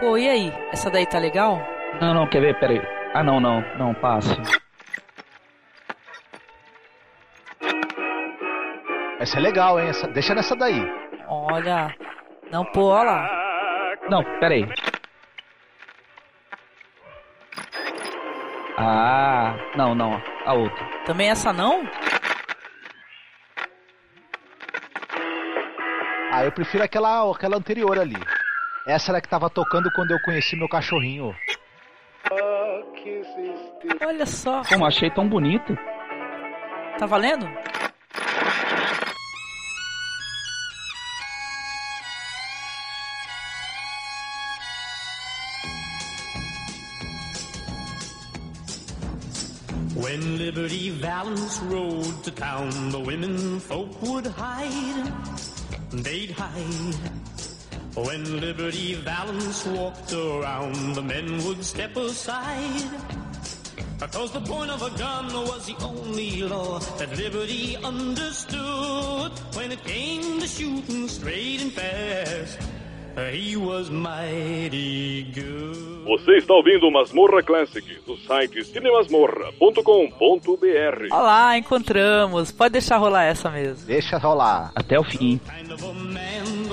Pô, e aí? Essa daí tá legal? Não, não, quer ver? Pera aí. Ah, não, não, não, passe. Essa é legal, hein? Essa... Deixa nessa daí. Olha. Não, pô, olha lá. Não, pera aí. Ah, não, não, a outra. Também essa não? Ah, eu prefiro aquela, aquela anterior ali. Essa era que tava tocando quando eu conheci meu cachorrinho. Olha só. Como achei tão bonito. Tá valendo? When Liberty Valance rode to town, the women folk would hide. They'd hide. When Liberty Valance walked around, the men would step aside. Because the point of a gun was the only law that Liberty understood. When it came to shooting straight and fast, he was mighty good. Você está ouvindo Masmorra Classic do site cinemasmorra.com.br. Olá, encontramos. Pode deixar rolar essa mesmo. Deixa rolar. Até o fim. Kind of a man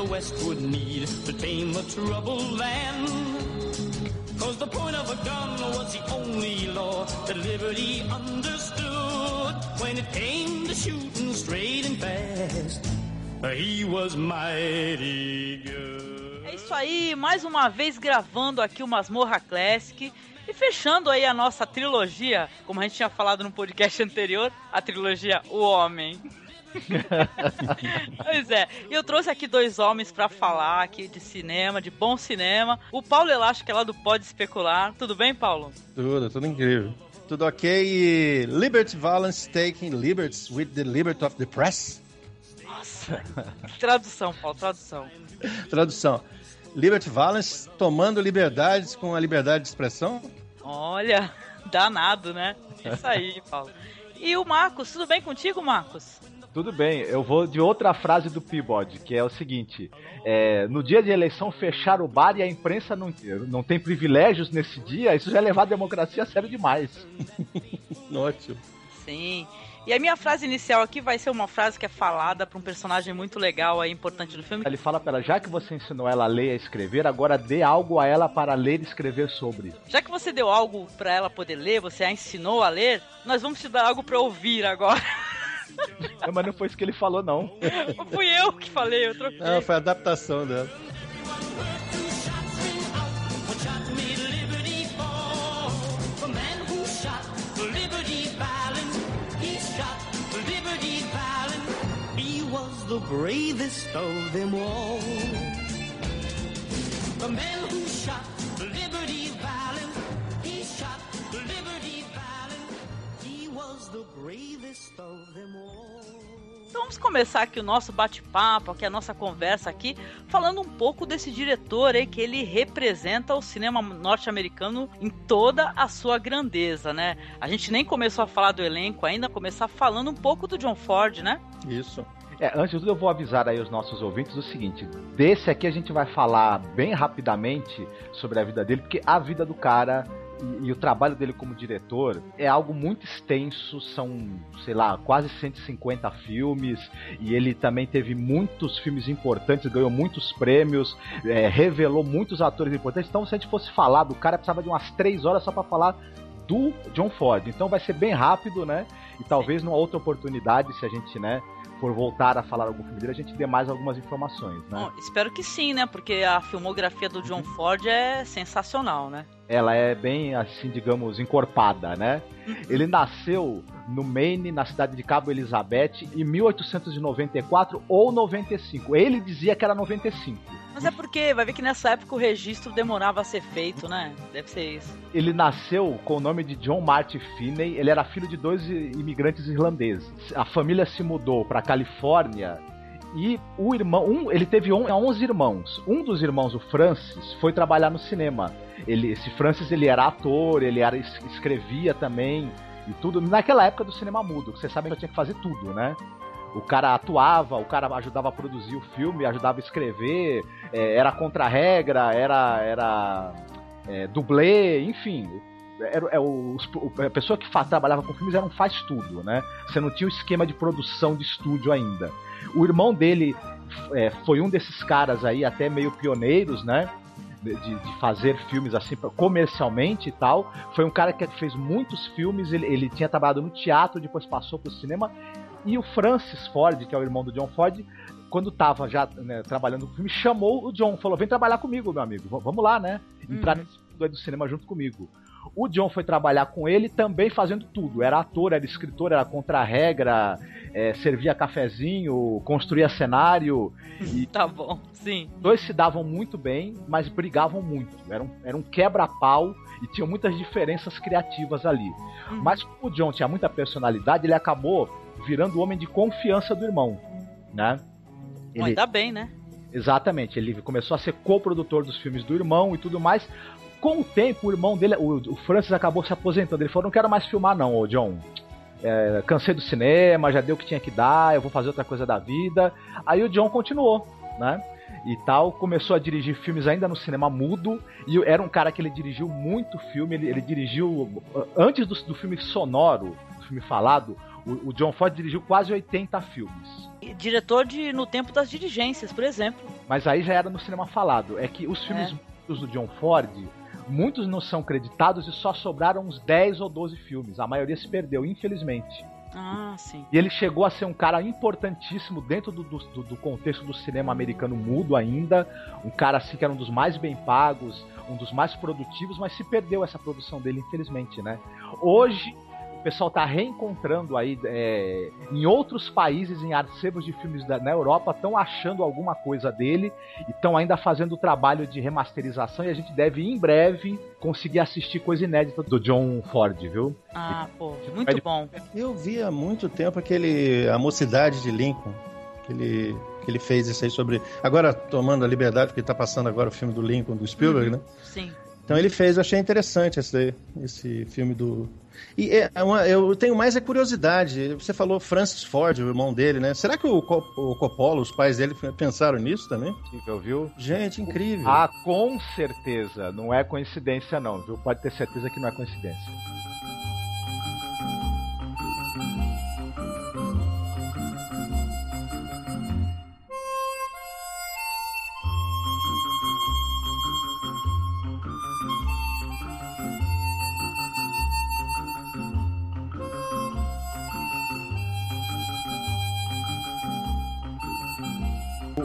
the troubled land. Cause the point of a gun was the only law that liberty understood. When it came to shooting straight and fast, he was mighty good. É isso aí, mais uma vez gravando aqui o Masmorra Classic. E fechando aí a nossa trilogia, como a gente tinha falado no podcast anterior, a trilogia O Homem. pois é, e eu trouxe aqui dois homens pra falar aqui de cinema, de bom cinema. O Paulo Elástico, que é lá do Pode Especular. Tudo bem, Paulo? Tudo, tudo incrível. Tudo ok e Liberty Valance taking liberties with the liberty of the press? Nossa, tradução, Paulo, tradução. Tradução. Liberty Valance tomando liberdades com a liberdade de expressão? Olha, danado, né? Isso aí, Paulo. E o Marcos, tudo bem contigo, Marcos? Tudo bem, eu vou de outra frase do Peabody, que é o seguinte: é, no dia de eleição fechar o bar e a imprensa não, não tem privilégios nesse dia, isso já é levar a democracia a sério demais. Ótimo. Sim. E a minha frase inicial aqui vai ser uma frase que é falada pra um personagem muito legal aí, importante do filme. Ele fala pra ela: já que você ensinou ela a ler e a escrever, agora dê algo a ela para ler e escrever sobre. Já que você deu algo pra ela poder ler, você a ensinou a ler, nós vamos te dar algo pra ouvir agora. Não, mas não foi isso que ele falou, não. Fui eu que falei, eu troquei. Não, foi a adaptação dela. The bravest of them all. The man who shot Então vamos começar aqui o nosso bate-papo, aqui a nossa conversa aqui, falando um pouco desse diretor aí que ele representa o cinema norte-americano em toda a sua grandeza, né? A gente nem começou a falar do elenco ainda, começar falando um pouco do John Ford, né? Isso. É, antes de tudo, eu vou avisar aí os nossos ouvintes o seguinte: desse aqui a gente vai falar bem rapidamente sobre a vida dele, porque a vida do cara e, e o trabalho dele como diretor é algo muito extenso, são, sei lá, quase 150 filmes, e ele também teve muitos filmes importantes, ganhou muitos prêmios, é, revelou muitos atores importantes. Então, se a gente fosse falar do cara, precisava de umas 3 horas só para falar do John Ford. Então vai ser bem rápido, né? E talvez numa outra oportunidade, se a gente, né, for voltar a falar algum filme dele, a gente dê mais algumas informações, né? Bom, espero que sim, né? Porque a filmografia do John Ford é sensacional, né? Ela é bem, assim, digamos, encorpada, né? Ele nasceu no Maine, na cidade de Cabo Elizabeth, em 1894 ou 95. Ele dizia que era 95. Mas é porque vai ver que nessa época o registro demorava a ser feito, né? Deve ser isso. Ele nasceu com o nome de John Martin Finney. Ele era filho de dois imigrantes irlandeses. A família se mudou para Califórnia e o irmão, um, ele teve on, 11 irmãos. Um dos irmãos, o Francis, foi trabalhar no cinema. Ele, esse Francis, ele era ator, ele era es- escrevia também e tudo. Naquela época do cinema mudo, que você sabe que tinha que fazer tudo, né? O cara atuava, o cara ajudava a produzir o filme, ajudava a escrever, é, era contra-regra, era, era é, dublê, enfim. Era, é, os, a pessoa que trabalhava com filmes era um faz-tudo, né? Você não tinha o esquema de produção de estúdio ainda. O irmão dele é, foi um desses caras aí, até meio pioneiros, né? De, de fazer filmes assim comercialmente e tal. Foi um cara que fez muitos filmes. Ele, ele tinha trabalhado no teatro, depois passou pro cinema. E o Francis Ford, que é o irmão do John Ford, quando tava já né, trabalhando no filme, chamou o John, falou: vem trabalhar comigo, meu amigo. Vamos lá, né? Entrar Uhum. nesse mundo aí do cinema junto comigo. O John foi trabalhar com ele também fazendo tudo. Era ator, era escritor, era contra-regra, é, servia cafezinho, construía cenário. Tá bom, sim. Os dois se davam muito bem, mas brigavam muito. Era um, era um quebra-pau e tinham muitas diferenças criativas ali. Uhum. Mas como o John tinha muita personalidade, ele acabou virando o homem de confiança do irmão, né? Bom, ainda bem, né? Exatamente, ele começou a ser co-produtor dos filmes do irmão e tudo mais. Com o tempo, o irmão dele, o, o Francis, acabou se aposentando. Ele falou: Não quero mais filmar, não, ô John. É, cansei do cinema, já deu o que tinha que dar, eu vou fazer outra coisa da vida. Aí o John continuou, né? E tal, começou a dirigir filmes ainda no cinema mudo. E era um cara que ele dirigiu muito filme. Ele, ele dirigiu, antes do, do filme sonoro, do filme falado, o, John Ford dirigiu quase 80 filmes. Diretor de No Tempo das Diligências, por exemplo. Mas aí já era no cinema falado. É que os filmes É. do John Ford, muitos não são creditados e só sobraram uns 10 ou 12 filmes. A maioria se perdeu, infelizmente. Ah, sim. E ele chegou a ser um cara importantíssimo dentro do, do, do- contexto do cinema americano mudo ainda. Um cara assim que era um dos mais bem pagos, um dos mais produtivos, mas se perdeu essa produção dele, infelizmente, né? Hoje. O pessoal tá reencontrando aí é, em outros países, em arcebos de filmes da, na Europa, estão achando alguma coisa dele e estão ainda fazendo o trabalho de remasterização e a gente deve em breve conseguir assistir coisa inédita do John Ford, viu? Ah, pô, muito bom. Eu vi há muito tempo aquele A Mocidade de Lincoln, que ele, que ele fez isso aí sobre. Agora tomando a liberdade, porque tá passando agora o filme do Lincoln, do Spielberg, né? Sim. Então ele fez, eu achei interessante esse, esse filme do. E é uma- eu tenho mais a curiosidade. Você falou Francis Ford, o irmão dele, né? Será que o, o Coppola, os pais dele, pensaram nisso também? Incrível, viu? Gente, incrível. Ah, com certeza. Não é coincidência, não, viu? Pode ter certeza que não é coincidência.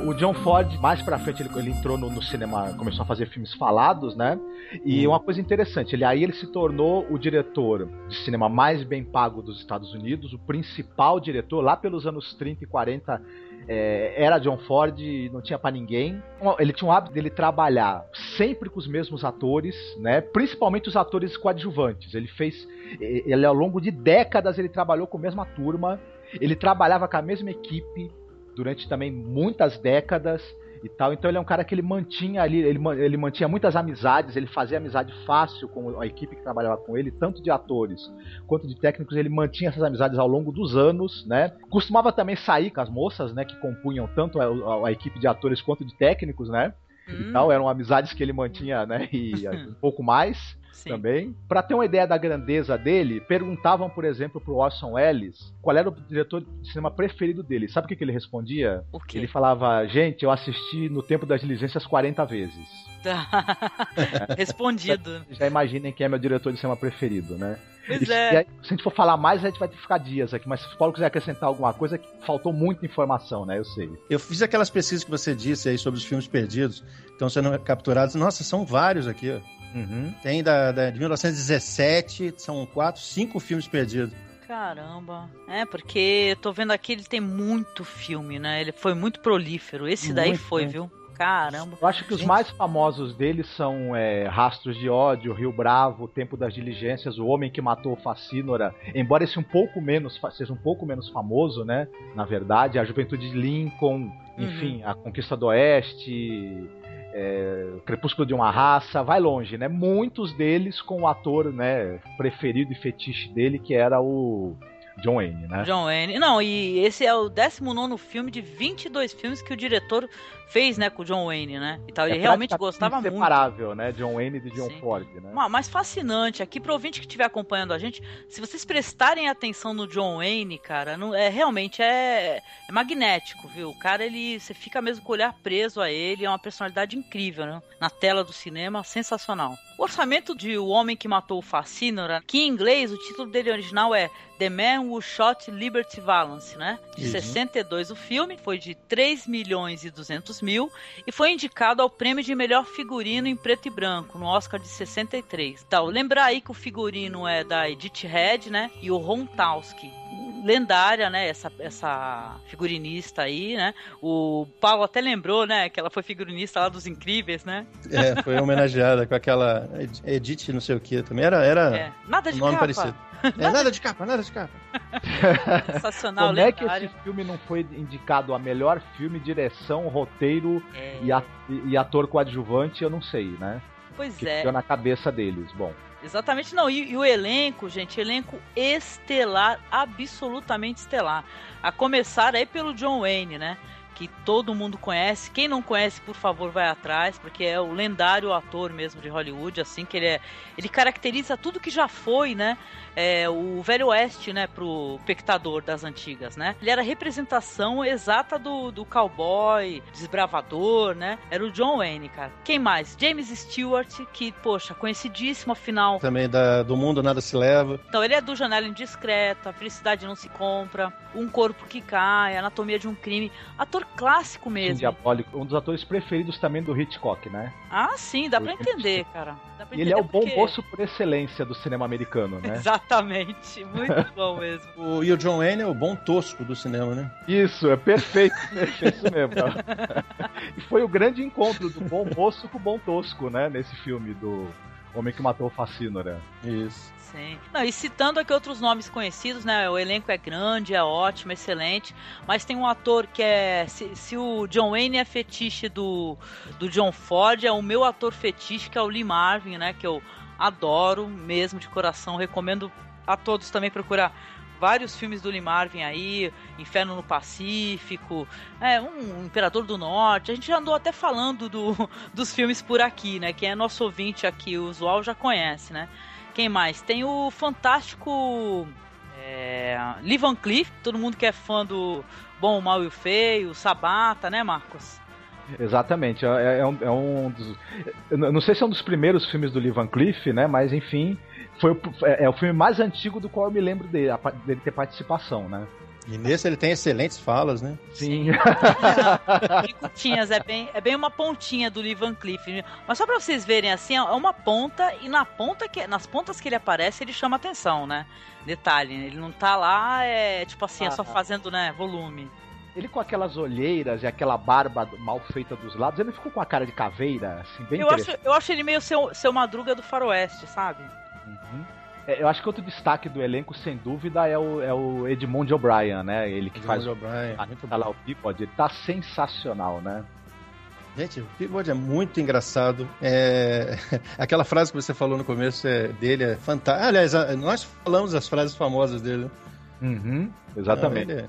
O John Ford, mais pra frente, ele, ele entrou no, no cinema, começou a fazer filmes falados, né? E uma coisa interessante, ele aí ele se tornou o diretor de cinema mais bem pago dos Estados Unidos, o principal diretor, lá pelos anos 30 e 40, é, era John Ford não tinha pra ninguém. Ele tinha o hábito dele trabalhar sempre com os mesmos atores, né? Principalmente os atores coadjuvantes. Ele fez, ele ao longo de décadas ele trabalhou com a mesma turma, ele trabalhava com a mesma equipe durante também muitas décadas e tal. Então ele é um cara que ele mantinha ali, ele, ele mantinha muitas amizades, ele fazia amizade fácil com a equipe que trabalhava com ele, tanto de atores quanto de técnicos, ele mantinha essas amizades ao longo dos anos, né? Costumava também sair com as moças, né, que compunham tanto a, a- a equipe de atores quanto de técnicos, né? Hum, E tal, eram amizades que ele mantinha, né, e um pouco mais sim. também. Pra ter uma ideia da grandeza dele, perguntavam, por exemplo, pro Orson Welles qual era o diretor de cinema preferido dele. Sabe o que, que ele respondia? O quê? Ele falava, gente, eu assisti no tempo das diligências 40 vezes. Respondido. Já imaginem quem é meu diretor de cinema preferido, né? Pois E- é. e aí, se a gente for falar mais, a gente vai ter que ficar dias aqui. Mas se o Paulo quiser acrescentar alguma coisa, que faltou muita informação, né? Eu sei. Eu fiz aquelas pesquisas que você disse aí sobre os filmes perdidos que estão sendo capturados. Nossa, são vários aqui, ó. Uhum. Tem da, da- de 1917, são quatro, cinco filmes perdidos. Caramba. É, porque eu tô vendo aqui, ele tem muito filme, né? Ele foi muito prolífero. Esse daí Muito, foi, muito. viu? Caramba. Eu acho que os Gente. mais famosos deles são é, Rastros de Ódio, Rio Bravo, Tempo das Diligências, O Homem que Matou Facínora. Embora esse um pouco menos seja um pouco menos famoso, né? Na verdade, a Juventude de Lincoln, enfim, a Conquista do Oeste, é, Crepúsculo de uma Raça, vai longe, né? Muitos deles com o ator, né, preferido e fetiche dele, que era o John Wayne, né? John Wayne. Não, e esse é o 19 filme de 22 filmes que o diretor fez, né, com o John Wayne, né? E tal. Ele É realmente gostava muito. inseparável, né? John Wayne de John Sim. Ford, né? Ma- Mas fascinante, aqui pro ouvinte que estiver acompanhando a gente, se vocês prestarem atenção no John Wayne, cara, não, é realmente é, é magnético, viu? O cara, ele, você fica mesmo com o olhar preso a ele, é uma personalidade incrível, né? Na tela do cinema, sensacional. O orçamento de O Homem que Matou o Facínora, que em inglês o título dele original é The Man Who Shot Liberty Valance, né? De Uhum. 62 o filme, foi de 3 milhões e 200 mil e foi indicado ao prêmio de melhor figurino em preto e branco no Oscar de 63. Então, lembrar aí que o figurino é da Edith Head, né? E o Ron Towski. Lendária, né? Essa, essa figurinista aí, né? O Paulo até lembrou, né? Que ela foi figurinista lá dos Incríveis, né? É, foi homenageada com aquela Ed- Edith, não sei o que também. Era, era É. Nada um de nome capa. parecido. É, nada de capa, nada de capa. Sensacional, Como é que lendário. esse filme não foi indicado a melhor filme, direção, roteiro É, e, a- e ator coadjuvante? Eu não sei, né? Pois Que é. ficou na cabeça deles. Bom, Exatamente, não. E, e o elenco, gente, elenco estelar, absolutamente estelar. A começar aí pelo John Wayne, né? Que todo mundo conhece. Quem não conhece, por favor, vai atrás, porque é o lendário ator mesmo de Hollywood, assim, que ele é. Ele caracteriza tudo que já foi, né? É, o Velho Oeste, né, pro espectador das antigas, né? Ele era a representação exata do, do cowboy, desbravador, né? Era o John Wayne, cara. Quem mais? James Stewart, que, poxa, conhecidíssimo, afinal, Também da, do mundo nada se leva. então, ele é do Janela Indiscreta, Felicidade Não Se Compra, Um Corpo que Cai, Anatomia de um Crime. Ator clássico mesmo. diabólico, um dos atores preferidos também do Hitchcock, né? Ah, sim, dá pra entender, cara. Dá pra E ele é o entender bom porque- moço por excelência do cinema americano, né? Exatamente, muito bom mesmo. O, e o John Wayne é o bom tosco do cinema, né? Isso, é perfeito, perfeito isso mesmo. e foi o grande encontro do bom moço com o bom tosco, né? Nesse filme do Homem que Matou o Facínora. Isso. Sim. Não, e citando aqui outros nomes conhecidos, né? O elenco é grande, é ótimo, excelente. Mas tem um ator que é. Se, se o John Wayne é fetiche do, do John Ford, é o meu ator fetiche, que é o Lee Marvin, né? Que eu adoro mesmo de coração. Recomendo a todos também procurar vários filmes do Lee Marvin aí, Inferno no Pacífico, é, um Imperador do Norte. A gente já andou até falando do, dos filmes por aqui, né? Quem é nosso ouvinte aqui, o usual, já conhece, né? Quem mais? Tem o fantástico é, Lee Van Cleef, todo mundo que é fã do Bom, o Mal e o Feio, Sabata, né, Marcos? Exatamente, é, é um, é um dos. Eu não sei se é um dos primeiros filmes do Lee Van Cleef, né? Mas enfim, foi o, é, é o filme mais antigo do qual eu me lembro dele, dele ter participação, né? E nesse ele tem excelentes falas, né? Sim. E curtinhas, é bem, é bem uma pontinha do Lee Van Cleef. Mas só pra vocês verem assim, é uma ponta e na ponta que, nas pontas que ele aparece, ele chama atenção, né? Detalhe, ele não tá lá, é tipo assim, é só Ah. fazendo, né, volume. Ele com aquelas olheiras e aquela barba mal feita dos lados, ele ficou com a cara de caveira, assim, bem Eu acho, eu acho ele meio seu, seu madruga do faroeste, sabe? Uhum. É, eu acho que outro destaque do elenco, sem dúvida, é o, é o Edmond O'Brien, né? Ele que faz o O'Brien. muito tá lá o Peabody, ele tá sensacional, né? Gente, o Peabody é muito engraçado. É... Aquela frase que você falou no começo é... dele é fantástica. Aliás, a- nós falamos as frases famosas dele. né? Uhum, exatamente. Não, ele é-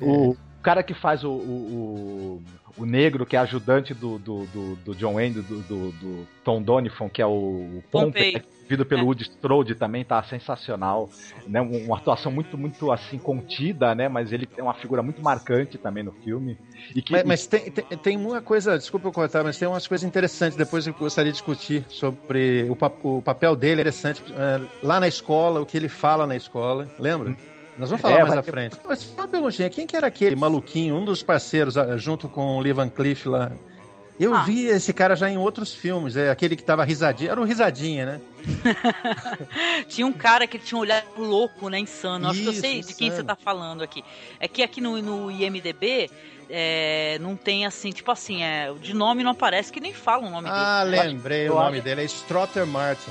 O cara que faz o, o, o, o negro, que é ajudante do, do, do, do John Wayne, do, do, do Tom Donifon, que é o, o Pompei. Pompey, vivido pelo É. Woody Strode também, tá sensacional. Né? Um- Uma atuação muito, muito assim, contida, né? Mas ele tem uma figura muito marcante também no filme. E que, Mas, mas tem, tem, tem uma coisa, desculpa eu cortar, mas tem umas coisas interessantes. Depois eu gostaria de discutir sobre o, o papel dele interessante é, lá na escola, o que ele fala na escola. Lembra? Nós vamos falar É, mais à frente. Mas só uma perguntinha: quem que era aquele maluquinho, um dos parceiros, ah, junto com o Lee Van Cleef lá? Eu Ah. vi esse cara já em outros filmes, é aquele que tava risadinha. Era o risadinha, né? Tinha um cara que tinha um olhar louco, né? Insano. Acho que eu Isso, sei de quem insano. você tá falando aqui. É que aqui no, no IMDB é, não tem assim, tipo assim, é, de nome não aparece que nem fala o nome Ah, dele. lembrei eu o nome dele, é Strotter Martin.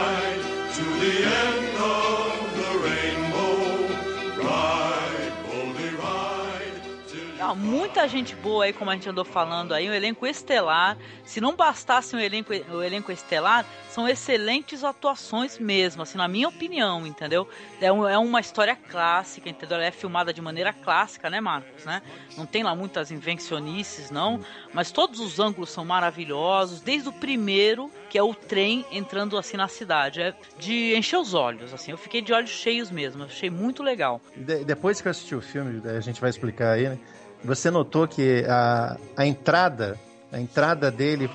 muita gente boa aí, como a gente andou falando aí, um elenco estelar. Se não bastasse um elenco, o elenco estelar, são excelentes atuações mesmo, assim, na minha opinião, entendeu? É, um, é uma história clássica, entendeu? Ela é filmada de maneira clássica, né, Marcos, né? Não tem lá muitas invencionices, não, mas todos os ângulos são maravilhosos, desde o primeiro, que é o trem entrando assim na cidade, é de encher os olhos, assim. Eu fiquei de olhos cheios mesmo, achei muito legal. De- depois que eu assisti o filme, a gente vai explicar aí, né? Você notou que a, a entrada, a entrada dele,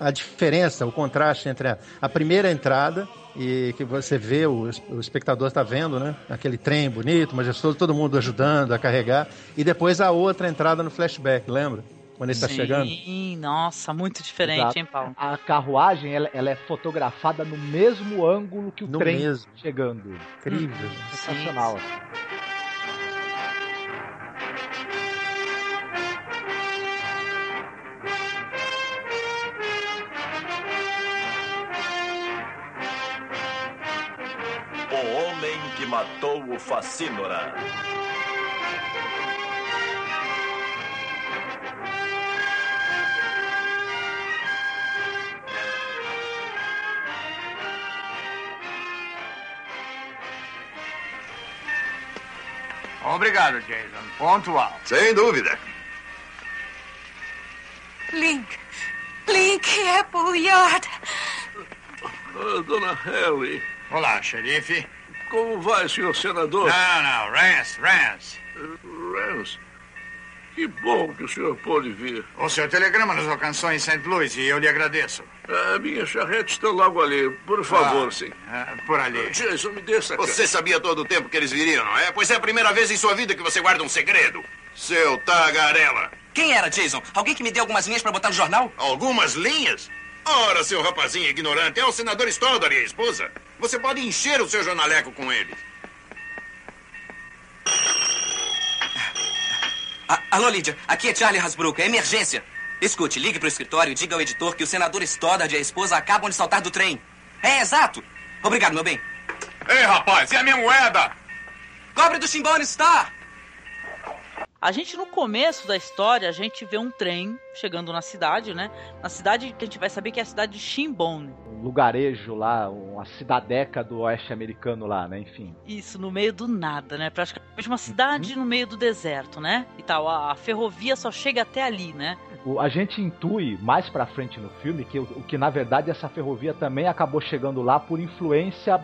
a, a diferença, o contraste entre a, a primeira entrada e que você vê, o, o espectador está vendo, né? Aquele trem bonito, majestoso, todo mundo ajudando a carregar, e depois a outra entrada no flashback, lembra? Quando ele está chegando. Sim, nossa, muito diferente, Exato. hein, Paulo? A carruagem, ela, ela é fotografada no mesmo ângulo que o No trem mesmo. chegando. Incrível. Sensacional. O o Facínora. Obrigado, Jason. Pontual. Sem dúvida. Link. Link é Appleyard. Ah, dona Harry, Olá, xerife. Como vai, senhor senador? Não, não, Rance, Rance. Rance, que bom que o senhor pôde vir. O seu telegrama nos alcançou em St. Louis e eu lhe agradeço. A minha charrete está logo ali. Por favor, Ah, sim. ah, por ali. Jason, me dê essa Você sabia todo o tempo que eles viriam, não é? Pois é a primeira vez em sua vida que você guarda um segredo. Seu tagarela. Quem era, Jason? Alguém que me dê algumas linhas pra botar no jornal? Algumas linhas? Ora, seu rapazinho ignorante, é o senador Stoddard e a esposa. Você pode encher o seu jornaleco com ele. Ah, alô, Lídia. Aqui é Charlie Hasbrook. É emergência. Escute, ligue pro escritório e diga ao editor que o senador Stoddard e a esposa acabam de saltar do trem. É, exato. Obrigado, meu bem. Ei, rapaz, e a minha moeda? Cobre do Chimbone Star! A gente, no começo da história, a gente vê um trem chegando na cidade, né? Na cidade que a gente vai saber que é a cidade de Shimbone. Lugarejo lá, uma cidadeca do oeste americano lá, né? Enfim. Isso, no meio do nada, né? Praticamente uma cidade no meio do deserto, né? E tal, a, a ferrovia só chega até ali, né? O- a gente intui mais pra frente no filme que o, o que na verdade essa ferrovia também acabou chegando lá por influência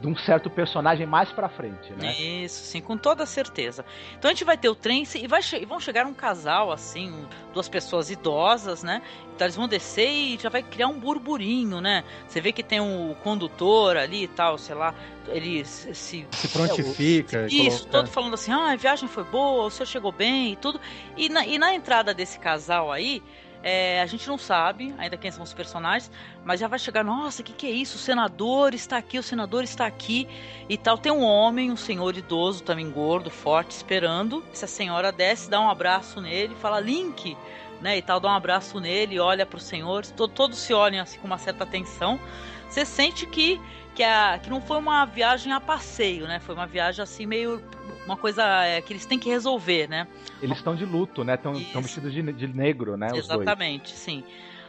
de um certo personagem mais pra frente, né? Isso, sim, com toda certeza. Então a gente vai ter o trem e, vai che- e vão chegar um casal, assim, um- duas pessoas idosas, né? Então eles vão descer e já vai criar um burburinho, né? Você vê que tem um condutor ali e tal, sei lá, ele se. se- prontifica. e Isso, coloca- todo falando assim, ah, a viagem foi boa, o senhor chegou bem e tudo. E na, e na entrada desse casal aí, é, a gente não sabe ainda quem são os personagens, mas já vai chegar, nossa, o que, que é isso? O senador está aqui, o senador está aqui e tal. Tem um homem, um senhor idoso, também gordo, forte, esperando. Essa senhora desce, dá um abraço nele, fala, Link, né, e tal, dá um abraço nele, olha pro senhor, to- todos se olham assim com uma certa atenção. Você sente que que, a, que não foi uma viagem a passeio, né? Foi uma viagem assim meio uma coisa é, que eles têm que resolver, né? Eles estão de luto, né? Estão vestidos de, de negro, né? Exatamente, sim.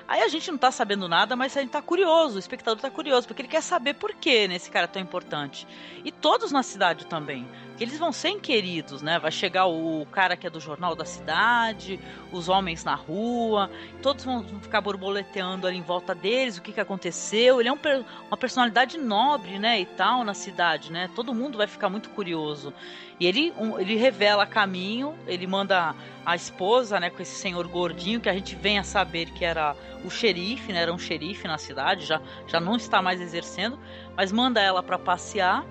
Aí a gente não tá sabendo nada, mas a gente tá curioso, o espectador tá curioso, porque ele quer saber por que nesse cara é tão importante. E todos na cidade também. Que eles vão ser inquiridos, né? Vai chegar o cara que é do jornal da cidade, os homens na rua, todos vão ficar borboleteando ali em volta deles, o que que aconteceu. Ele é um uma personalidade nobre, né, e tal, na cidade, né? Todo mundo vai ficar muito curioso. E ele, um- ele revela caminho, ele manda a esposa, né, com esse senhor gordinho, que a gente vem a saber que era o xerife, né, era um xerife na cidade, já, já não está mais exercendo, mas manda ela para passear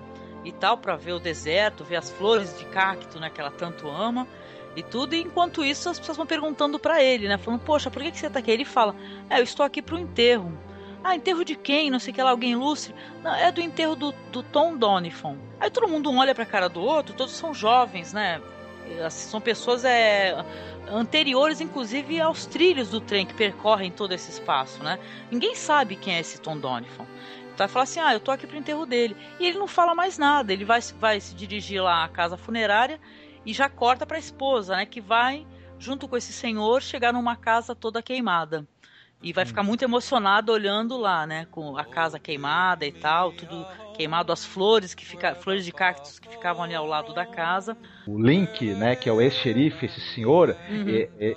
e tal, para ver o deserto, ver as flores de cacto, né, que ela tanto ama e tudo. E enquanto isso, as pessoas vão perguntando para ele, né, falando: "Poxa, por que que você tá aqui?" Ele fala: "É, eu estou aqui pro enterro." Ah, enterro de quem? Não sei que lá, alguém ilustre? Não, é do enterro do, do Tom Donifon. Aí todo mundo um olha pra cara do outro, todos são jovens, né? Assim, São pessoas é, anteriores, inclusive, aos trilhos do trem que percorrem todo esse espaço, né? Ninguém sabe quem é esse Tom Donifon. Então vai falar assim, ah, eu tô aqui pro enterro dele. E ele não fala mais nada, ele vai, vai se dirigir lá à casa funerária e já corta pra esposa, né? Que vai junto com esse senhor, chegar numa casa toda queimada. E vai ficar muito emocionado olhando lá, né? Com a casa queimada e tal, tudo queimado, as flores que fica, flores de cactos que ficavam ali ao lado da casa. O Link, né, que é o ex-xerife, esse senhor, Uhum.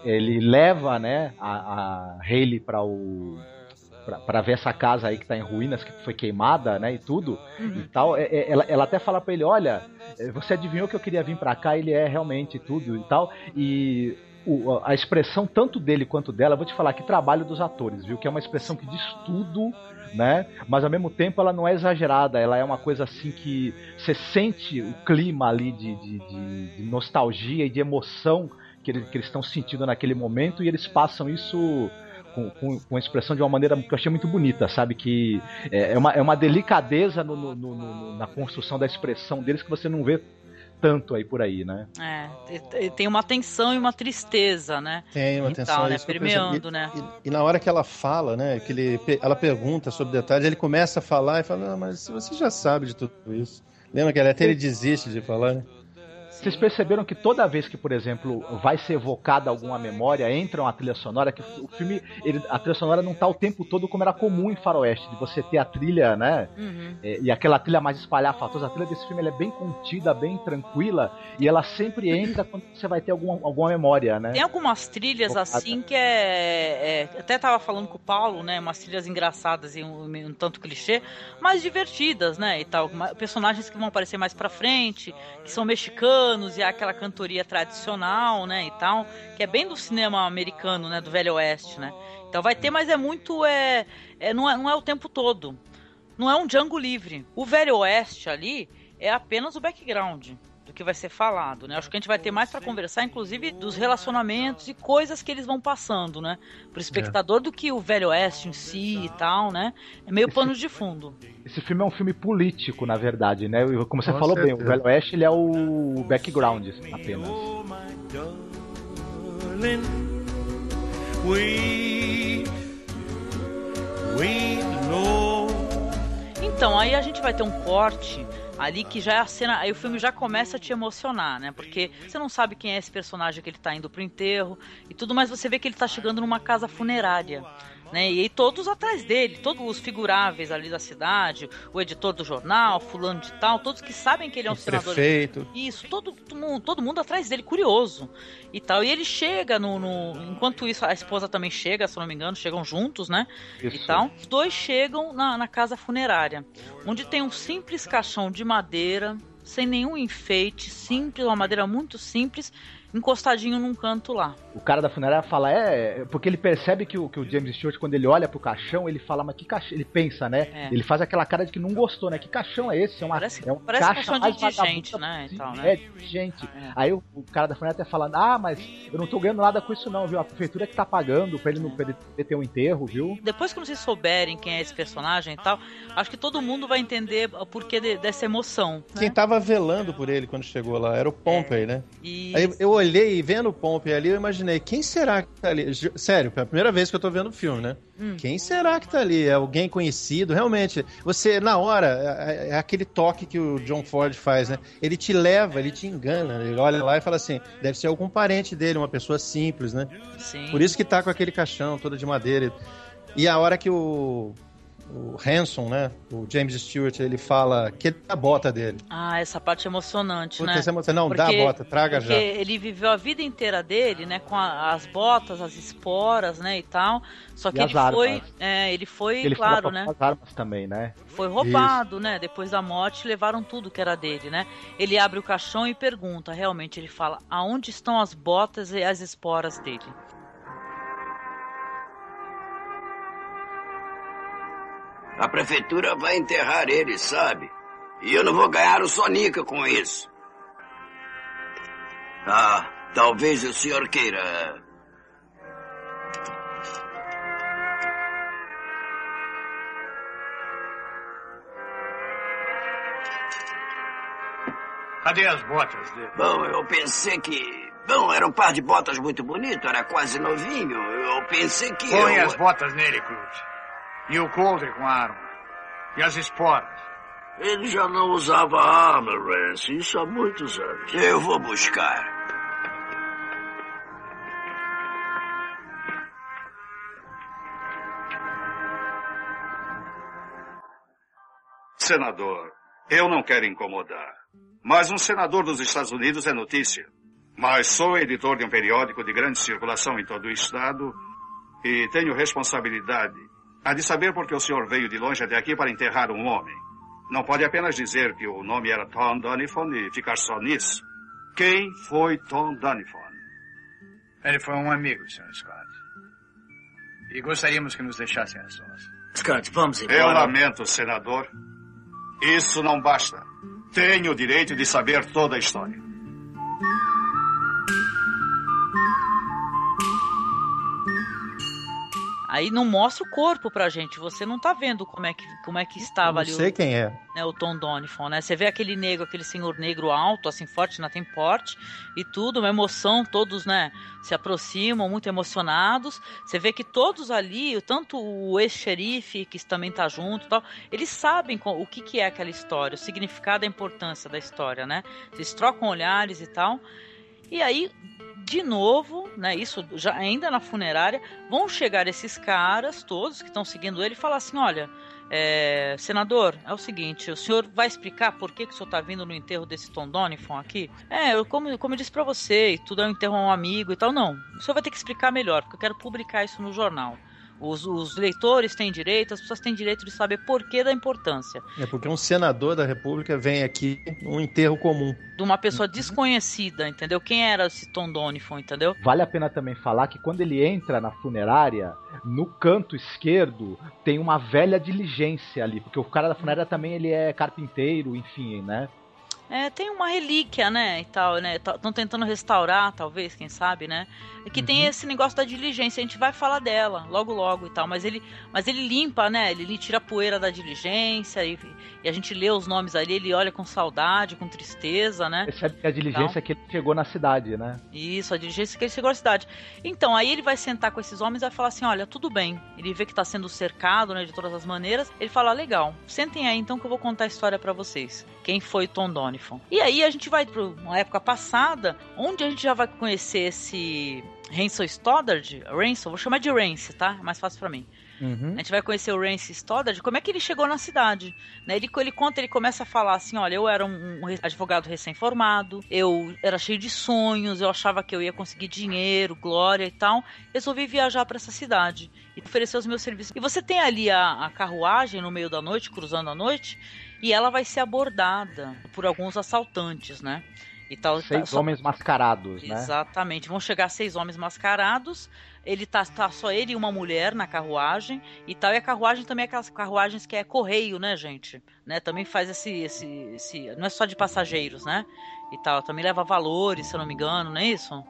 ele leva, né, a, a Hayley para o pra- pra ver essa casa aí que tá em ruínas, que foi queimada, né, e tudo Uhum. e tal. É- é- Ela, ela até fala pra ele, olha, você adivinhou que eu queria vir pra cá, ele é realmente tudo e tal. E o- a expressão tanto dele quanto dela, vou te falar que trabalho dos atores, viu? Que é uma expressão que diz tudo, né? Mas ao mesmo tempo ela não é exagerada, ela é uma coisa assim que você sente o clima ali de, de, de- de nostalgia e de emoção que eles estão sentindo naquele momento e eles passam isso com, com, com a expressão de uma maneira que eu achei muito bonita, sabe? Que é, é uma, é uma delicadeza no- no- no- na construção da expressão deles que você não vê tanto aí por aí, né? É, e- e tem uma tensão e uma tristeza, né? Tem uma E tal, a né? isso que eu percebi. Permeando, né? E, e na hora que ela fala, né, que ele, ela pergunta sobre detalhes, ele começa a falar e fala, mas você já sabe de tudo isso. Lembra que ele até ele desiste de falar, né? Vocês perceberam que toda vez que, por exemplo, vai ser evocada alguma memória, entra uma trilha sonora, que o filme, ele- a trilha sonora não tá o tempo todo como era comum em Faroeste, de você ter a trilha, né? Uhum. É, e aquela trilha mais espalhafatosa, a trilha desse filme é bem contida, bem tranquila, e ela sempre entra quando você vai ter alguma, alguma memória, né? Tem algumas trilhas assim que é, é- Até tava falando com o Paulo, né? Umas trilhas engraçadas e um, um tanto clichê, mas divertidas, né? E tal. Personagens que vão aparecer mais pra frente, que são mexicanos e há aquela cantoria tradicional, né? E tal. Que é bem do cinema americano, né? Do Velho Oeste, né? Então vai ter, mas é muito. É, é, não, é não é o tempo todo. Não é um Django livre. O Velho Oeste ali é apenas o background do que vai ser falado, né? Acho que a gente vai ter mais pra conversar, inclusive, dos relacionamentos e coisas que eles vão passando, né? Pro espectador do que o Velho Oeste em si e tal, né? É meio pano de fundo. Esse filme é um filme político, na verdade, né? Como você Com falou bem, o. Velho Oeste ele é o background apenas. Então, aí a gente vai ter um corte ali que já é a cena. Aí o filme já começa a te emocionar, né? Porque você não sabe quem é esse personagem que ele tá indo pro enterro e tudo, mas você vê que ele tá chegando numa casa funerária. Né? E aí todos atrás dele, todos os figuráveis ali da cidade, o editor do jornal, fulano de tal, todos que sabem que ele é um O senador. prefeito. Isso, todo, todo, mundo, todo mundo atrás dele, curioso e tal. E ele chega no, no- Enquanto isso, a esposa também chega, se não me engano, chegam juntos, né? E Isso. tal. Os dois chegam na, na casa funerária, onde tem um simples caixão de madeira, sem nenhum enfeite, simples, uma madeira muito simples, encostadinho num canto lá. O cara da funerária fala, é, porque ele percebe que o, que o James Stewart, quando ele olha pro caixão, ele fala, mas que caixão? Ele pensa, né? É. Ele faz aquela cara de que não gostou, né? Que caixão é esse? É, uma, Parece- é um parece caixa caixão de mais indigente, vagabundo né, e possível. tal, né? É, de gente. É. Aí o, o cara da funerária até falando, ah, mas eu não tô ganhando nada com isso não, viu? A prefeitura que tá pagando pra ele, não, pra ele ter um enterro, viu? Depois que vocês souberem quem é esse personagem e tal, acho que todo mundo vai entender o porquê de- dessa emoção. Quem né? tava velando por ele quando chegou lá era o Pompey, né? E Aí eu olhei e vendo o Pompey ali, eu imaginei, quem será que tá ali? Sério, é a primeira vez que eu tô vendo o filme, né? Hum. Quem será que tá ali? É alguém conhecido? Realmente, você, na hora, é, é aquele toque que o John Ford faz, né? Ele te leva, ele te engana. Ele olha lá e fala assim: deve ser algum parente dele, uma pessoa simples, né? sim. Por isso que tá com aquele caixão todo de madeira. E a hora que o, o Hanson, né? O James Stewart, ele fala que a bota dele. Ah, essa parte é emocionante, Puta, né? você não dá a Porque- bota, traga Porque já. ele viveu a vida inteira dele, né, com a- as botas, as esporas, né, e tal. Só que E ele as foi, armas. é, ele foi, Ele claro, né, as armas também, né? foi roubado, né? Depois da morte levaram tudo que era dele, né? Ele abre o caixão e pergunta, realmente ele fala, aonde estão as botas e as esporas dele? A prefeitura vai enterrar ele, sabe? E eu não vou ganhar o sonica com isso. Ah, talvez o senhor queira. Cadê as botas dele? Bom, eu pensei que. Bom, era um par de botas muito bonito, era quase novinho. Eu pensei que. Põe eu... as botas nele, Cruz. E o coldre com a arma. E as esporas. Ele já não usava arma, Rance. Isso há muitos anos. Eu vou buscar. Senador, eu não quero incomodar. Mas um senador dos Estados Unidos é notícia. Mas sou editor de um periódico de grande circulação em todo o estado e tenho responsabilidade a de saber por que o senhor veio de longe até aqui para enterrar um homem. Não pode apenas dizer que o nome era Tom Donifon e ficar só nisso. Quem foi Tom Donifon? Ele foi um amigo, Sr. Scott. E gostaríamos que nos deixassem as sós. Scott, vamos embora. Eu lamento, senador. Isso não basta. Tenho o direito de saber toda a história. Aí não mostra o corpo pra gente. Você não tá vendo como é que, como é que estava não ali sei o, quem é. né, o Tom Donifon, né? Você vê aquele negro, aquele senhor negro alto, assim, forte, na tem porte e tudo, uma emoção, todos, né, se aproximam, muito emocionados. Você vê que todos ali, tanto o ex-xerife, que também tá junto e tal, eles sabem o que, que é aquela história, o significado, a importância da história, né? Eles trocam olhares e tal. E aí, de novo, né, isso já ainda na funerária, vão chegar esses caras todos que estão seguindo ele e falar assim, olha, é, senador, é o seguinte, o senhor vai explicar por que, que o senhor está vindo no enterro desse Tom Donifon aqui? É, eu, como, como eu disse para você, tudo é um enterro a um amigo e tal, não. O senhor vai ter que explicar melhor, porque eu quero publicar isso no jornal. Os, os leitores têm direito, as pessoas têm direito de saber por que da importância. É porque um senador da República vem aqui num enterro comum. De uma pessoa desconhecida, entendeu? Quem era esse Tom Donifon, entendeu? Vale a pena também falar que quando ele entra na funerária, no canto esquerdo tem uma velha diligência ali, porque o cara da funerária também ele é carpinteiro, enfim, né? É, tem uma relíquia, né, e tal, né? Estão tentando restaurar, talvez, quem sabe, né? É que tem esse negócio da diligência, a gente vai falar dela logo logo e tal, mas ele, mas ele limpa, né? Ele, ele tira a poeira da diligência e, e a gente lê os nomes ali, ele olha com saudade, com tristeza, né? Percebe que a diligência é que ele chegou na cidade, né? Isso, a diligência que ele chegou à cidade. Então, aí ele vai sentar com esses homens e vai falar assim: olha, tudo bem. Ele vê que tá sendo cercado, né, de todas as maneiras. Ele fala: legal, sentem aí então que eu vou contar a história para vocês. Quem foi Tom E aí a gente vai para uma época passada, onde a gente já vai conhecer esse Hansel Stoddard, Ransel, vou chamar de Rance, tá? É mais fácil para mim. Uhum. A gente vai conhecer o Rance Stoddard, como é que ele chegou na cidade. Né? Ele, ele conta, ele começa a falar assim, olha, eu era um, um advogado recém-formado, eu era cheio de sonhos, eu achava que eu ia conseguir dinheiro, glória e tal. Resolvi viajar para essa cidade e oferecer os meus serviços. E você tem ali a, a carruagem no meio da noite, cruzando a noite, e ela vai ser abordada por alguns assaltantes, né? E tal, Seis tá, só- homens mascarados, né? Exatamente. Vão chegar seis homens mascarados. Ele tá, tá só ele e uma mulher na carruagem e tal. E a carruagem também é aquelas carruagens que é correio, né, gente? Né? Também faz esse, esse, esse. Não é só de passageiros, né? E tal. Também leva valores, se eu não me engano, não é isso?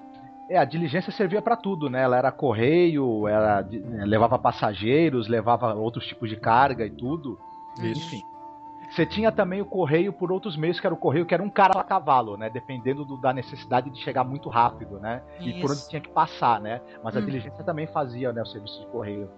É, a diligência servia para tudo, né? Ela era correio, era de- eh, levava passageiros, levava outros tipos de carga e tudo. Enfim. Você tinha também o correio por outros meios, que era o correio que era um cara a cavalo, né? Dependendo do- da necessidade de chegar muito rápido, né? E por Isso. onde tinha que passar, né? Mas a Hum. diligência também fazia, né, o serviço de correio.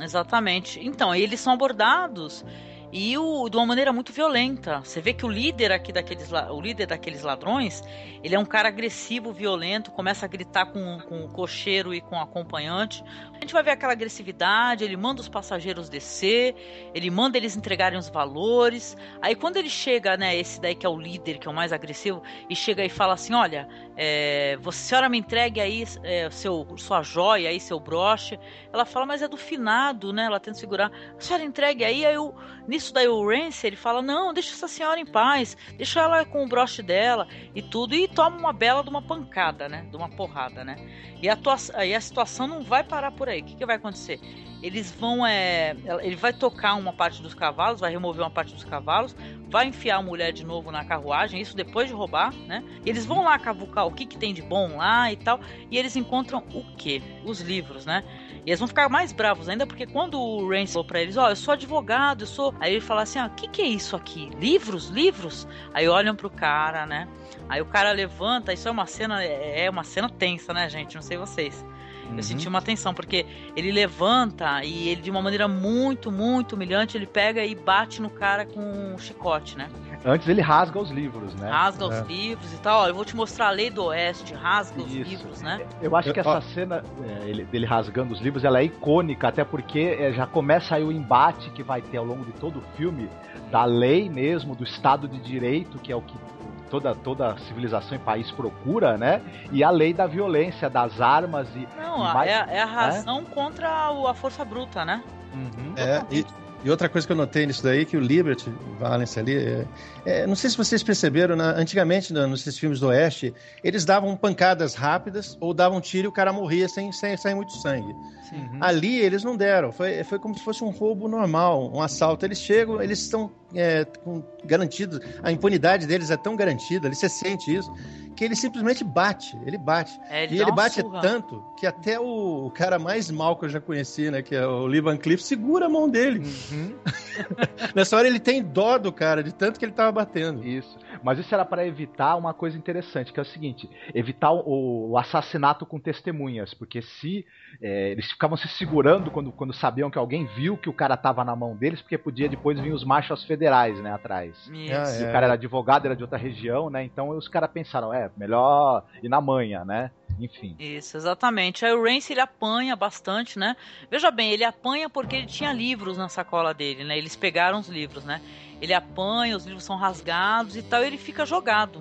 Exatamente. Então, eles são abordados e o, de uma maneira muito violenta. Você vê que o líder aqui daqueles, o líder daqueles ladrões, ele é um cara agressivo, violento, começa a gritar com, com o cocheiro e com o acompanhante. A gente vai ver aquela agressividade, ele manda os passageiros descer, ele manda eles entregarem os valores. Aí quando ele chega, né, esse daí que é o líder, que é o mais agressivo, e chega e fala assim, olha, é, você, senhora me entregue aí é, seu, sua joia aí, seu broche. Ela fala, mas é do finado, né? Ela tenta segurar. A senhora entregue aí, aí o, nisso daí o Rance, ele fala, não, deixa essa senhora em paz, deixa ela com o broche dela e tudo, e toma uma bela de uma pancada, né? De uma porrada, né? E a, tua, aí a situação não vai parar por aí. O que, que vai acontecer? Eles vão, é, ele vai tocar uma parte dos cavalos, vai remover uma parte dos cavalos, vai enfiar a mulher de novo na carruagem, isso depois de roubar, né? Eles vão lá cavucar o que, que tem de bom lá e tal, e eles encontram o quê? Os livros, né? E eles vão ficar mais bravos ainda, porque quando o Rance falou pra eles, ó, eu sou advogado, eu sou. Aí ele fala assim, ó, o que, que é isso aqui? Livros? Livros? Aí olham pro cara, né? Aí o cara levanta, isso é uma cena, é uma cena tensa, né, gente? Não sei vocês. Eu senti uma tensão, porque ele levanta e ele, de uma maneira muito, muito humilhante, ele pega e bate no cara com um chicote, né? Antes ele rasga os livros, né? Rasga os É. livros e tal. Ó, eu vou te mostrar a lei do Oeste, rasga os livros, né? Eu acho que essa cena é, ele- dele rasgando os livros, ela é icônica, até porque é, já começa aí o embate que vai ter ao longo de todo o filme da lei mesmo, do Estado de Direito, que é o que toda, toda civilização e país procura, né? E a lei da violência, das armas e. Não, e mais- é, a- é a razão contra o- a força bruta, né? É, e, e outra coisa que eu notei nisso daí, que o Liberty Valance ali, é, é, não sei se vocês perceberam, na- antigamente na- nesses filmes do Oeste, eles davam pancadas rápidas ou davam tiro e o cara morria sem, sem sair muito sangue. Uhum. Ali eles não deram, foi, foi como se fosse um roubo normal, um assalto. Eles chegam, eles estão é, com- garantidos, a impunidade deles é tão garantida, ali você sente isso, que ele simplesmente bate, ele bate. É, ele e ele bate surra. tanto que até o, o cara mais mal que eu já conheci, né, que é o Lee Van Cleef, segura a mão dele. Uhum. Nessa hora ele tem dó do cara, de tanto que ele tava batendo. Isso. Mas isso era para evitar uma coisa interessante, que é o seguinte: evitar o, o assassinato com testemunhas, porque se é, eles ficavam se segurando quando, quando sabiam que alguém viu que o cara tava na mão deles, porque podia depois vir os marchas federais, né, atrás. Isso. Ah, E é. o cara era advogado, era de outra região, né? Então os caras pensaram, é, melhor ir na manha, né? Enfim. Isso, exatamente. Aí o Rance ele apanha bastante, né? Veja bem, ele apanha porque ele tinha livros na sacola dele, né? Eles pegaram os livros, né? Ele apanha, os livros são rasgados e tal, e ele fica jogado,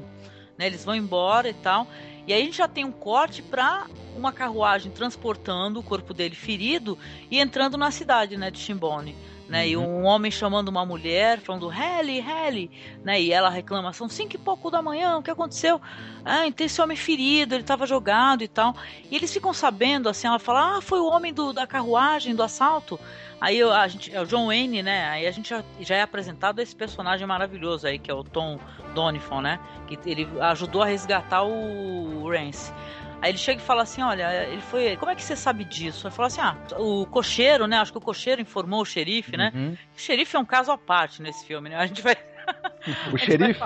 né? Eles vão embora e tal. E aí a gente já tem um corte pra uma carruagem transportando o corpo dele ferido e entrando na cidade, né, de Chimbone. Né, E um homem chamando uma mulher, falando Helly, Helly, né? E ela reclama, são cinco e pouco da manhã, o que aconteceu? Ah, tem esse homem ferido, ele estava jogado e tal. E eles ficam sabendo, assim, ela fala, ah, foi o homem do, da carruagem, do assalto. Aí a gente, é o John Wayne, né? Aí a gente já, já é apresentado esse personagem maravilhoso aí, que é o Tom Donifon, né? Que ele ajudou a resgatar o Rance. Aí ele chega e fala assim: Olha, ele foi. Como é que você sabe disso? Ele fala assim: Ah, o cocheiro, né? Acho que o cocheiro informou o xerife, né? Uhum. O xerife é um caso à parte nesse filme, né? A gente vai. O xerife,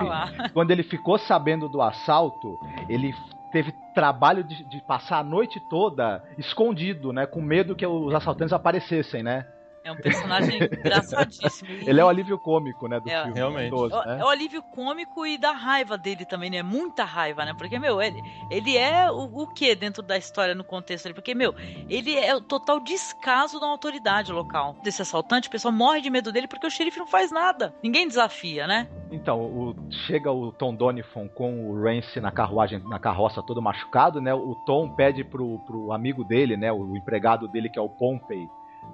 quando ele ficou sabendo do assalto, ele teve trabalho de, de passar a noite toda escondido, né? Com medo que os assaltantes aparecessem, né? É um personagem engraçadíssimo. Ele é o alívio cômico, né, do É, filme. realmente. todo, É o- né? É o alívio cômico e da raiva dele também, né? Muita raiva, né? Porque, meu, ele, ele é o, o que dentro da história, no contexto ali? Porque, meu, ele é o total descaso da autoridade local. Desse assaltante, o pessoal morre de medo dele porque o xerife não faz nada. Ninguém desafia, né? Então, o- chega o Tom Donifon com o Rance na carruagem, na carroça todo machucado, né? O Tom pede pro, pro amigo dele, né? O empregado dele, que é o Pompey,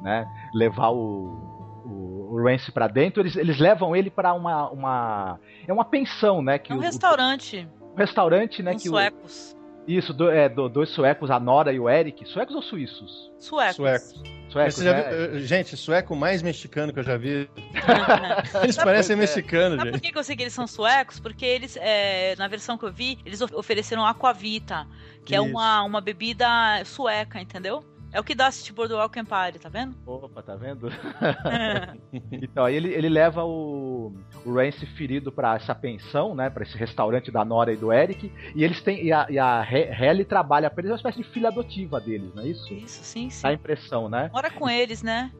né? Levar o, o, o Rance pra dentro. Eles, eles levam ele pra uma, uma... É uma pensão, né? Que É um o- restaurante o restaurante, né? com que o- suecos. Isso, do- é, do- dois suecos, a Nora e o Eric. Suecos ou suíços? Suecos. Suecos. Suecos, né? viu- gente, sueco mais mexicano que eu já vi. Eles parecem mexicanos, Sabe por gente. que que eu sei que eles são suecos? Porque eles, é, na versão que eu vi, eles of- ofereceram Aquavita, que é Isso. uma, uma bebida sueca, entendeu? É o que dá esse Boardwalk Empire, tá vendo? Opa, tá vendo? então, aí ele, ele leva o, o Rance ferido pra essa pensão, né? Pra esse restaurante da Nora e do Eric. E eles têm. E a, e a Helly trabalha pra eles, é uma espécie de filha adotiva deles, não é isso? Isso, sim, sim. Dá a impressão, né? Mora com eles, né?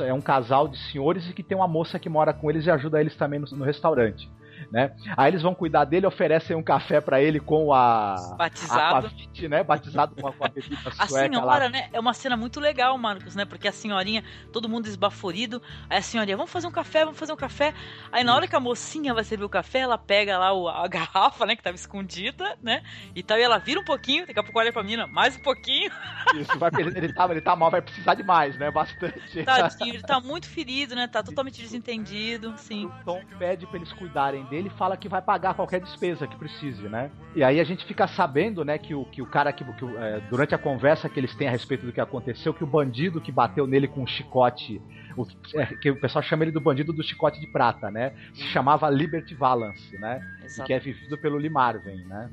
É um casal de senhores e que tem uma moça que mora com eles e ajuda eles também no, no restaurante. Né? Aí eles vão cuidar dele, oferecem um café pra ele com a Batizado. Aquavit, né? Batizado com a, com a bebida A sueca lá. senhora, né? É uma cena muito legal, Marcos, né? Porque a senhorinha, todo mundo esbaforido. Aí a senhorinha, vamos fazer um café, vamos fazer um café. Aí na hora que a mocinha vai servir o café, ela pega lá o- a garrafa, né? Que tava escondida, né? E tal, e ela vira um pouquinho, daqui a pouco olha pra menina, mais um pouquinho. Isso, vai, ele, ele, tá, ele tá mal, vai precisar de mais, né? Bastante. Tadinho, ele tá muito ferido, né? Tá totalmente desentendido, sim. O Tom pede pra eles cuidarem dele fala que vai pagar qualquer despesa que precise, né? E aí a gente fica sabendo, né, que o, que o cara que, que é, durante a conversa que eles têm a respeito do que aconteceu, que o bandido que bateu nele com um chicote, o, é, que o pessoal chama ele do bandido do chicote de prata, né? Se chamava Liberty Valance, né? E Exato. que é vivido pelo Lee Marvin, né?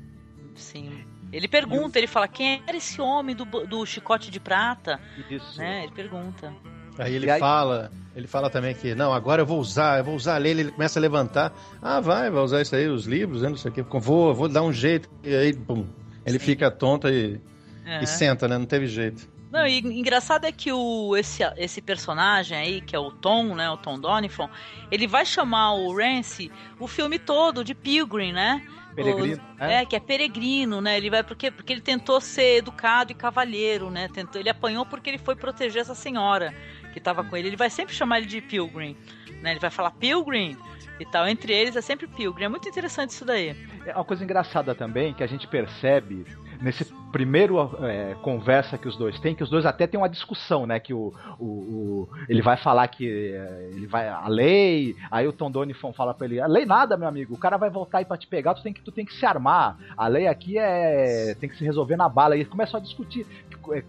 Sim. Ele pergunta, ele fala, quem era esse homem do, do chicote de prata? Isso. Né? Ele pergunta. Aí ele aí- fala, ele fala também que, não, agora eu vou usar, eu vou usar a lei, ele começa a levantar. Ah, vai, vai usar isso aí, os livros, né, não sei o quê. Vou, vou dar um jeito. E aí, pum, ele fica tonto e... É. E senta, né? Não teve jeito. Não, e engraçado é que o, esse, esse personagem aí, que é o Tom, né? O Tom Donifon, ele vai chamar o Rance o filme todo de Pilgrim, né? Peregrino, O- né? É, que é peregrino, né? Ele vai porque, porque ele tentou ser educado e cavalheiro, né? Tentou, ele apanhou porque ele foi proteger essa senhora que tava com ele. Ele vai sempre chamar ele de Pilgrim, né? Ele vai falar Pilgrim e tal. Entre eles é sempre Pilgrim. É muito interessante isso daí. É uma coisa engraçada também que a gente percebe nesse primeiro é, conversa que os dois têm, que os dois até têm uma discussão, né? Que o, o, o- ele vai falar que é, ele vai a lei, aí o Tom Donifon fala pra ele, a lei nada, meu amigo, o cara vai voltar aí pra te pegar, tu tem que tu tem que se armar. A lei aqui é tem que se resolver na bala. E começam a discutir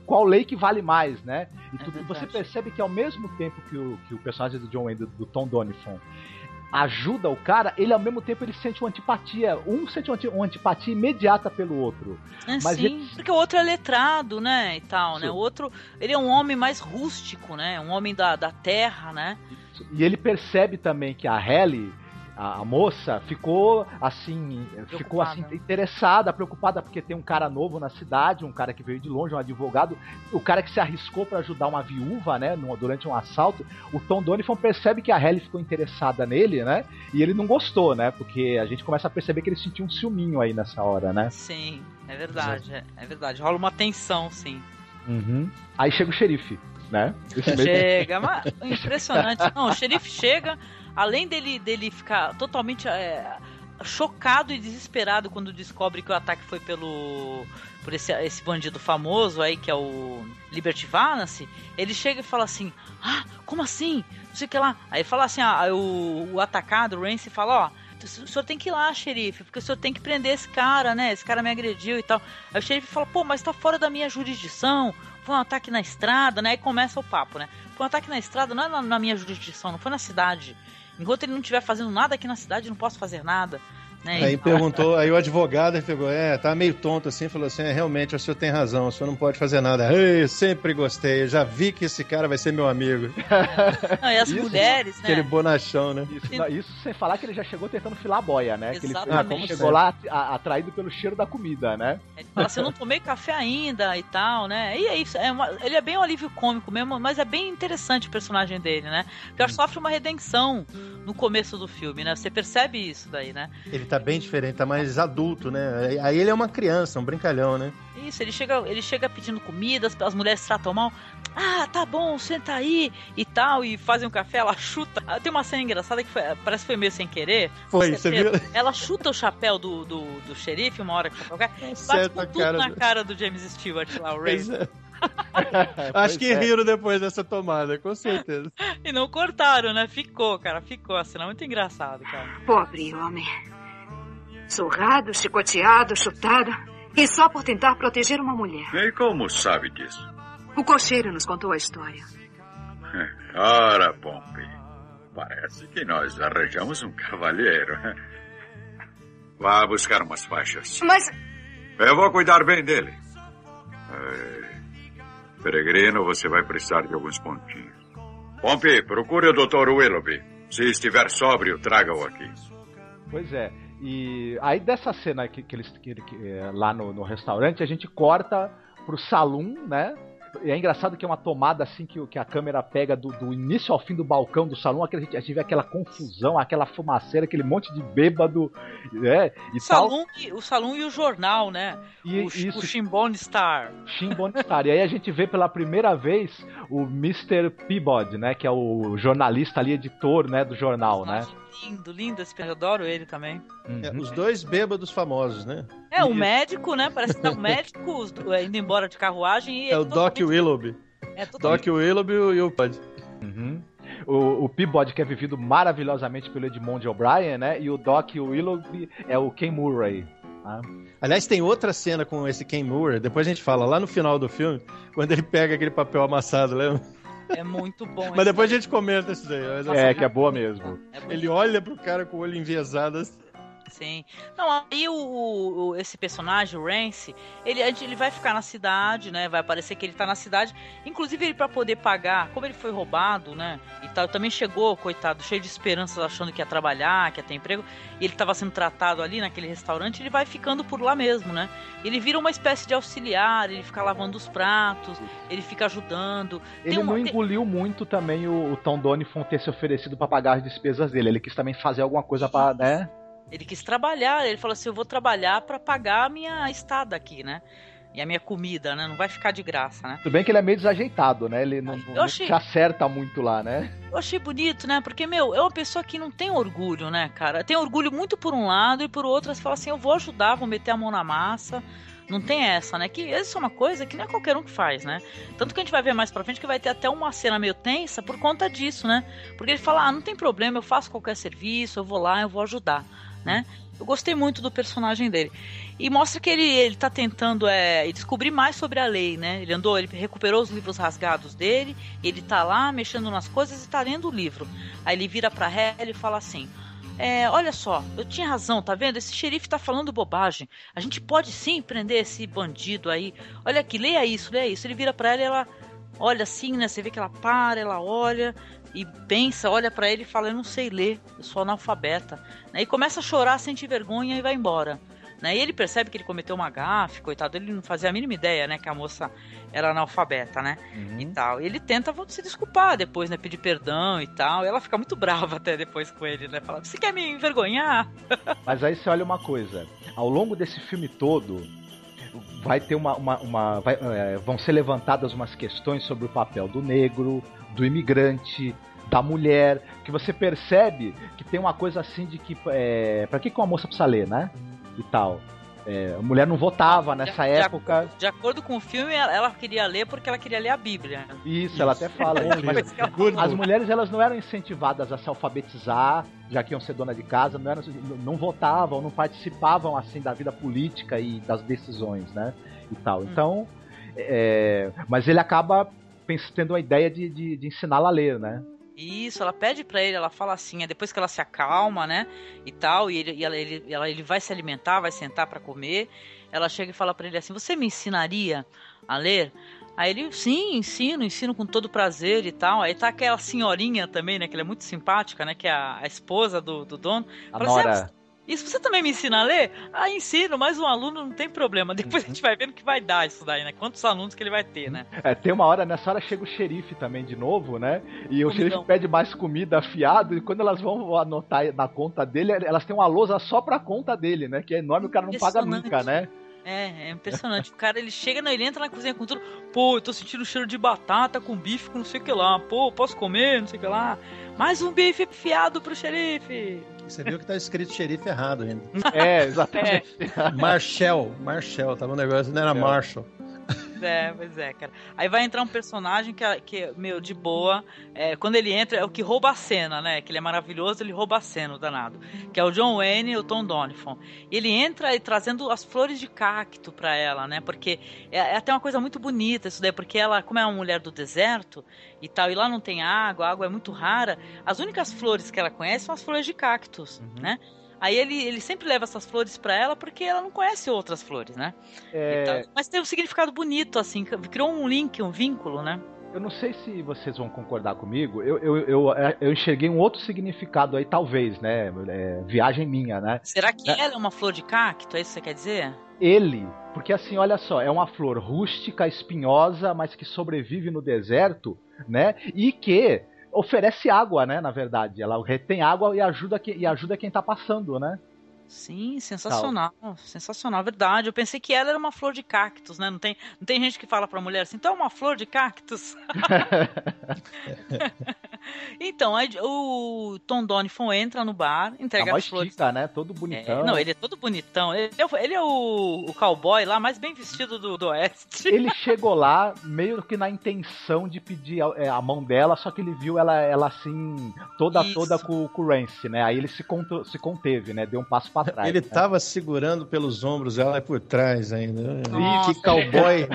qual lei que vale mais, né? E tu- você percebe que ao mesmo tempo que o, que o personagem do John Wayne, do, do Tom Donifon, ajuda o cara, ele ao mesmo tempo ele sente uma antipatia. Um sente uma, anti- uma antipatia imediata pelo outro. É, Mas sim, ele- porque o outro é letrado, né, e tal, né? Sim. O outro, ele é um homem mais rústico, né? Um homem da, da terra, né? E ele percebe também que a Helly, a, a moça, ficou assim, ficou assim interessada, preocupada porque tem um cara novo na cidade, um cara que veio de longe, um advogado, o cara que se arriscou pra ajudar uma viúva, né, durante um assalto. O Tom Donifon percebe que a Helly ficou interessada nele, né? E ele não gostou, né? Porque a gente começa a perceber que ele sentiu um ciúminho aí nessa hora, né? Sim, é verdade, é, é verdade. Rola uma tensão, sim. Uhum. Aí chega o xerife, né? Chega, mas impressionante. Não, o xerife chega, além dele, dele ficar totalmente é, chocado e desesperado quando descobre que o ataque foi pelo por esse, esse bandido famoso aí que é o Liberty Valance, ele chega e fala assim: "Ah, como assim? Não sei o que lá". Aí fala assim, ah, o, o atacado, o Rance fala, ó, o senhor tem que ir lá, xerife, porque o senhor tem que prender esse cara, né? Esse cara me agrediu e tal. Aí o xerife fala, pô, mas tá fora da minha jurisdição, foi um ataque na estrada, né? Aí começa o papo, né? Foi um ataque na estrada, não é na, na minha jurisdição, não foi na cidade. Enquanto ele não estiver fazendo nada aqui na cidade, não posso fazer nada. Né? Aí E- perguntou, aí o advogado ele pegou, é, tá meio tonto assim, falou assim, é, realmente o senhor tem razão, o senhor não pode fazer nada. Ei, sempre gostei, eu já vi que esse cara vai ser meu amigo. Não, e as Isso, mulheres, né? Aquele bonachão, né? Isso, não, isso sem falar que ele já chegou tentando filar a boia, né? Que ele, ele chegou lá atraído pelo cheiro da comida, né? Ele fala assim, eu não tomei café ainda e tal, né? E é isso, é uma- ele é bem um alívio cômico mesmo, mas é bem interessante o personagem dele, né? Porque ele sofre uma redenção no começo do filme, né? Você percebe isso daí, né? Ele tá bem diferente, tá mais adulto, né? Aí- ele é uma criança, um brincalhão, né? Isso, ele chega, ele chega pedindo comida, as, as mulheres tratam mal. Ah, tá bom, senta aí e tal, e fazem um café, ela chuta. Ah, Tem uma cena engraçada que foi- parece que foi meio sem querer. Foi, você viu? Ela chuta o chapéu do, do, do xerife uma hora que o chapéu cai, bate Acerta com a tudo cara na do- cara do James Stewart lá, o Ray. Pois é. Acho que é. riram depois dessa tomada, com certeza. E não cortaram, né? Ficou, cara, ficou. A cena é muito engraçado, cara. Pobre homem. Surrado, chicoteado, chutado. E só por tentar proteger uma mulher. E como sabe disso? O cocheiro nos contou a história. Ora, Pompey, parece que nós arranjamos um cavalheiro. Vá buscar umas faixas. Mas Eu vou cuidar bem dele. É, Peregrino, você vai precisar de alguns pontinhos. Pompey, procure o Dr. Willoughby. Se estiver sóbrio, traga-o aqui. Pois é. E aí dessa cena que, que eles que, que, é, lá no, no restaurante, a gente corta pro salão, né? E é engraçado que é uma tomada assim que, que a câmera pega do, do início ao fim do balcão do salão, aquele, a gente- vê aquela confusão, aquela fumaceira, aquele monte de bêbado, né? E O tal. salão, e, o salão e o jornal, né? E o, isso- o Shimbone Star. Shin Star. E aí a gente vê pela primeira vez o Mr. Peabody, né? Que é o jornalista ali, editor, né? Do jornal, né? Lindo, lindo esse eu adoro ele também. É, os dois bêbados famosos, né? É, o médico, né? Parece que tá o médico os do- é, indo embora de carruagem e É o Doc Willoughby. É Doc Willoughby e o Pud. Uhum. O, o Peabody, que é vivido maravilhosamente pelo Edmond O'Brien, né? E o Doc Willoughby é o Ken Murray. tá? Aliás, tem outra cena com esse Ken Moore, depois a gente fala, lá no final do filme, quando ele pega aquele papel amassado, lembra? É muito bom. Mas depois a gente comenta isso daí. É, que é boa mesmo. É. Ele olha pro cara com o olho enviesado. assim. Sim. Não, aí o, o- esse personagem, o Rance, ele, ele vai ficar na cidade, né? Vai parecer que ele tá na cidade. Inclusive, ele pra poder pagar, como ele foi roubado, né? E tal, também chegou, coitado, cheio de esperanças, achando que ia trabalhar, que ia ter emprego. E ele tava sendo tratado ali naquele restaurante, ele vai ficando por lá mesmo, né? Ele vira uma espécie de auxiliar, ele fica lavando os pratos, ele fica ajudando. Tem Ele uma- não tem- engoliu muito também o, o Tom Donifon ter se oferecido pra pagar as despesas dele. Ele quis também fazer alguma coisa pra, né? Ele quis trabalhar, ele falou assim: eu vou trabalhar pra pagar a minha estada aqui, né? E a minha comida, né? Não vai ficar de graça, né? Tudo bem que ele é meio desajeitado, né? Ele não, não achei- se acerta muito lá, né? Eu achei bonito, né? Porque, meu, é uma pessoa que não tem orgulho, né, cara? Tem orgulho muito por um lado e por outro, você fala assim: eu vou ajudar, vou meter a mão na massa. Não tem essa, né? Que isso é uma coisa que não é qualquer um que faz, né? Tanto que a gente vai ver mais pra frente que vai ter até uma cena meio tensa por conta disso, né? Porque ele fala: ah, não tem problema, eu faço qualquer serviço, eu vou lá, eu vou ajudar, né? Eu gostei muito do personagem dele. E mostra que ele, ele tá tentando é, descobrir mais sobre a lei, né? Ele andou, ele recuperou os livros rasgados dele, ele tá lá mexendo nas coisas e tá lendo o livro. Aí ele vira pra Helen e fala assim: é, olha só, eu tinha razão, tá vendo? Esse xerife tá falando bobagem. A gente pode sim prender esse bandido aí. Olha aqui, leia isso, leia isso. Ele vira pra ela e ela olha assim, né? Você vê que ela para, ela olha e pensa, olha pra ele e fala: Eu não sei ler, eu sou analfabeta. Né? E começa a chorar, sente vergonha e vai embora. Né? E ele percebe que ele cometeu uma gafe, coitado, ele não fazia a mínima ideia, né, que a moça era analfabeta, né? E tal. E ele tenta se desculpar depois, né, pedir perdão e tal. E ela fica muito brava até depois com ele, né? Fala: "Você quer me envergonhar?" Mas aí você olha uma coisa, ao longo desse filme todo, vai ter uma. uma, uma- vai- é, vão ser levantadas umas questões sobre o papel do negro, do imigrante, da mulher, que você percebe que tem uma coisa assim de que. É, pra que, que uma moça precisa ler, né? E tal. É, a mulher não votava nessa De- de época. acordo- De acordo com o filme, ela ela queria ler porque ela queria ler a Bíblia. Isso, ela até fala. Isso, mas as mulheres elas não eram incentivadas a se alfabetizar, já que iam ser dona de casa, não, eram, não votavam, não participavam assim da vida política e das decisões, né? E tal. Então, é, mas ele acaba tendo a ideia de, de, de ensiná-la a ler, né? Isso, ela pede pra ele, ela fala assim, é depois que ela se acalma, né, e tal, e ele, e ela- ele, ela- ele vai se alimentar, vai sentar pra comer, ela chega e fala pra ele assim, você me ensinaria a ler? Aí ele, sim, ensino, ensino com todo prazer e tal. Aí tá aquela senhorinha também, né, que ela é muito simpática, né, que é a, a esposa do, do dono. A Fala assim, Nora. "Ah, isso você também me ensina a ler? Ah, ensino, mas um aluno não tem problema. Depois a gente vai vendo que vai dar isso daí, né? Quantos alunos que ele vai ter, né? É, tem uma hora, nessa hora chega o xerife também de novo, né? E o Comidão. xerife pede mais comida afiado, e quando elas vão anotar na conta dele, elas têm uma lousa só pra conta dele, né? Que é enorme, o cara não paga nunca, né? É, é impressionante. O cara, ele chega, não, ele entra na cozinha com tudo. Pô, eu tô sentindo cheiro de batata com bife com não sei o que lá. Pô, posso comer, não sei o que lá. Mais um bife fiado pro xerife. Você viu que tá escrito xerife errado ainda. É, exatamente. Marshall, Marshall, tava um negócio, não era Marshall. É, pois é, cara. Aí vai entrar um personagem que, que meu, de boa, é, quando ele entra, é o que rouba a cena, né? Que ele é maravilhoso, ele rouba a cena, o danado. Que é o John Wayne e o Tom Donifon. E ele entra aí trazendo as flores de cacto pra ela, né? Porque é, é até uma coisa muito bonita isso daí, porque ela, como é uma mulher do deserto e tal, e lá não tem água, a água é muito rara, as únicas flores que ela conhece são as flores de cactos, né? Aí ele, ele sempre leva essas flores pra ela porque ela não conhece outras flores, né? É, E tal. Mas tem um significado bonito, assim, criou um link, um vínculo, né? Eu não sei se vocês vão concordar comigo. Eu, eu, eu, eu enxerguei um outro significado aí, talvez, né? É, viagem minha, né? Será que ela é uma flor de cacto? É isso que você quer dizer? Ele, porque assim, olha só, é uma flor rústica, espinhosa, mas que sobrevive no deserto, né? E que oferece água, né? Na verdade, ela retém água e ajuda, que, e ajuda quem tá passando, né? Sim, sensacional, sensacional, verdade. Eu pensei que ela era uma flor de cactos, né? Não tem, não tem gente que fala pra mulher assim, então é uma flor de cactus. então, aí o Tom Donifon entra no bar, entrega A as flores. estica, né? Todo bonitão. É, não, ele é todo bonitão. Ele é, o- ele é o, o cowboy lá mais bem vestido do, do oeste. Ele chegou lá meio que na intenção de pedir a, é, a mão dela, só que ele viu ela, ela assim, toda Isso. toda com, com o Rance, né? Aí ele se, conto- se conteve, né? Deu um passo pra trás. Ele né? tava segurando pelos ombros ela por trás ainda. Nossa. que cowboy.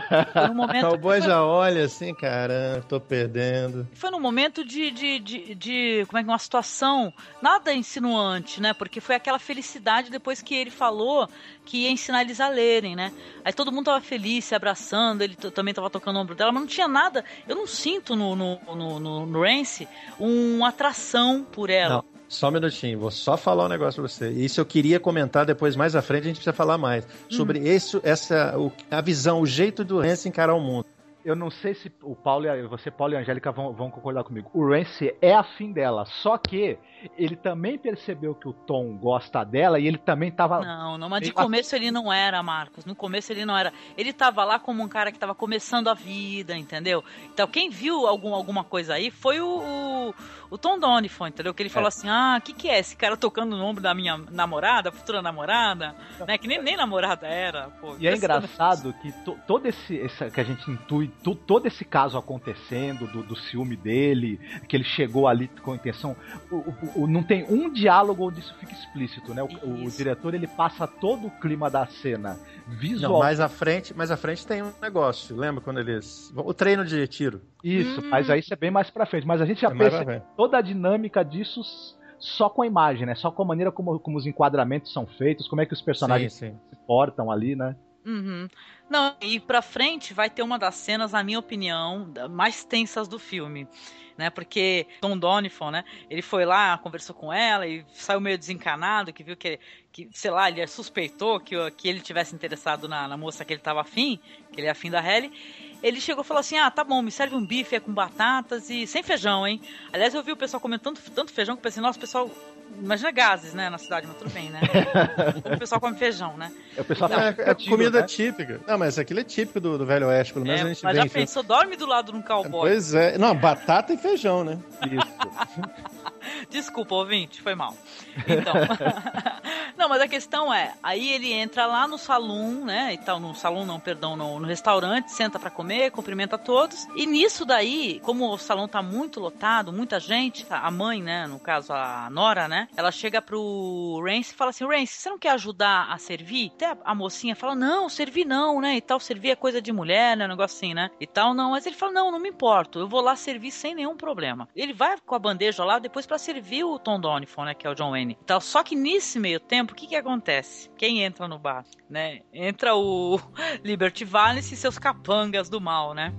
No momento- cowboy já olha assim, caramba, tô perdendo. Foi num momento de, de, de, de, como é que uma situação nada insinuante, né? Porque foi aquela felicidade depois que ele falou que ia ensinar eles a lerem, né? Aí todo mundo tava feliz, se abraçando, ele também tava tocando o ombro dela, mas não tinha nada. Eu não sinto no, no, no, no, no Rance uma atração por ela. Não. Só um minutinho, vou só falar um negócio pra você. Isso eu queria comentar depois, mais à frente, a gente precisa falar mais. Sobre Hum. esse, essa, o- a visão, o jeito do Rance encarar o mundo. Eu não sei se o Paulo e você, Paulo e a Angélica, vão, vão concordar comigo. O Rance é afim dela, só que ele também percebeu que o Tom gosta dela e ele também tava. Não, não, mas de começo ele não era, Marcos. No começo ele não era. Ele tava lá como um cara que tava começando a vida, entendeu? Então, quem viu algum, alguma coisa aí foi o, o, o Tom Donifon, entendeu? Que ele falou assim: ah, o que, que é? Esse cara tocando no ombro da minha namorada, futura namorada, né? Que nem, nem namorada era, pô. E é engraçado que to- todo esse, esse- que a gente intui, todo esse caso acontecendo, do, do ciúme dele, que ele chegou ali com a intenção, o- o- o- não tem um diálogo onde isso fica explícito, né? O, o- o diretor ele passa todo o clima da cena visual. Não, mais à frente, mais à frente tem um negócio. Lembra quando eles. O treino de tiro. Isso, mas aí isso é bem mais pra frente. Mas a gente já É percebe toda a dinâmica disso só com a imagem, né? Só com a maneira como, como os enquadramentos são feitos, como é que os personagens Sim, sim. se portam ali, né? Uhum. Não, e pra frente vai ter uma das cenas, na minha opinião, mais tensas do filme. Né, porque Tom Donifon, né? Ele foi lá, conversou com ela e saiu meio desencanado, que viu que, que sei lá, ele suspeitou que, que ele tivesse interessado na, na moça que ele tava afim, que ele é afim da Helly. Ele chegou e falou assim: Ah, tá bom, me serve um bife é com batatas e sem feijão, hein? Aliás, eu vi o pessoal comendo tanto, tanto feijão que eu pensei, nossa, o pessoal. Imagina gases, né, na cidade, mas tudo bem, né? O pessoal come feijão, né? O pessoal É, é comida típica. Não, mas aquilo é típico do, do Velho Oeste, pelo menos É, a gente mas vê já filme. pensou, dorme do lado de um cowboy. Pois é. Não, batata e feijão, né? Desculpa, ouvinte, foi mal. Então. não, mas a questão é, aí ele entra lá no salão, né? E tal, no salão não, perdão, no, no restaurante, senta pra comer, cumprimenta todos. E nisso daí, como o salão tá muito lotado, muita gente, a mãe, né, no caso a Nora, né? Ela chega pro Rance e fala assim: Rance, você não quer ajudar a servir? Até a mocinha fala: Não, servir não, né? E tal, servir é coisa de mulher, né? Um negócio assim, né? E tal, não. Mas ele fala: Não, não me importo, eu vou lá servir sem nenhum problema. Ele vai com a bandeja lá depois pra servir o Tom Donifon, né? Que é o John Wayne. Então, só que nesse meio tempo, o que que acontece? Quem entra no bar, né? Entra o Liberty Valance e seus capangas do mal, né?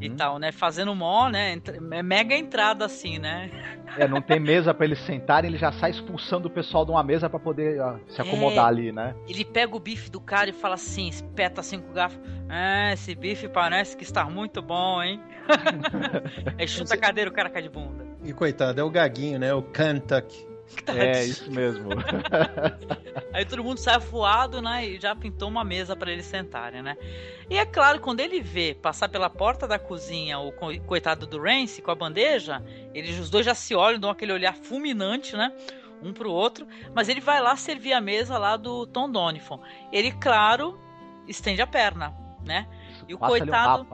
E tal, né? Fazendo mó, né? é Mega entrada assim, né? É, não tem mesa pra eles sentarem, ele já sai expulsando o pessoal de uma mesa pra poder ó, se acomodar É. ali, né? Ele pega o bife do cara e fala assim, espeta assim com o garfo. É, esse bife parece que está muito bom, hein? Aí chuta a cadeira, o cara cai de bunda. E coitado, é o Gaguinho, né? O Kentucky. É, isso mesmo. Aí todo mundo sai voado, né? E já pintou uma mesa para eles sentarem, né? E é claro, quando ele vê passar pela porta da cozinha o co- coitado do Rance com a bandeja, eles os dois já se olham, dão aquele olhar fulminante, né? Um pro outro, mas ele vai lá servir a mesa lá do Tom Donifon. Ele, claro, estende a perna, né? E o um coitado.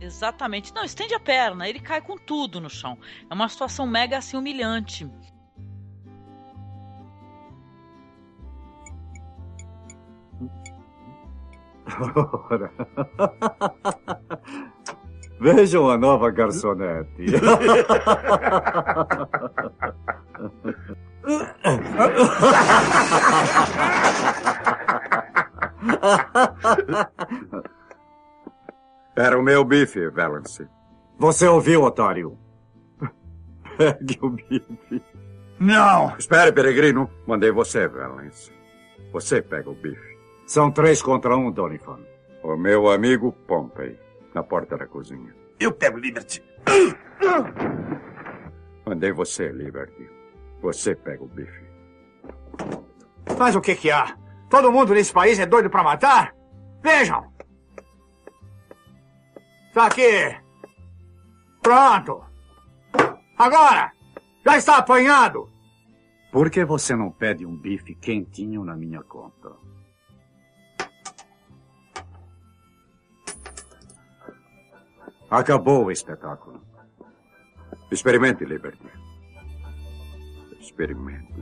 Exatamente. Não, estende a perna, ele cai com tudo no chão. É uma situação mega assim humilhante. Ora. Vejam a nova garçonete. Era o meu bife, Valence. Você ouviu, otário? Pegue o bife. Não! Espere, peregrino. Mandei você, Valence. Você pega o bife. São três contra um, Donifan. O meu amigo Pompey, na porta da cozinha. Eu pego Liberty. Mandei você, Liberty. Você pega o bife. Mas o que que há? Todo mundo nesse país é doido pra matar? Vejam! Tá aqui! Pronto! Agora! Já está apanhado! Por que você não pede um bife quentinho na minha conta? Acabou o espetáculo. Experimente, Liberty. Experimente.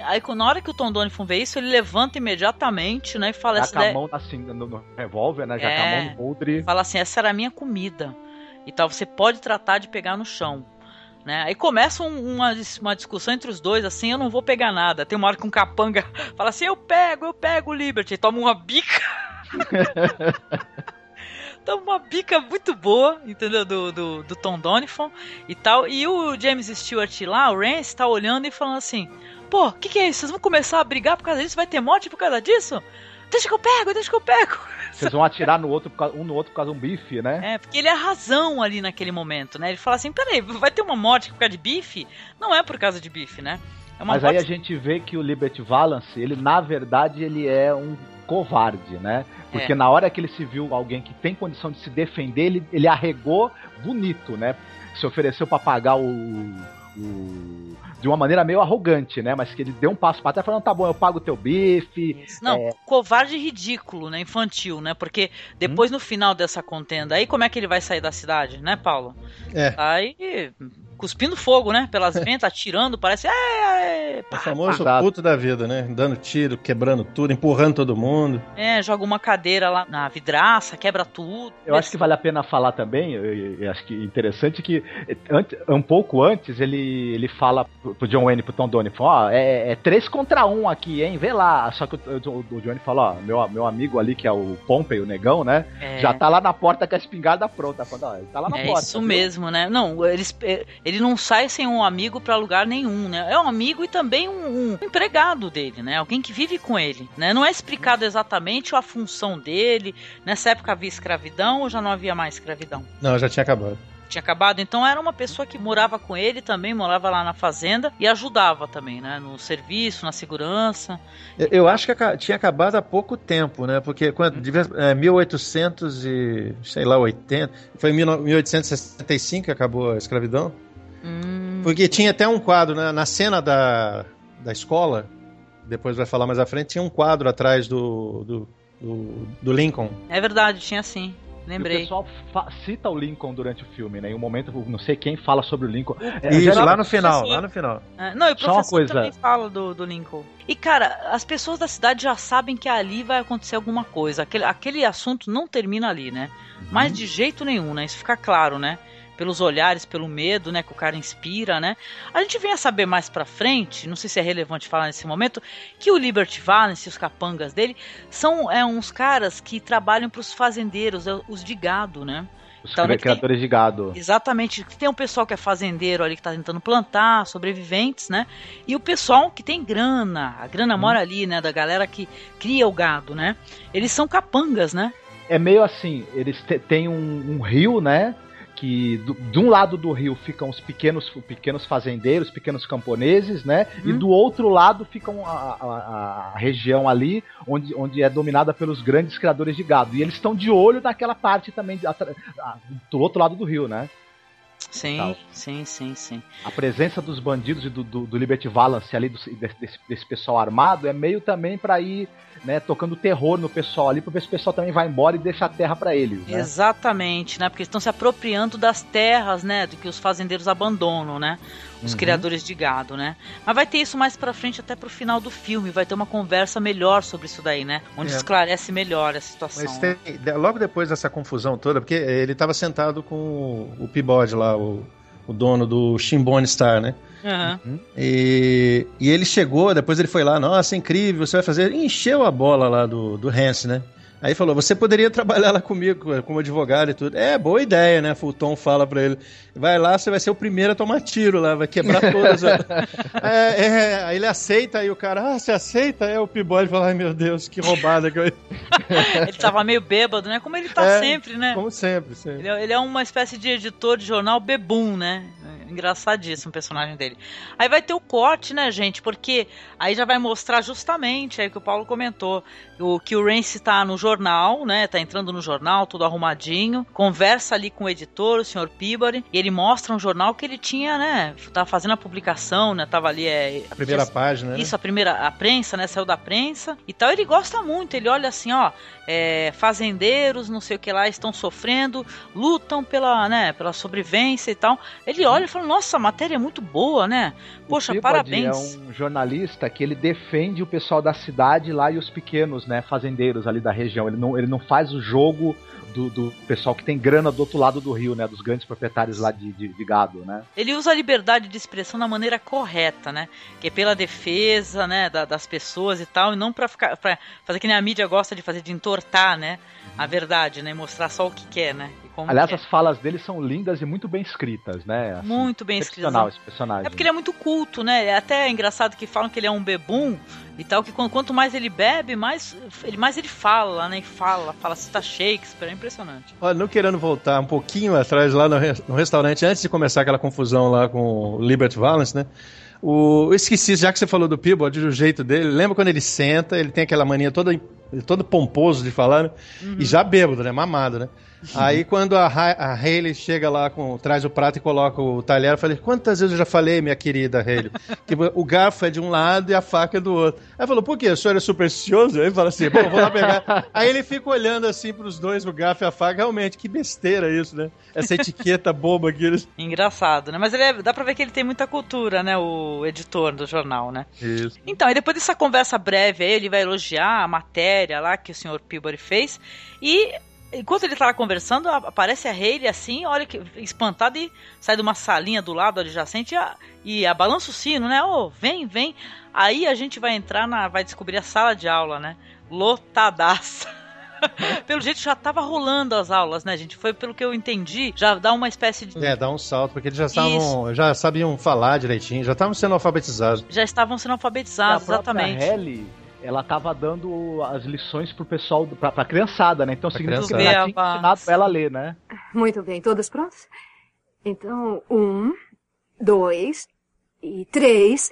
Aí, na hora que o Tom Donifon vê isso, ele levanta imediatamente, né? E fala Já assim, com a mão assim, no, no revólver, né? Já com a mão no podre. Fala assim, essa era a minha comida. E tal, você pode tratar de pegar no chão. Né? Aí começa um, uma, uma discussão entre os dois, assim, eu não vou pegar nada. Tem uma hora que um capanga fala assim, eu pego, eu pego o Liberty. Toma uma bica. Toma uma bica muito boa, entendeu? Do, do, do Tom Donifon e tal. E o James Stewart lá, o Rance, tá olhando e falando assim, pô, o que, que é isso? Vocês vão começar a brigar por causa disso? Vai ter morte por causa disso? Deixa que eu pego, deixa que eu pego. Vocês vão atirar no outro, um no outro por causa de um bife, né? É, porque ele é a razão ali naquele momento, né? Ele fala assim, peraí, vai ter uma morte por causa de bife? Não é por causa de bife, né? É Mas aí a gente vê que o Liberty Valance, ele na verdade ele é um covarde, né? Porque É. na hora que ele se viu alguém que tem condição de se defender, ele, ele arregou bonito, né? Se ofereceu pra pagar o, o- de uma maneira meio arrogante, né? Mas que ele deu um passo pra trás falando, tá bom, eu pago o teu bife. Não, É, covarde ridículo, né? Infantil, né? Porque depois no final dessa contenda, aí como é que ele vai sair da cidade, né, Paulo? É. Aí cuspindo fogo, né? Pelas ventas, atirando, parece. É, é, O famoso puto da vida, né? Dando tiro, quebrando tudo, empurrando todo mundo. é, joga uma cadeira lá na vidraça, quebra tudo. Eu acho que vale a pena falar também, eu, eu- acho que interessante que um pouco antes ele, ele fala pro John Wayne e pro Tom Donifon, ó, é, é três contra um aqui, hein, vê lá. Só que o, o, o Johnny fala, ó, meu, meu amigo ali, que é o Pompey, o negão, né, É. já tá lá na porta com a espingarda pronta. Falando, ó, ele tá lá na É porta. isso viu? mesmo, né? Não, eles, eh, ele não sai sem um amigo pra lugar nenhum, né? É um amigo e também um, um empregado dele, né? Alguém que vive com ele, né? Não é explicado exatamente a função dele. Nessa época havia escravidão ou já não havia mais escravidão? Não, já tinha acabado. Tinha acabado, então era uma pessoa que morava com ele também, morava lá na fazenda e ajudava também, né? No serviço, na segurança. Eu, eu acho que tinha acabado há pouco tempo, né? Porque quando, devia, é, 1800 e, sei lá, 80, foi em 19- 1865 que acabou a escravidão. Hum, Porque tinha até um quadro, né? na cena da, da escola, depois vai falar mais à frente, tinha um quadro atrás do, do, do, do Lincoln. É verdade, tinha sim. E o Lembrei. pessoal cita o Lincoln durante o filme, né? Em um momento, não sei quem fala sobre o Lincoln. É, Isso, geral- lá no final, lá no final. É, não, e o Só uma professor coisa. também fala do, do Lincoln. E, cara, as pessoas da cidade já sabem que ali vai acontecer alguma coisa. Aquele, aquele assunto não termina ali, né? Mas de jeito nenhum, né? Isso fica claro, né? Pelos olhares, pelo medo, né? Que o cara inspira, né? A gente vem a saber mais pra frente, não sei se é relevante falar nesse momento, que o Liberty Valance e os capangas dele são é, uns caras que trabalham pros fazendeiros, é, os de gado, né? Os Então, cri- que tem- criadores de gado. Exatamente. Tem um pessoal que é fazendeiro ali que tá tentando plantar, sobreviventes, né? E o pessoal que tem grana. A grana mora ali, né? Da galera que cria o gado, né? Eles são capangas, né? É meio assim, eles têm um, um rio, né? Que do- de um lado do rio ficam os pequenos, pequenos fazendeiros, pequenos camponeses, né? E do outro lado ficam a, a- a- região ali onde, onde é dominada pelos grandes criadores de gado. E eles estão de olho naquela parte também a- do outro lado do rio, né? Sim, sim, sim, sim. A presença dos bandidos e do, do, do Liberty Valance ali, do- desse, desse- pessoal armado, é meio também pra ir né, tocando terror no pessoal ali, pra ver se o pessoal também vai embora e deixa a terra pra eles. Né? Exatamente, né? Porque eles estão se apropriando das terras, né? Do que os fazendeiros abandonam, né? Os Uhum. criadores de gado, né? Mas vai ter isso mais pra frente, até pro final do filme. Vai ter uma conversa melhor sobre isso daí, né? Onde É. esclarece melhor a situação. Mas tem, de- logo depois dessa confusão toda, porque ele estava sentado com o, Peabody lá, o, o dono do Shimbone Star, né? Aham. E, e ele chegou, depois ele foi lá, nossa, incrível, você vai fazer. Encheu a bola lá do, do Hans, né? Aí falou, você poderia trabalhar lá comigo, como advogado e tudo. É, boa ideia, né? Tom fala pra ele. Vai lá, você vai ser o primeiro a tomar tiro lá, vai quebrar todas. as- é, é, aí ele aceita, aí o cara, ah, você aceita? É o Peabody fala, ai meu Deus, que roubada que eu... Ele tava meio bêbado, né? Como ele tá É, sempre, né? Como sempre, sempre. Ele é, ele é uma espécie de editor de jornal bebum, né? Engraçadíssimo o personagem dele. Aí vai ter o corte, né, gente? Porque aí já vai mostrar justamente aí que o Paulo comentou. O que o Rance tá no jornal, né? Tá entrando no jornal, tudo arrumadinho. Conversa ali com o editor, o Sr. Peabody. E ele mostra um jornal que ele tinha, né? Tava fazendo a publicação, né? Tava ali. É, A primeira página, né? Isso, a primeira, a prensa, né? Saiu da prensa e tal. Ele gosta muito. Ele olha assim, ó. é, fazendeiros, não sei o que lá, estão sofrendo, lutam pela, né, pela sobrevivência e tal. Ele olha e fala falo, nossa, a matéria é muito boa, né? Poxa, Peabody parabéns. é um jornalista que ele defende o pessoal da cidade lá e os pequenos, né, fazendeiros ali da região. Ele não, ele não faz o jogo do, do pessoal que tem grana do outro lado do rio, né, dos grandes proprietários lá de, de, de gado, né. Ele usa a liberdade de expressão da maneira correta, né? Que é pela defesa, né, da- das pessoas e tal, e não pra ficar para fazer que nem a mídia gosta de fazer de entortar, né? A verdade, né? E mostrar só o que quer, né? Como Aliás, quer. as falas dele são lindas e muito bem escritas, né. assim, Muito bem escritas. esse personagem. É porque ele é muito culto, né? É até engraçado que falam que ele é um bebum e tal, que quan- quanto mais ele bebe, mais ele, mais ele fala, né? E fala, fala, cita Shakespeare, é impressionante. Olha, não querendo voltar um pouquinho atrás lá no, no restaurante, antes de começar aquela confusão lá com o Liberty Valance, né? O, eu esqueci, já que você falou do Peabody, do jeito dele, lembra quando ele senta, ele tem aquela mania toda, é todo pomposo de falar, né? E já bêbado, né? Mamado, né? Aí quando a, Ha- a Hayley chega lá, com, traz o prato e coloca o talher, eu falei, quantas vezes eu já falei, minha querida Hayley, que o garfo é de um lado e a faca é do outro. Aí falou, por quê? O senhor é supersticioso? Aí ele fala assim, bom, vou lá pegar. Aí ele fica olhando assim pros dois, o garfo e a faca, realmente, que besteira isso, né? Essa etiqueta boba que eles... Engraçado, né? Mas ele é- dá pra ver que ele tem muita cultura, né? O editor do jornal, né? Isso. Então, e depois dessa conversa breve aí, ele vai elogiar a matéria lá que o senhor Peabody fez. E enquanto ele lá conversando, aparece a Hayley assim, olha que espantada e sai de uma salinha do lado adjacente e, a, e a balança o sino, né? Ô, vem, vem. Aí a gente vai entrar na. vai descobrir a sala de aula, né? Lotadaça. pelo jeito já tava rolando as aulas, né, gente? Foi pelo que eu entendi, já dá uma espécie de. É, dá um salto, porque eles já estavam, já sabiam falar direitinho, já estavam sendo alfabetizados. Já estavam sendo alfabetizados, exatamente. Halle, ela tava dando as lições pro pessoal, pra, pra criançada, né? Então significa que criançada. ela tinha ensinado ela a ler, né? Muito bem, todos prontos? Então, um, dois e três.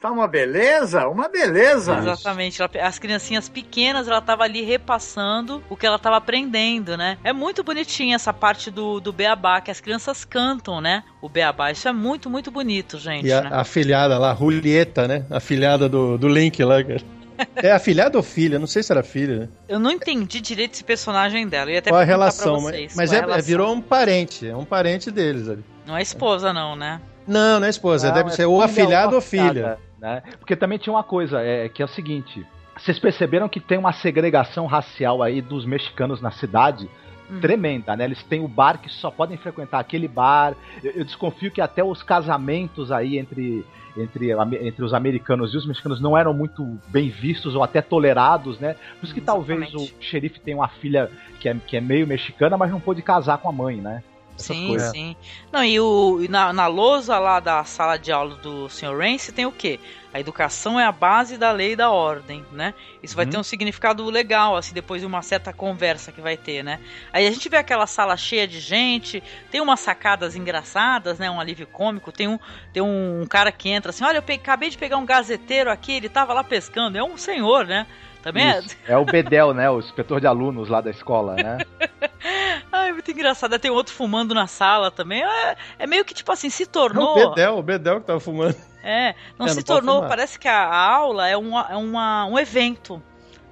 Tá uma beleza? Uma beleza. Exatamente. Ela- as criancinhas pequenas, ela tava ali repassando o que ela tava aprendendo, né? É muito bonitinha essa parte do, do Beabá, que as crianças cantam, né? O Beabá. Isso é muito, muito bonito, gente, E a, né? a filhada lá, Julieta, né? A filhada do, do Link lá, cara. É a filhada ou filha? Não sei se era filha. né? Eu não entendi direito esse personagem dela. Eu ia até Qual a relação? pra Mas, vocês. mas qual é, relação. virou um parente, é um parente deles ali. Não é esposa, não, né? Não, não é esposa, Não, deve é ser ou filha afilhado ou afilhada, filha. Né? Porque também tinha uma coisa, é, que é o seguinte: vocês perceberam que tem uma segregação racial aí dos mexicanos na cidade? Hum. Tremenda, né? Eles têm o bar que só podem frequentar aquele bar. Eu, eu desconfio que até os casamentos aí entre, entre, entre os americanos e os mexicanos não eram muito bem vistos ou até tolerados, né? Por isso que talvez o xerife tenha uma filha que é, que é meio mexicana, mas não pôde casar com a mãe, né? Essas Sim, coisas. sim. Não, e, o, na, na lousa lá da sala de aula do Sr. Rance tem o quê? A educação é a base da lei e da ordem, né? Isso vai Uhum. ter um significado legal, assim, depois de uma certa conversa que vai ter, né? Aí a gente vê aquela sala cheia de gente, tem umas sacadas engraçadas, né? Um alívio cômico, tem um, tem um cara que entra assim, olha, eu acabei de pegar um gazeteiro aqui, ele tava lá pescando, é um senhor, né? Também é... Isso. É o Bedel, né? O inspetor de alunos lá da escola, né? Ai, muito engraçado. Tem outro fumando na sala também. É, é meio que tipo assim, se tornou. o Bedel, o Bedel que tava fumando. É, não É, se não tornou. Parece que a, aula é, uma, é uma, um evento,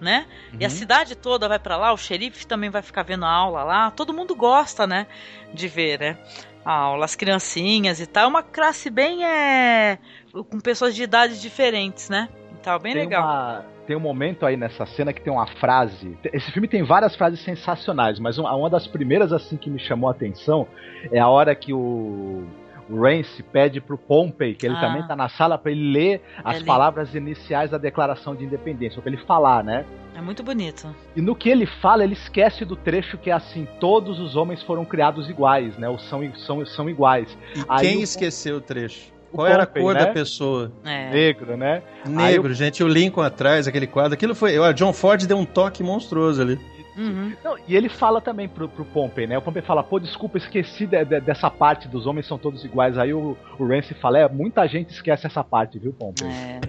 né? E a Uhum. cidade toda vai pra lá, o xerife também vai ficar vendo a aula lá. Todo mundo gosta, né? De ver, né? A aula, as criancinhas e tal. É uma classe bem. É, com pessoas de idades diferentes, né? Então, bem tem legal. Uma, tem um momento aí nessa cena que tem uma frase. Esse filme tem várias frases sensacionais, mas uma, uma das primeiras assim que me chamou a atenção é a hora que o, o Rance pede pro Pompey, que ele Ah. também tá na sala, para ele ler as ler. palavras iniciais da Declaração de Independência, para ele falar, né? É muito bonito. E no que ele fala, ele esquece do trecho que é assim: todos os homens foram criados iguais, né? Ou são, são, são iguais. Aí Quem o- esqueceu o trecho? Qual era a cor né? da pessoa? É. Negro, né? Negro, gente, o Lincoln atrás, aquele quadro. Aquilo foi. O John Ford deu um toque monstruoso ali. Uhum. Não, e ele fala também pro, pro Pompey, né? O Pompey fala, pô, desculpa, esqueci de- de- dessa parte dos homens são todos iguais. Aí o, o Rance fala, é, muita gente esquece essa parte, viu, Pompey? É.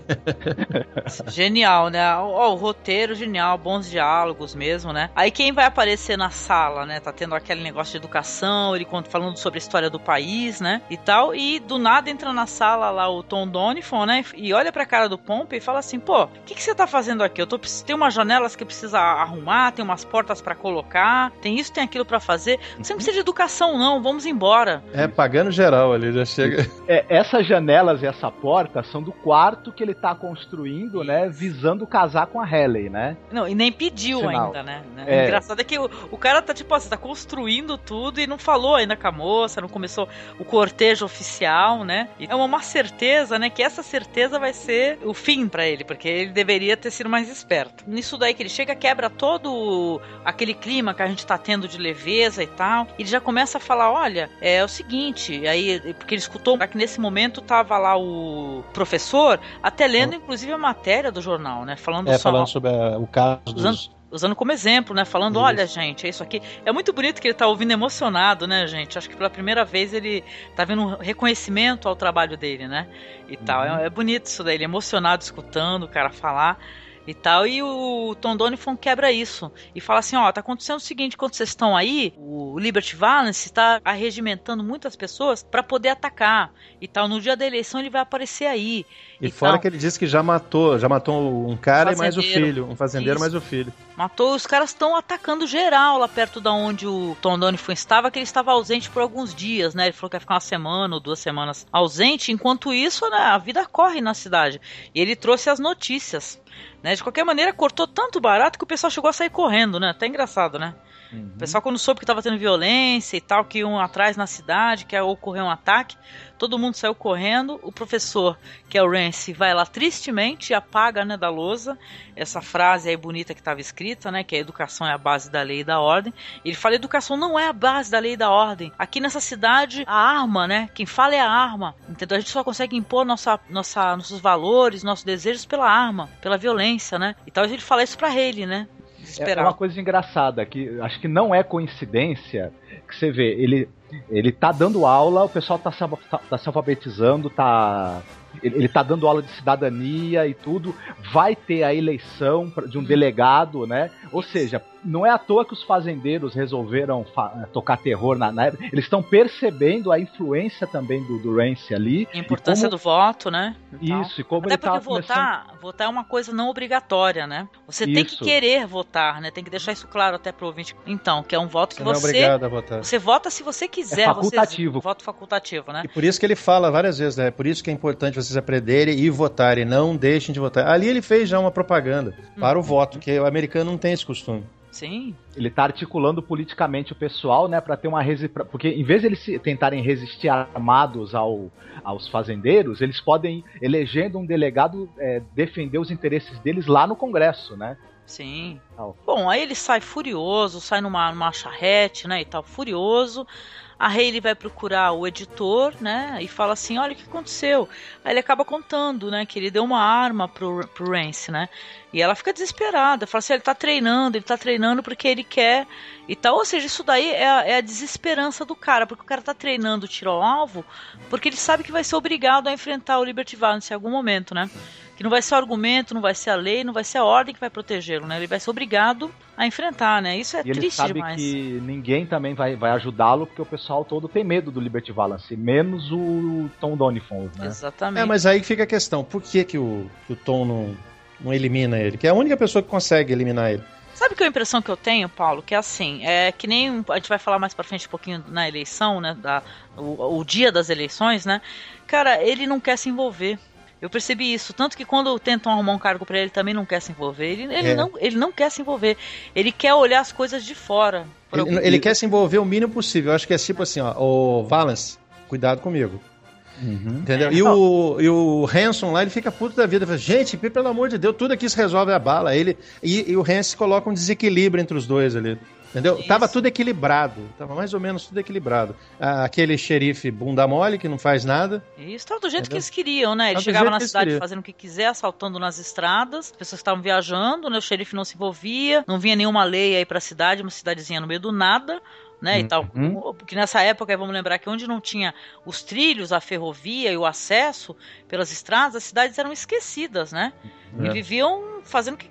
Genial, né? Ó, o roteiro genial, bons diálogos mesmo, né? Aí quem vai aparecer na sala, né? Tá tendo aquele negócio de educação, ele falando sobre a história do país, né? E tal. E do nada entra na sala lá o Tom Donifon, né? E olha pra cara do Pompey e fala assim: pô, o que, que você tá fazendo aqui? Eu tô, tem umas janelas que precisa arrumar, tem umas portas pra colocar, tem isso, tem aquilo pra fazer. Você não precisa de educação, não, vamos embora. É, pagando geral ali, já chega. É, essas janelas e essa porta são do quarto que ele tá construindo, né? Visando casar com a Helen, né? Não, e nem pediu Sinal. ainda, né? É. O engraçado é que o, o cara tá, tipo assim, tá construindo tudo e não falou ainda com a moça, não começou o cortejo oficial, né? E é uma, uma certeza, né? Que essa certeza vai ser o fim pra ele, porque ele deveria ter sido mais esperto. Nisso daí que ele chega, quebra todo aquele clima que a gente tá tendo de leveza e tal. E ele já começa a falar: olha, é o seguinte, aí, porque ele escutou que nesse momento tava lá o professor, até lendo, inclusive, a matéria do jornal, né? Falando É, só. falando sobre a- o caso Usando, dos... usando como exemplo, né? Falando, Isso. olha, gente, é isso aqui. É muito bonito que ele tá ouvindo emocionado, né, gente? Acho que pela primeira vez ele tá vendo um reconhecimento ao trabalho dele, né? E tal. É, é bonito isso daí, ele é emocionado escutando o cara falar e tal. E o Tom Donifon quebra isso e fala assim: ó, tá acontecendo o seguinte, quando vocês estão aí, o Liberty Valance tá arregimentando muitas pessoas para poder atacar e tal. No dia da eleição ele vai aparecer aí. E fora tal. que ele disse que já matou, já matou um cara e mais o filho. Um fazendeiro Isso. mais o filho. Matou, os caras estão atacando geral lá perto da onde o Tom Donifon estava, que ele estava ausente por alguns dias, né? Ele falou que ia ficar uma semana ou duas semanas ausente. Enquanto isso, né, a vida corre na cidade. E ele trouxe as notícias. Né? De qualquer maneira, cortou tanto barato que o pessoal chegou a sair correndo, né? Até engraçado, né? O pessoal, quando soube que estava tendo violência e tal, que iam atrás na cidade, que ia ocorrer um ataque, todo mundo saiu correndo. O professor, que é o Rance, vai lá tristemente e apaga né, da lousa essa frase aí bonita que estava escrita, né? Que a educação é a base da lei e da ordem. Ele fala: educação não é a base da lei e da ordem. Aqui nessa cidade, a arma, né? Quem fala é a arma. Entendeu? A gente só consegue impor nossa, nossa, nossos valores, nossos desejos pela arma, pela violência, né? Então ele fala isso pra ele, né? É Desesperado. uma coisa engraçada que acho que não é coincidência que você vê, ele ele tá dando aula, o pessoal tá se, tá, tá se alfabetizando, tá ele, ele tá dando aula de cidadania e tudo, vai ter a eleição de um delegado, né? Ou seja, não é à toa que os fazendeiros resolveram fa- tocar terror na, na época. Eles estão percebendo a influência também do, do Rance ali. A importância e do voto, né? E. Isso, e como Até ele porque tava começando... votar, votar é uma coisa não obrigatória, né? Você tem que Isso. querer votar, né? Tem que deixar isso claro até pro ouvinte. Então, que é um voto que Você não é você. obrigado a votar. Você vota se você quiser. É facultativo. Você, voto facultativo, né? E por isso que ele fala várias vezes, né? Por isso que é importante vocês aprenderem e votarem. Não deixem de votar. Ali ele fez já uma propaganda para o voto, que o americano não tem esse costume. Sim. Ele tá articulando politicamente o pessoal, né, para ter uma resi... pra- porque em vez de eles se- tentarem resistir armados ao, aos fazendeiros, eles podem elegendo um delegado é, defender os interesses deles lá no Congresso, né? Sim. Tal. Bom, aí ele sai furioso, sai numa, numa charrete, né, e tal, furioso. A Hayley vai procurar o editor, né, e fala assim, olha o que aconteceu. Aí ele acaba contando, né, que ele deu uma arma pro, pro Rance, né, e ela fica desesperada, fala assim, ele tá treinando, ele tá treinando porque ele quer e tal. Ou seja, isso daí é a, é a desesperança do cara, porque o cara tá treinando tiro ao alvo porque ele sabe que vai ser obrigado a enfrentar o Liberty Valance em algum momento, né. Que não vai ser o argumento, não vai ser a lei, não vai ser a ordem que vai protegê-lo, né? Ele vai ser obrigado a enfrentar, né? Isso é e ele triste sabe demais. que ninguém também vai, vai ajudá-lo, porque o pessoal todo tem medo do Liberty Valance, menos o Tom Donifon, né? Exatamente. É, mas aí fica a questão: por que, que, o, que o Tom não, não elimina ele? Que é a única pessoa que consegue eliminar ele. Sabe que a impressão que eu tenho, Paulo, que é assim, é que nem a gente vai falar mais pra frente um pouquinho na eleição, né, da, o, o dia das eleições, né? Cara, ele não quer se envolver. Eu percebi isso, tanto que quando tentam arrumar um cargo pra ele, também não quer se envolver. Ele, ele É. não, ele não quer se envolver. Ele quer olhar as coisas de fora. Ele, ele quer se envolver o mínimo possível. Eu acho que é tipo assim: ó, o Valance, cuidado comigo. Entendeu? E o, e o Hanson lá, ele fica puto da vida. Fala, Gente, pelo amor de Deus, tudo aqui se resolve a bala. Ele, e, e o Hanson coloca um desequilíbrio entre os dois ali. Entendeu? Tava tudo equilibrado. Tava mais ou menos tudo equilibrado. Ah, Aquele xerife bunda mole que não faz nada. Isso tava do jeito Entendeu? que eles queriam, né? Ele chegava na cidade queriam. fazendo o que quiser, assaltando nas estradas, as pessoas estavam viajando, né? O xerife não se envolvia, não vinha nenhuma lei aí pra cidade, uma cidadezinha no meio do nada. Né, e tal. Uhum. Porque nessa época, vamos lembrar que onde não tinha os trilhos, a ferrovia e o acesso pelas estradas, as cidades eram esquecidas, né? E É. viviam fazendo que.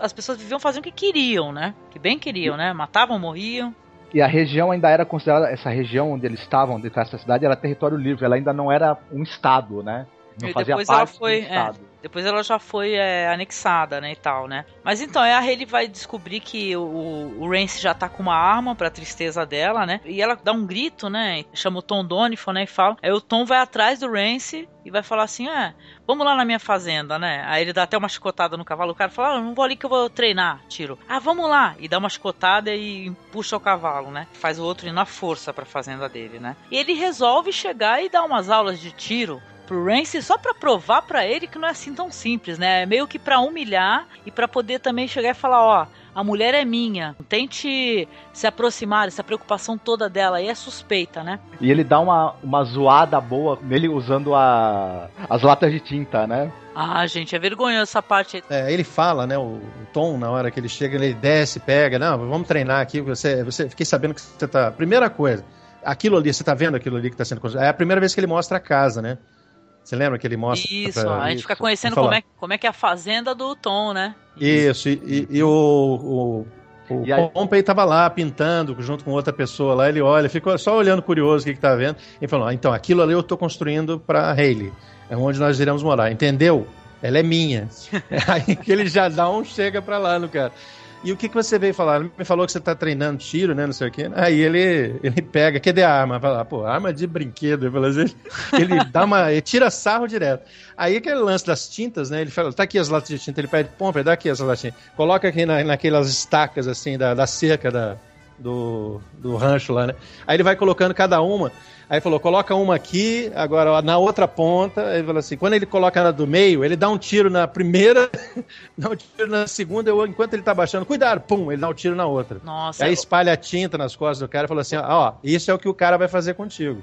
As pessoas viviam fazendo o que queriam, né? Que bem queriam, né? Matavam, morriam. E a região ainda era considerada, essa região onde eles estavam, dentro dessa cidade, era território livre, ela ainda não era um estado, né? Não E fazia depois ela parte foi, do é, estado. Depois ela já foi é, anexada, né, e tal, né? Mas então, a Hayley vai descobrir que o, o Rance já tá com uma arma pra tristeza dela, né? E ela dá um grito, né? Chama o Tom Donifon, né, e fala. Aí o Tom vai atrás do Rance e vai falar assim: "É, vamos lá na minha fazenda, né?" Aí ele dá até uma chicotada no cavalo, o cara fala: "Ah, não vou ali que eu vou treinar, tiro." "Ah, vamos lá." E dá uma chicotada e puxa o cavalo, né? Faz o outro ir na força pra fazenda dele, né? E ele resolve chegar e dar umas aulas de tiro pro Rance só pra provar pra ele que não é assim tão simples, né? É meio que pra humilhar e pra poder também chegar e falar, ó, a mulher é minha. Tente se aproximar, essa preocupação toda dela aí é suspeita, né? E ele dá uma, uma zoada boa nele usando a, as latas de tinta, né? Ah, gente, é vergonhoso essa parte aí. É, ele fala, né? O, o Tom, na hora que ele chega, ele desce, pega. Não, vamos treinar aqui. Você, você fiquei sabendo que você tá. Primeira coisa, aquilo ali, você tá vendo aquilo ali que tá sendo construído? É a primeira vez que ele mostra a casa, né? Você lembra que ele mostra? Isso, pra- a gente fica conhecendo como é, como é que é a fazenda do Tom, né? Isso, e, e- e o, o, o E aí- Pompey tava lá pintando junto com outra pessoa lá, ele olha, ficou só olhando curioso o que, que tá vendo. E falou: ah, então, aquilo ali eu tô construindo pra Hayley. É onde nós iremos morar, entendeu? Ela é minha. Aí que ele já dá um chega pra lá no cara. E o que, que você veio falar? Ele me falou que você tá treinando tiro, né? Não sei o quê. Aí ele, ele pega, cadê a arma? Fala, pô, arma de brinquedo. Ele, assim, ele dá uma. Ele tira sarro direto. Aí aquele lance das tintas, né? Ele fala, tá aqui as latas de tinta. Ele pede, pompa, dá aqui as tinta. Coloca aqui na, naquelas estacas, assim, da, da cerca da, do, do rancho lá, né? Aí ele vai colocando cada uma. Aí falou, coloca uma aqui, agora na outra ponta. Aí ele falou assim, quando ele coloca na do meio, ele dá um tiro na primeira, dá um tiro na segunda, eu, enquanto ele tá baixando, cuidado, pum, ele dá um tiro na outra. Nossa, Aí espalha a tinta nas costas do cara e falou assim, ó, isso é o que o cara vai fazer contigo.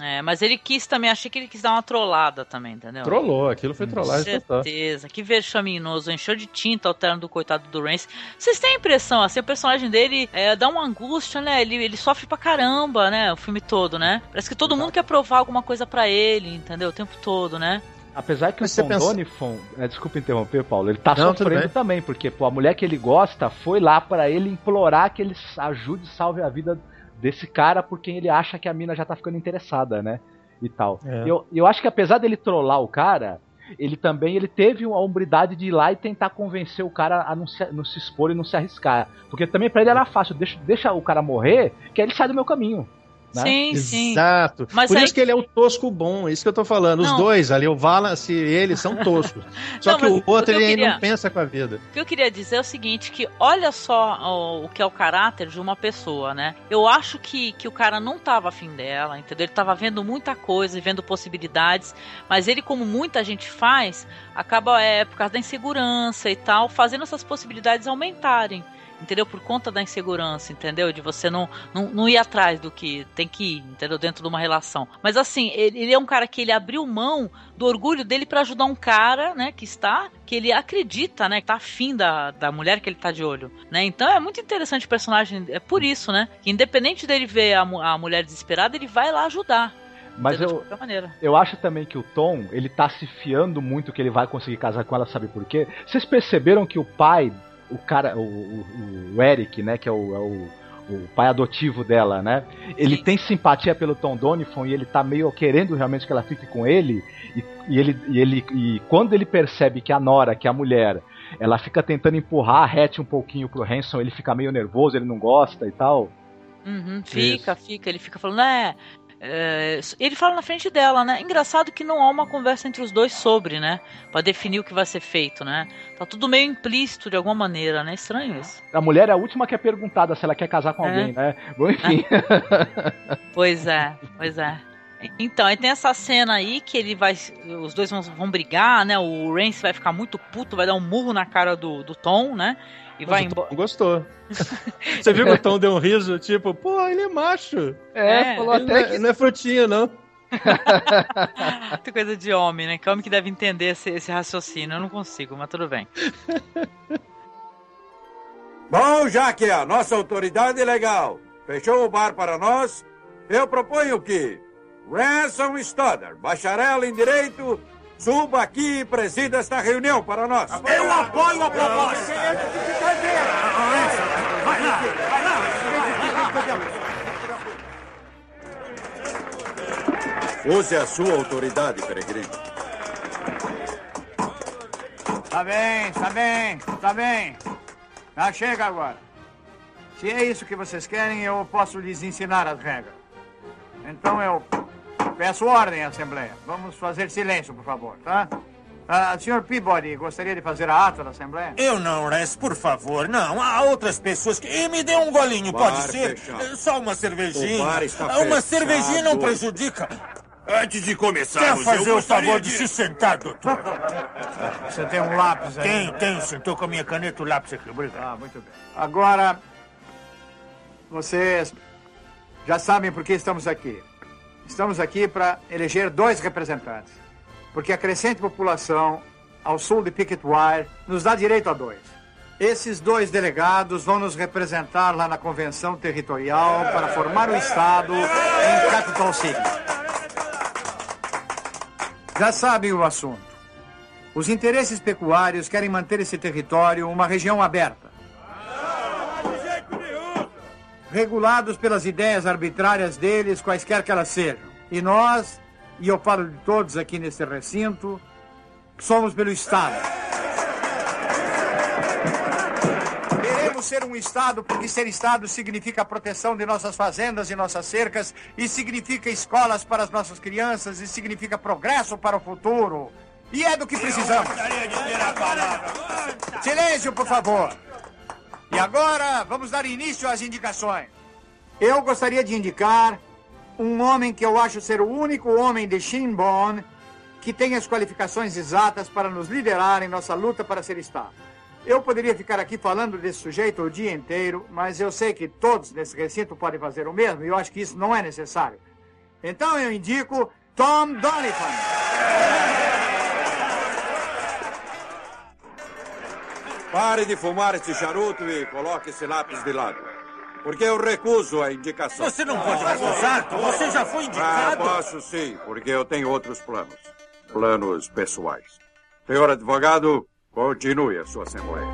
É, mas ele quis também, achei que ele quis dar uma trollada também, entendeu? Trollou, aquilo foi trollagem total. certeza, que vexaminoso, encheu de tinta o terno do coitado do Rance. Vocês têm a impressão, assim, o personagem dele é, dá uma angústia, né? Ele, ele sofre pra caramba, né? O filme todo, né? Parece que todo mundo quer provar alguma coisa pra ele, entendeu? O tempo todo, né? Apesar que Mas o Tom pensa- é, desculpa interromper, Paulo, ele tá Não, sofrendo também, porque pô, a mulher que ele gosta foi lá pra ele implorar que ele ajude e salve a vida desse cara por quem ele acha que a mina já tá ficando interessada, né? E tal. É. Eu, eu acho que apesar dele trollar o cara, ele também ele teve a hombridade de ir lá e tentar convencer o cara a não se, não se expor e não se arriscar. Porque também pra ele era fácil, deixa, deixa o cara morrer, que aí ele sai do meu caminho. Né? Sim, sim. Exato. Mas Por aí- isso que ele é o tosco bom, é isso que eu tô falando. Os Não. dois ali, o Wallace e ele, são toscos. Só Não, que o outro, que ele queria- não pensa com a vida. O que eu queria dizer é o seguinte, que olha só o, o que é o caráter de uma pessoa, né? Eu acho que, que o cara não tava afim dela, entendeu? Ele tava vendo muita coisa e vendo possibilidades, mas ele, como muita gente faz, acaba, é, por causa da insegurança e tal, fazendo essas possibilidades aumentarem. Entendeu? Por conta da insegurança, entendeu? De você não, não, não ir atrás do que tem que ir, entendeu? Dentro de uma relação. Mas assim, ele, ele é um cara que ele abriu mão do orgulho dele pra ajudar um cara, né, que está, que ele acredita, né, que tá afim da, da mulher que ele tá de olho, né? Então é muito interessante o personagem, é por isso, né? Que independente dele ver a, a mulher desesperada, ele vai lá ajudar. Mas eu. Eu acho também que o Tom, ele tá se fiando muito que ele vai conseguir casar com ela, sabe por quê? Vocês perceberam que o pai, o cara, o, o- o Eric, né, que é o, é o- o pai adotivo dela, né? Ele tem simpatia pelo Tom Donifon e ele tá meio querendo realmente que ela fique com ele. E, e ele, e ele e quando ele percebe que a Nora, que é a mulher, ela fica tentando empurrar a Hattie um pouquinho pro Hanson, ele fica meio nervoso, ele não gosta e tal. Uhum, fica, fica, ele fica falando, é, é, Ele fala na frente dela, né? Engraçado que não há uma conversa entre os dois sobre, né? Pra definir o que vai ser feito, né? Tá tudo meio implícito de alguma maneira, né? Estranho isso. A mulher é a última que é perguntada se ela quer casar com É. alguém, né? Bom, enfim. Pois é, pois é. Então, aí tem essa cena aí que ele vai. Os dois vão, vão brigar, né? O Rance vai ficar muito puto, vai dar um murro na cara do, do Tom, né? E vai embora. Gostou. Você viu que o Tom deu um riso, tipo, pô, ele é macho. É, falou Ele não é, não é frutinho, não. Tem coisa de homem, né? Que homem que deve entender esse, esse raciocínio. Eu não consigo, mas tudo bem. Bom, já que a nossa autoridade legal fechou o bar para nós, eu proponho que Ransom Stoddard, bacharel em Direito, suba aqui e presida esta reunião para nós. Eu apoio a proposta. Vai lá, vai lá. Use a sua autoridade, peregrino. Tá bem, tá bem, tá bem. Já chega agora. Se é isso que vocês querem, eu posso lhes ensinar as regras. Então eu peço ordem Assembleia. Vamos fazer silêncio, por favor, tá? Ah, senhor Peabody, gostaria de fazer a ata da Assembleia? Eu não, Res, por favor. Não, há outras pessoas que. E me dê um golinho, Bar pode ser? fechado. Só uma cervejinha. O bar está uma fechado. cervejinha não prejudica. Antes de Quer começarmos, fazer eu o favor gostaria de se sentar, doutor? Você tem um lápis aí? Tenho, tenho. Sentou com a minha caneta o lápis aqui. Obrigado. Ah, muito bem. Agora, vocês já sabem por que estamos aqui. Estamos aqui para eleger dois representantes. Porque a crescente população ao sul de Picketwire nos dá direito a dois. Esses dois delegados vão nos representar lá na convenção territorial para formar o Estado em Capital City. Já sabem o assunto. Os interesses pecuários querem manter esse território uma região aberta. Regulados pelas ideias arbitrárias deles, quaisquer que elas sejam. E nós, e eu falo de todos aqui nesse recinto, somos pelo Estado. Queremos ser um Estado porque ser Estado significa a proteção de nossas fazendas e nossas cercas, e significa escolas para as nossas crianças, e significa progresso para o futuro. E é do que precisamos. Silêncio, por favor. E agora vamos dar início às indicações. Eu gostaria de indicar um homem que eu acho ser o único homem de Shinbone que tem as qualificações exatas para nos liderar em nossa luta para ser Estado. Eu poderia ficar aqui falando desse sujeito o dia inteiro, mas eu sei que todos nesse recinto podem fazer o mesmo e eu acho que isso não é necessário. Então eu indico Tom Donovan. Pare de fumar esse charuto e coloque esse lápis de lado. Porque eu recuso a indicação. Você não pode recusar, você já foi Ah, indicado. posso sim, porque eu tenho outros planos. Planos pessoais. Senhor advogado, continue a sua assembleia.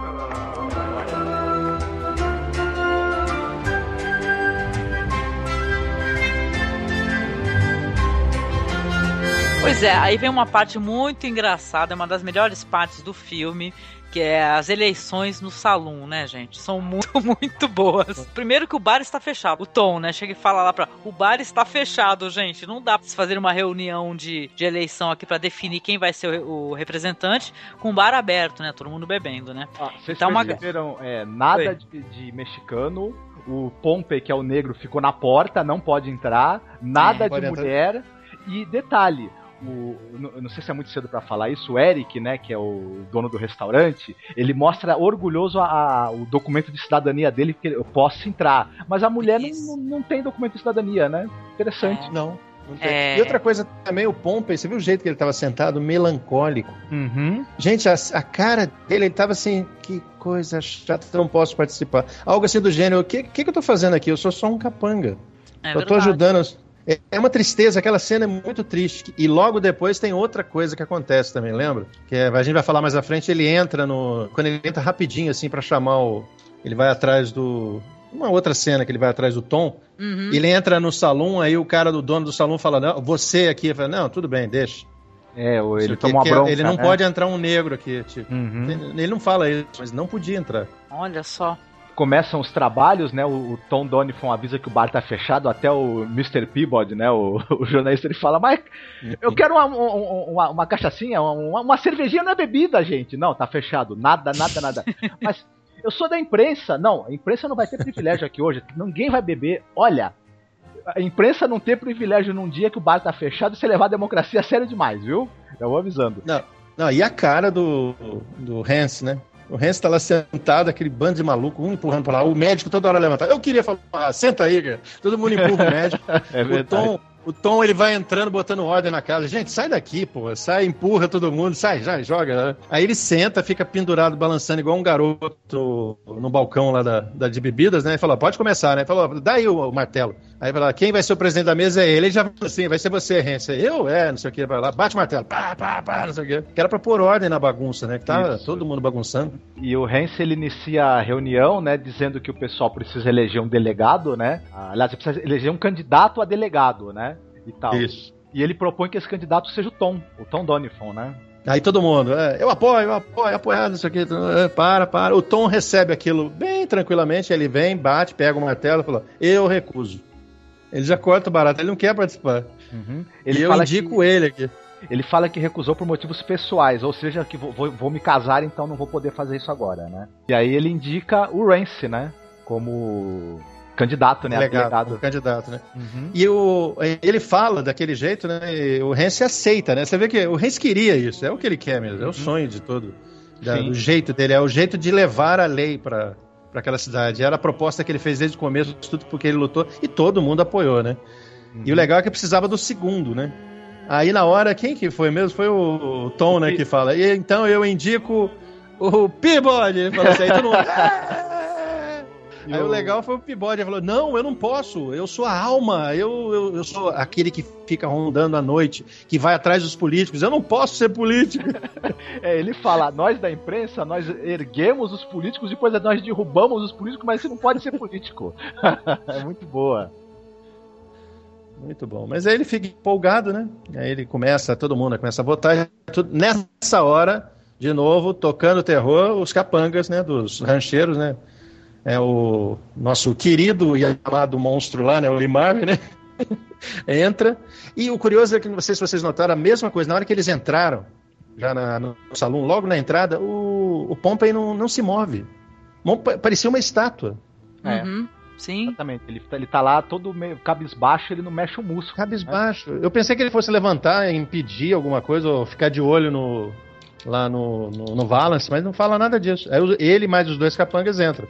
Pois é, aí vem uma parte muito engraçada, uma das melhores partes do filme, que é as eleições no salão, né, gente? São muito, muito boas. Primeiro que o bar está fechado. O Tom, né, chega e fala lá pra. O bar está fechado, gente. Não dá pra se fazer uma reunião de, de eleição aqui pra definir quem vai ser o, o representante com o bar aberto, né? Todo mundo bebendo, né? Vocês Tá uma- perceberam é, nada de, de mexicano. O Pompey, que é o negro, ficou na porta, não pode entrar. Nada Sim, de entrar. mulher. E detalhe, o, não- eu não sei se é muito cedo pra falar isso, o Eric, né, que é o dono do restaurante, ele mostra orgulhoso a, a- o documento de cidadania dele, que eu posso entrar. Mas a mulher não, não, não tem documento de cidadania, né? Interessante. Não. não. É. E outra coisa também, o Pompey, você viu o jeito que ele estava sentado, melancólico. Uhum. Gente, a, a cara dele, ele tava assim, que coisa chata, não posso participar. Algo assim do gênero, o que, que, que eu tô fazendo aqui? Eu sou só um capanga. É eu tô verdade. ajudando. É- uma tristeza, aquela cena é muito triste. E logo depois tem outra coisa que acontece também, lembra? Que é, a gente vai falar mais à frente, ele entra no. Quando ele entra rapidinho, assim, pra chamar o. Ele vai atrás do. Uma outra cena que ele vai atrás do Tom. Uhum. Ele entra no salão, aí o cara do dono do salão fala: Não, você aqui. Fala, não, tudo bem, deixa. É, ou ele toma uma bronca. Ele não né? pode entrar um negro aqui, tipo. Uhum. Ele não fala isso, mas não podia entrar. Olha só. Começam os trabalhos, né? O, Tom Donifon avisa que o bar tá fechado, até o Mr. Peabody, né? O, o jornalista ele fala, mas eu quero uma, um- uma, uma cachaçinha, uma, uma cervejinha não é bebida, gente. Não, tá fechado, nada, nada, nada. Mas eu sou da imprensa. Não, a imprensa não vai ter privilégio aqui hoje, ninguém vai beber. Olha, A imprensa não ter privilégio num dia que o bar tá fechado e você levar a democracia a sério demais, viu? Eu vou avisando. Não, não e a cara do, do Hans, né? O Hans tá lá sentado, aquele bando de maluco, um empurrando pra lá. O médico toda hora levantado. Eu queria falar, ah, senta aí, cara. Todo mundo empurra o médico. É o verdade. Tom, o Tom, ele vai entrando, botando ordem na casa. Gente, sai daqui, pô. Sai, empurra todo mundo, sai, já, joga. Aí ele senta, fica pendurado, balançando igual um garoto no, no balcão lá da, da de bebidas, né? E fala, pode começar, né? Falou, dá aí o, o martelo. Aí fala, quem vai ser o presidente da mesa é ele. Ele já falou assim, vai ser você, Hans. Eu? É, não sei o que. Vai lá, bate o martelo. Pá, pá, pá, não sei o que. Que era pra pôr ordem na bagunça, né? Que tava Isso. todo mundo bagunçando. E o Hens ele inicia a reunião, né, dizendo que o pessoal precisa eleger um delegado, né? Aliás, precisa eleger um candidato a delegado, né? E tal. Isso. E ele propõe que esse candidato seja o Tom, o Tom Donifon, né? Aí todo mundo, é, eu apoio, eu apoio, apoiado, não sei o que, é, para, para. O Tom recebe aquilo bem tranquilamente, ele vem, bate, pega o martelo e fala, eu recuso. Ele já corta o barato, ele não quer participar. Uhum. Ele e eu indico que- ele aqui. Ele fala que recusou por motivos pessoais, ou seja, que vou, vou- vou me casar, então não vou poder fazer isso agora, né? E aí ele indica o Rance, né? Como candidato, né? Delegado, como candidato, né? Uhum. E o, ele fala daquele jeito, né? E o Hens aceita, né? Você vê que o Hens queria isso, é o que ele quer mesmo, é o sonho de todo. da- Uhum. Do jeito dele, é o jeito de levar a lei para para aquela cidade. Era a proposta que ele fez desde o começo, tudo porque ele lutou e todo mundo apoiou, né? E o legal é que precisava do segundo, né? Aí na hora, quem que foi mesmo? Foi o, Tom, né, que fala. E então eu indico o Peabody. Ele falou assim, aí todo mundo. Aí o legal foi o Peabody, ele falou, não, eu não posso, eu sou a alma, eu, eu, eu sou aquele que fica rondando à noite, que vai atrás dos políticos, eu não posso ser político. É, ele fala, nós da imprensa, nós erguemos os políticos, depois nós derrubamos os políticos, mas você não pode ser político. é muito boa. Muito bom. Mas aí ele fica empolgado, né? Aí ele começa, todo mundo começa a votar. Tudo- Nessa hora, de novo, tocando terror, os capangas, né? Dos rancheiros, né? É o nosso querido e amado monstro lá, né? O Limar, né? Entra. E o curioso é que, não sei se vocês notaram, a mesma coisa. Na hora que eles entraram, já na- no salão, logo na entrada, o, o Pompey não, não se move. Parecia uma estátua. É. Uhum, sim. Exatamente. Ele, ele tá lá todo meio cabisbaixo, ele não mexe o músculo. Cabisbaixo. Eu pensei que ele fosse levantar, impedir alguma coisa, ou ficar de olho no, lá no, no, no Valance, mas não fala nada disso. Aí os- ele mais os dois capangas entram.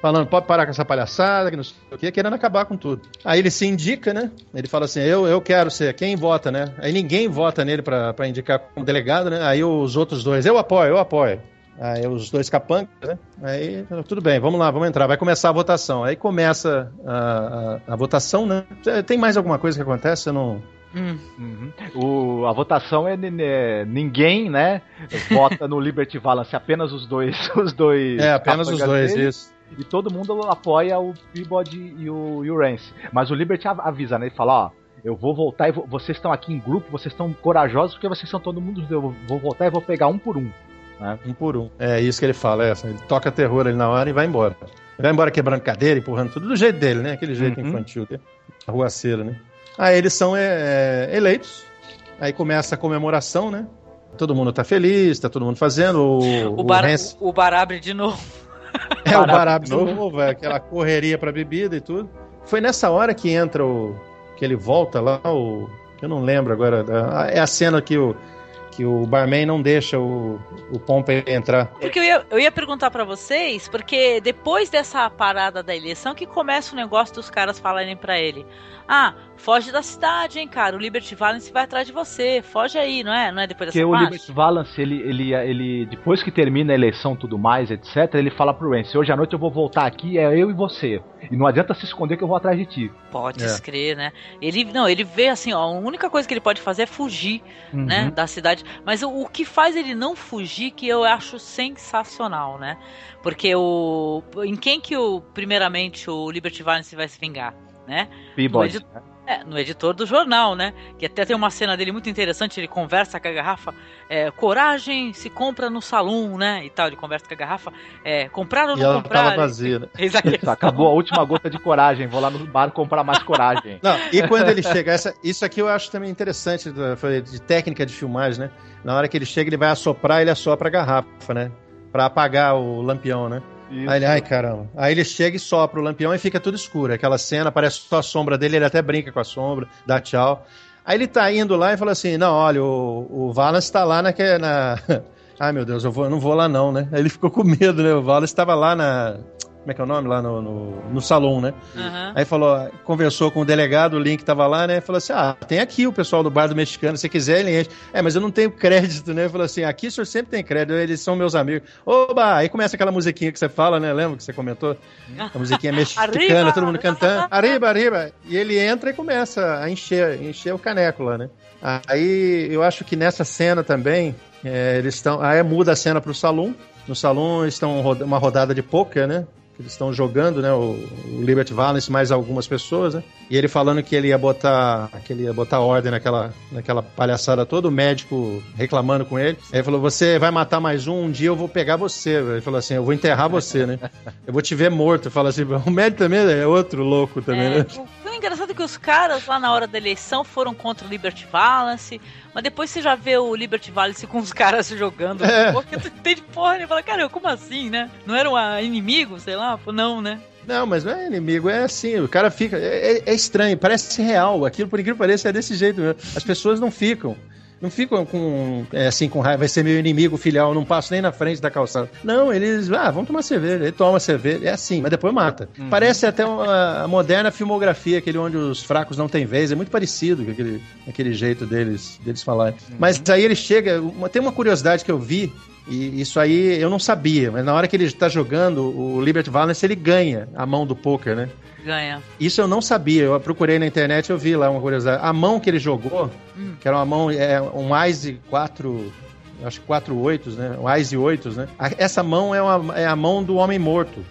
Falando, pode parar com essa palhaçada, que não sei o quê, querendo acabar com tudo. Aí ele se indica, né? Ele fala assim: eu, eu quero ser. Quem vota, né? Aí ninguém vota nele pra, pra indicar como delegado, né? Aí os outros dois, eu apoio, eu apoio. Aí os dois capangas, né? Aí tudo bem, vamos lá, vamos entrar. Vai começar a votação. Aí começa a, a, a votação, né? Tem mais alguma coisa que acontece? Eu não. Uhum. O, a votação é, é ninguém, né? Vota no Liberty Valance, apenas os dois. Os dois É, apenas os dois, dele. isso. E todo mundo apoia o Peabody e o, e o Rance. Mas o Liberty av- avisa, né? Ele fala, ó, eu vou voltar e vou- vocês estão aqui em grupo, vocês estão corajosos porque vocês são todo mundo. Eu vou voltar e vou pegar um por um. Né? Um por um. É isso que ele fala, é, ele toca terror ali na hora e vai embora. Vai embora quebrando cadeira, empurrando tudo, do jeito dele, né? Aquele jeito Uhum. infantil dele. Arruaceiro, né? Aí eles são é, é, eleitos. Aí começa a comemoração, né? Todo mundo tá feliz, tá todo mundo fazendo. O, O bar, Hans- o bar abre de novo. É o Barato Barab de de novo. novo, é aquela correria pra bebida e tudo. Foi nessa hora que entra o. que ele volta lá, o. que eu não lembro agora. é a cena que o. que o barman não deixa o, o Pompey entrar. Porque eu ia, eu ia perguntar pra vocês, porque depois dessa parada da eleição que começa o negócio dos caras falarem pra ele: "Ah, foge da cidade, hein, cara. O Liberty Valance vai atrás de você. Foge aí, não é? Não é depois Porque dessa o parte?" Liberty Valance, ele, ele, ele, depois que termina a eleição e tudo mais, etc., ele fala pro Rance, hoje à noite eu vou voltar aqui, é eu e você. E não adianta se esconder que eu vou atrás de ti. Pode É. crer, né? Ele não, ele vê assim, ó, a única coisa que ele pode fazer é fugir, Uhum. né, da cidade. Mas o, o que faz ele não fugir que eu acho sensacional, né? Porque o em quem que o primeiramente o Liberty Valance vai se vingar, né? Peabody, No, edi- é, no editor do jornal, né? Que até tem uma cena dele muito interessante, ele conversa com a garrafa, é, coragem se compra no salão, né? E tal, ele conversa com a garrafa, é, comprar ou E não ela comprar. tava vazia, né? Acabou a última gota de coragem, vou lá no bar comprar mais coragem. Não, e quando ele chega, essa, isso aqui eu acho também interessante de técnica de filmagem, né? Na hora que ele chega, ele vai assoprar, ele assopra a garrafa, né? Pra apagar o lampião, né? Aí ele, ai caramba. Aí ele chega e sopra o lampião e fica tudo escuro. Aquela cena, parece só a sombra dele, ele até brinca com a sombra, dá tchau. Aí ele tá indo lá e fala assim: Não, olha, o, o Valance tá lá na. na... Ai meu Deus, eu, vou, eu não vou lá não, né? Aí ele ficou com medo, né? O Valance estava lá na como é que é o nome? Lá no, no, no salão, né? Uhum. Aí falou, conversou com o delegado, o Link tava lá, né? Falou assim: ah, tem aqui o pessoal do bar do mexicano, se quiser ele enche. É, mas eu não tenho crédito, né? Falou assim: aqui o senhor sempre tem crédito, eles são meus amigos. Oba! Aí começa aquela musiquinha que você fala, né? Lembra que você comentou? A musiquinha mexicana, todo mundo cantando. Arriba, arriba! E ele entra e começa a encher, encher o caneco lá, né? Aí eu acho que nessa cena também, é, eles estão. Aí muda a cena pro salão. No salão estão uma rodada de poker, né? Que eles estão jogando, né? O, o, Liberty Valance mais algumas pessoas, né? E ele falando que ele ia botar, que ele ia botar ordem naquela, naquela palhaçada toda, o médico reclamando com ele. Aí ele falou: "Você vai matar mais um, um dia eu vou pegar você". Ele falou assim: "Eu vou enterrar você, né? Eu vou te ver morto". Fala assim: "O médico também é outro louco também, é, né?" É que os caras lá na hora da eleição foram contra o Liberty Valance, mas depois você já vê o Liberty Valance com os caras jogando. É. Porque tu entende porra, e fala, cara, como assim, né? Não era um inimigo, sei lá? Não, né? Não, mas não é inimigo, é assim, o cara fica. É, é estranho, parece real. Aquilo, por incrível que pareça, é desse jeito mesmo. As pessoas não ficam. Não ficam com, é, assim, com raiva, vai ser meu inimigo filial, não passo nem na frente da calçada. Não, eles, ah, vamos tomar cerveja. Ele toma cerveja, é assim, mas depois mata. Uhum. Parece até uma a moderna filmografia, aquele onde os fracos não têm vez, é muito parecido com aquele, aquele jeito deles, deles falarem. Uhum. Mas aí ele chega, uma, tem uma curiosidade que eu vi, e isso aí eu não sabia, mas na hora que ele está jogando, o Liberty Valance ele ganha a mão do poker, né? Ganha. Isso eu não sabia, eu procurei na internet eu vi lá uma curiosidade. A mão que ele jogou, hum. que era uma mão, é um Ice 4, acho que 4 oitos, né? Um Ice 8, né? Essa mão é, uma, é a mão do homem morto.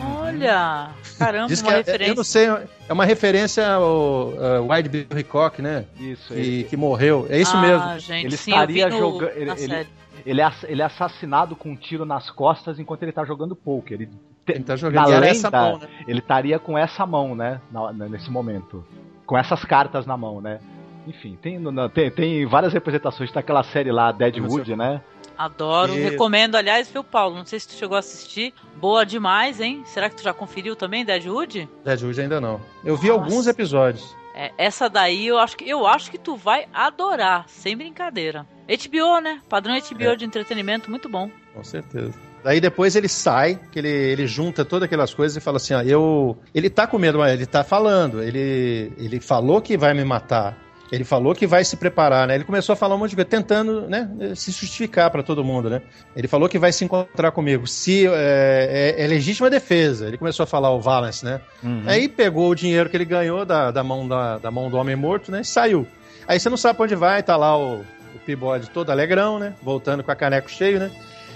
Olha, caramba, Diz que uma é, referência. Eu não sei, é uma referência ao uh, Wild Bill Hickok, né? Isso, que, que morreu. É isso ah, mesmo. Gente, ele sim, estaria jogando. Ele, ele, ele, é, ele é assassinado com um tiro nas costas enquanto ele tá jogando poker. Ele, ele tá jogando na lenda, essa mão, né? ele estaria com essa mão, né? Na, nesse momento. Com essas cartas na mão, né? Enfim, tem, tem, tem várias representações daquela série lá, Deadwood, né? Adoro, E- recomendo, aliás, viu, Paulo? Não sei se tu chegou a assistir. Boa demais, hein? Será que tu já conferiu também, Deadwood? Deadwood ainda não. Eu vi Nossa. alguns episódios. É, essa daí eu acho que eu acho que tu vai adorar, sem brincadeira. HBO, né? Padrão HBO É. de entretenimento, muito bom. Com certeza. Daí depois ele sai, que ele, ele junta todas aquelas coisas e fala assim, ó, eu... Ele tá com medo, mas ele tá falando. Ele, ele falou que vai me matar. Ele falou que vai se preparar, né? Ele começou a falar um monte de coisa, tentando, né, se justificar pra todo mundo, né? Ele falou que vai se encontrar comigo. Se é, é- é legítima defesa. Ele começou a falar o Valance, né? Uhum. Aí pegou o dinheiro que ele ganhou da, da, mão, da, da mão do homem morto, né? E saiu. Aí você não sabe pra onde vai, tá lá o, o Peabody todo alegrão, né? Voltando com a caneco cheio, né?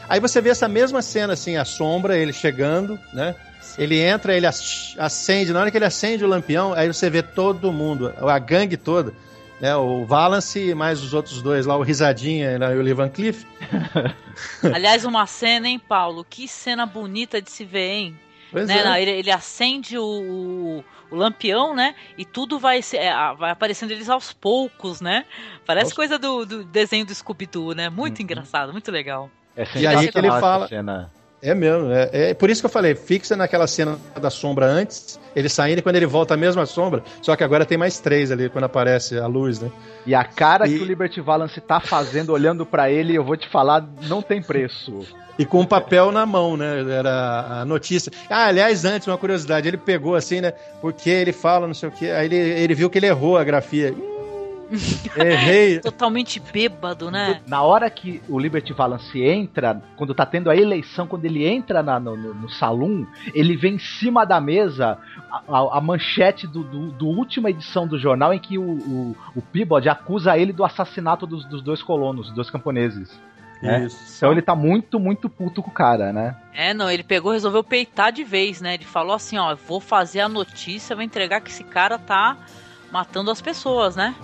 Aí você vê essa mesma cena, assim, a sombra, ele chegando, né? Ele entra, ele ac- acende, na hora que ele acende o lampião, aí você vê todo mundo, a gangue toda, né? O Valance e mais os outros dois lá, o Risadinha né? e o Lee Van Cleef. Aliás, uma cena, hein, Paulo? Que cena bonita de se ver, hein? Pois Né, é. não, ele, ele acende o, o, o lampião, né? E tudo vai, se- é, vai aparecendo eles aos poucos, né? Parece Aos- coisa do, do desenho do Scooby-Doo, né? Muito Uhum. engraçado, muito legal. É E aí que ele fala- cena. É mesmo, é, é por isso que eu falei, fixa naquela cena da sombra antes, ele saindo e quando ele volta a mesma sombra, só que agora tem mais três ali quando aparece a luz, né? E a cara E- que o Liberty Valance tá fazendo, olhando pra ele, eu vou te falar, não tem preço. E com o papel na mão, né? Era a notícia. Ah, aliás, antes, uma curiosidade, ele pegou assim, né? Porque ele fala, não sei o quê, aí ele, ele viu que ele errou a grafia. Hum, Errei. Totalmente bêbado, né? Na hora que o Liberty Valance entra, quando tá tendo a eleição, quando ele entra na- no, no, no salão, ele vê em cima da mesa a, a- a manchete do, do, do última edição do jornal em que o, o, o Peabody acusa ele do assassinato dos, dos dois colonos, dos dois camponeses. né? Isso. Então ele tá muito, muito puto com o cara, né? É, não, ele pegou e resolveu peitar de vez, né? Ele falou assim, ó, vou fazer a notícia, vou entregar que esse cara tá matando as pessoas, né?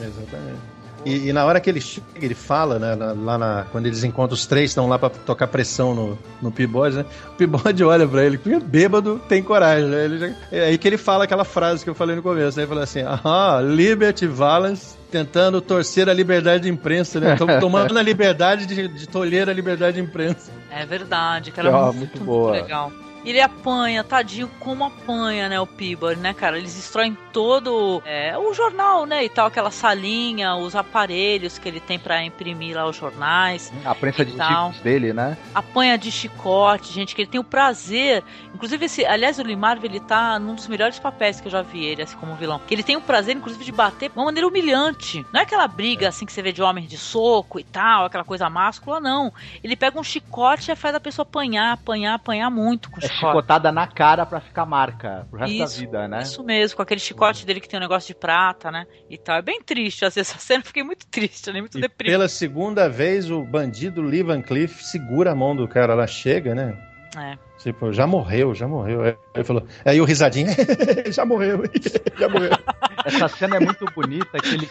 Exatamente. E, e na hora que ele chega, ele fala, né? Lá, lá na, quando eles encontram os três, estão lá pra tocar pressão no, no Peabody, né? O Peabody olha pra ele, bêbado tem coragem, né? Ele já- é aí que ele fala aquela frase que eu falei no começo, né? Ele fala assim, ah, Liberty Valance tentando torcer a liberdade de imprensa, né? Tom- Tomando a liberdade de, de tolher a liberdade de imprensa. É verdade, que ela Ah, é muito muito, muito boa. legal. Ele apanha, tadinho, como apanha, né, o Peabody, né, cara? Eles destroem todo é, o jornal, né, e tal, aquela salinha, os aparelhos que ele tem pra imprimir lá os jornais. A prensa de tipos dele, né? Apanha de chicote, gente, que ele tem o prazer. Inclusive, esse, aliás, o Lee ele tá num dos melhores papéis que eu já vi ele, assim, como vilão. Que ele tem o prazer, inclusive, de bater de uma maneira humilhante. Não é aquela briga, assim, que você vê de homem de soco e tal, aquela coisa máscula, não. Ele pega um chicote e faz a pessoa apanhar, apanhar, apanhar muito com o É chicote. Chicotada na cara pra ficar marca pro resto Isso, da vida, né? Isso mesmo, com aquele chicote dele que tem um negócio de prata, né? E tal. É bem triste, às vezes, essa cena eu fiquei muito triste, né? Muito E deprimida. pela segunda vez, o bandido Lee Van Cleef segura a mão do cara lá, chega, né? É. Tipo, já morreu, já morreu. Aí ele falou, aí o risadinho, já morreu, já morreu. Essa cena é muito bonita, que ele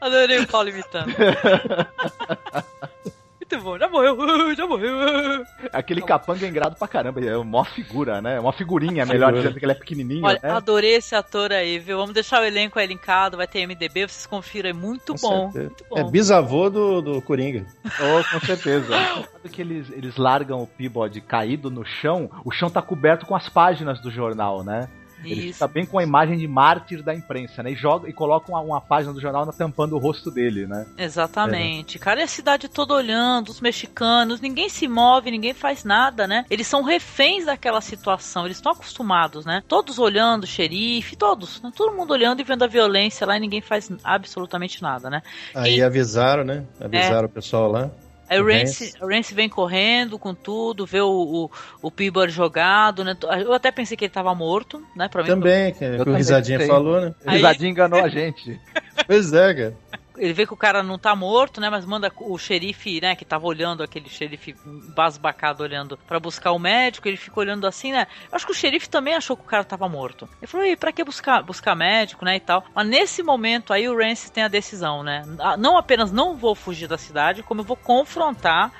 Adorei o Paulo imitando. Muito bom, já morreu, já morreu. Aquele capanga é engrado pra caramba, é uma figura, né? Uma figurinha, melhor dizendo que ele é pequenininho, Olha, né? adorei esse ator aí, viu? Vamos deixar o elenco aí linkado, vai ter MDB, vocês confiram aí. Muito bom, muito É bom. bisavô do, do Coringa. Oh, com certeza. Sabe que eles, eles largam o Peabody caído no chão, o chão tá coberto com as páginas do jornal, né? Ele Isso. fica bem com a imagem de mártir da imprensa, né? E, joga, e colocam uma, uma página do jornal na- tampando o rosto dele, né? Exatamente. Cara, e a cidade toda olhando, os mexicanos, ninguém se move, ninguém faz nada, né? Eles são reféns daquela situação, eles estão acostumados, né? Todos olhando, o xerife, todos, né? todo mundo olhando e vendo a violência lá e ninguém faz absolutamente nada, né? Aí avisaram, né? Avisaram o pessoal lá. Aí o O Rance, Rance vem correndo com tudo, vê o, o, o Peabody jogado, né? Eu até pensei que ele tava morto, né? Pra mim, Também, que, que o Risadinha falou, né? O Risadinha enganou a gente. Pois é, cara. Ele vê que o cara não tá morto, né? Mas manda o xerife, né? Que tava olhando, aquele xerife basbacado olhando pra buscar o médico. Ele fica olhando assim, né? Eu acho que o xerife também achou que o cara tava morto. Ele falou, e pra que buscar, buscar médico, né? E tal. Mas nesse momento aí o Rance tem a decisão, né? Ah, Não apenas não vou fugir da cidade, como eu vou confrontar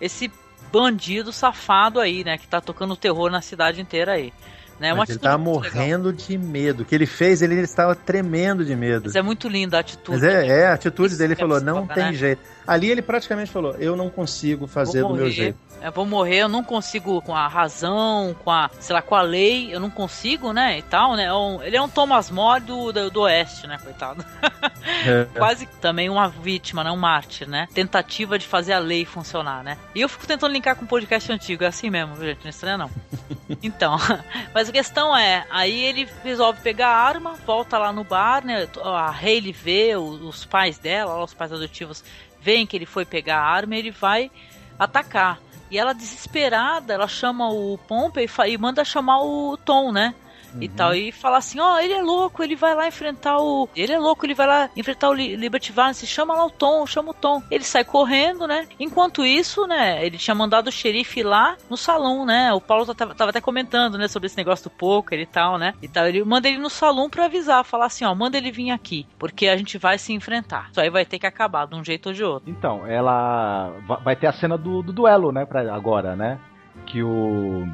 esse bandido safado aí, né? Que tá tocando terror na cidade inteira aí. Né? Uma ele tava muito legal. morrendo de medo. O que ele fez, ele estava tremendo de medo. Mas é muito linda a atitude. Mas é, é, a atitude dele que é falou, não tem né? jeito. Ali ele praticamente falou, eu não consigo fazer vou do morrer, meu jeito. Eu vou morrer, eu não consigo com a razão, com a, sei lá, com a lei, eu não consigo, né, e tal, né? É Ele é um Thomas More do, do, do Oeste, né, coitado. É. Quase também uma vítima, né, um mártir, né? Tentativa de fazer a lei funcionar, né? E eu fico tentando linkar com um podcast antigo, é assim mesmo, gente, não é estranha não. Então, mas a questão é, aí ele resolve pegar a arma, volta lá no bar, né? A Hayley vê, os pais dela, os pais adotivos, veem que ele foi pegar a arma e ele vai atacar. E ela, desesperada, ela chama o Pompey e manda chamar o Tom, né? E tal, e fala assim, ó, ele é louco, ele vai lá enfrentar o... Ele é louco, ele vai lá enfrentar o Li- Liberty Valance, chama lá o Tom, chama o Tom. Ele sai correndo, né? Enquanto isso, né, ele tinha mandado o xerife lá no salão, né? O Paulo tava, tava até comentando, né, sobre esse negócio do poker e tal, né? E tal, ele manda ele no salão pra avisar, falar assim, ó, manda ele vir aqui, porque a gente vai se enfrentar. Isso aí vai ter que acabar, de um jeito ou de outro. Então, ela va- vai ter a cena do, do duelo, né, pra agora, né? Que o,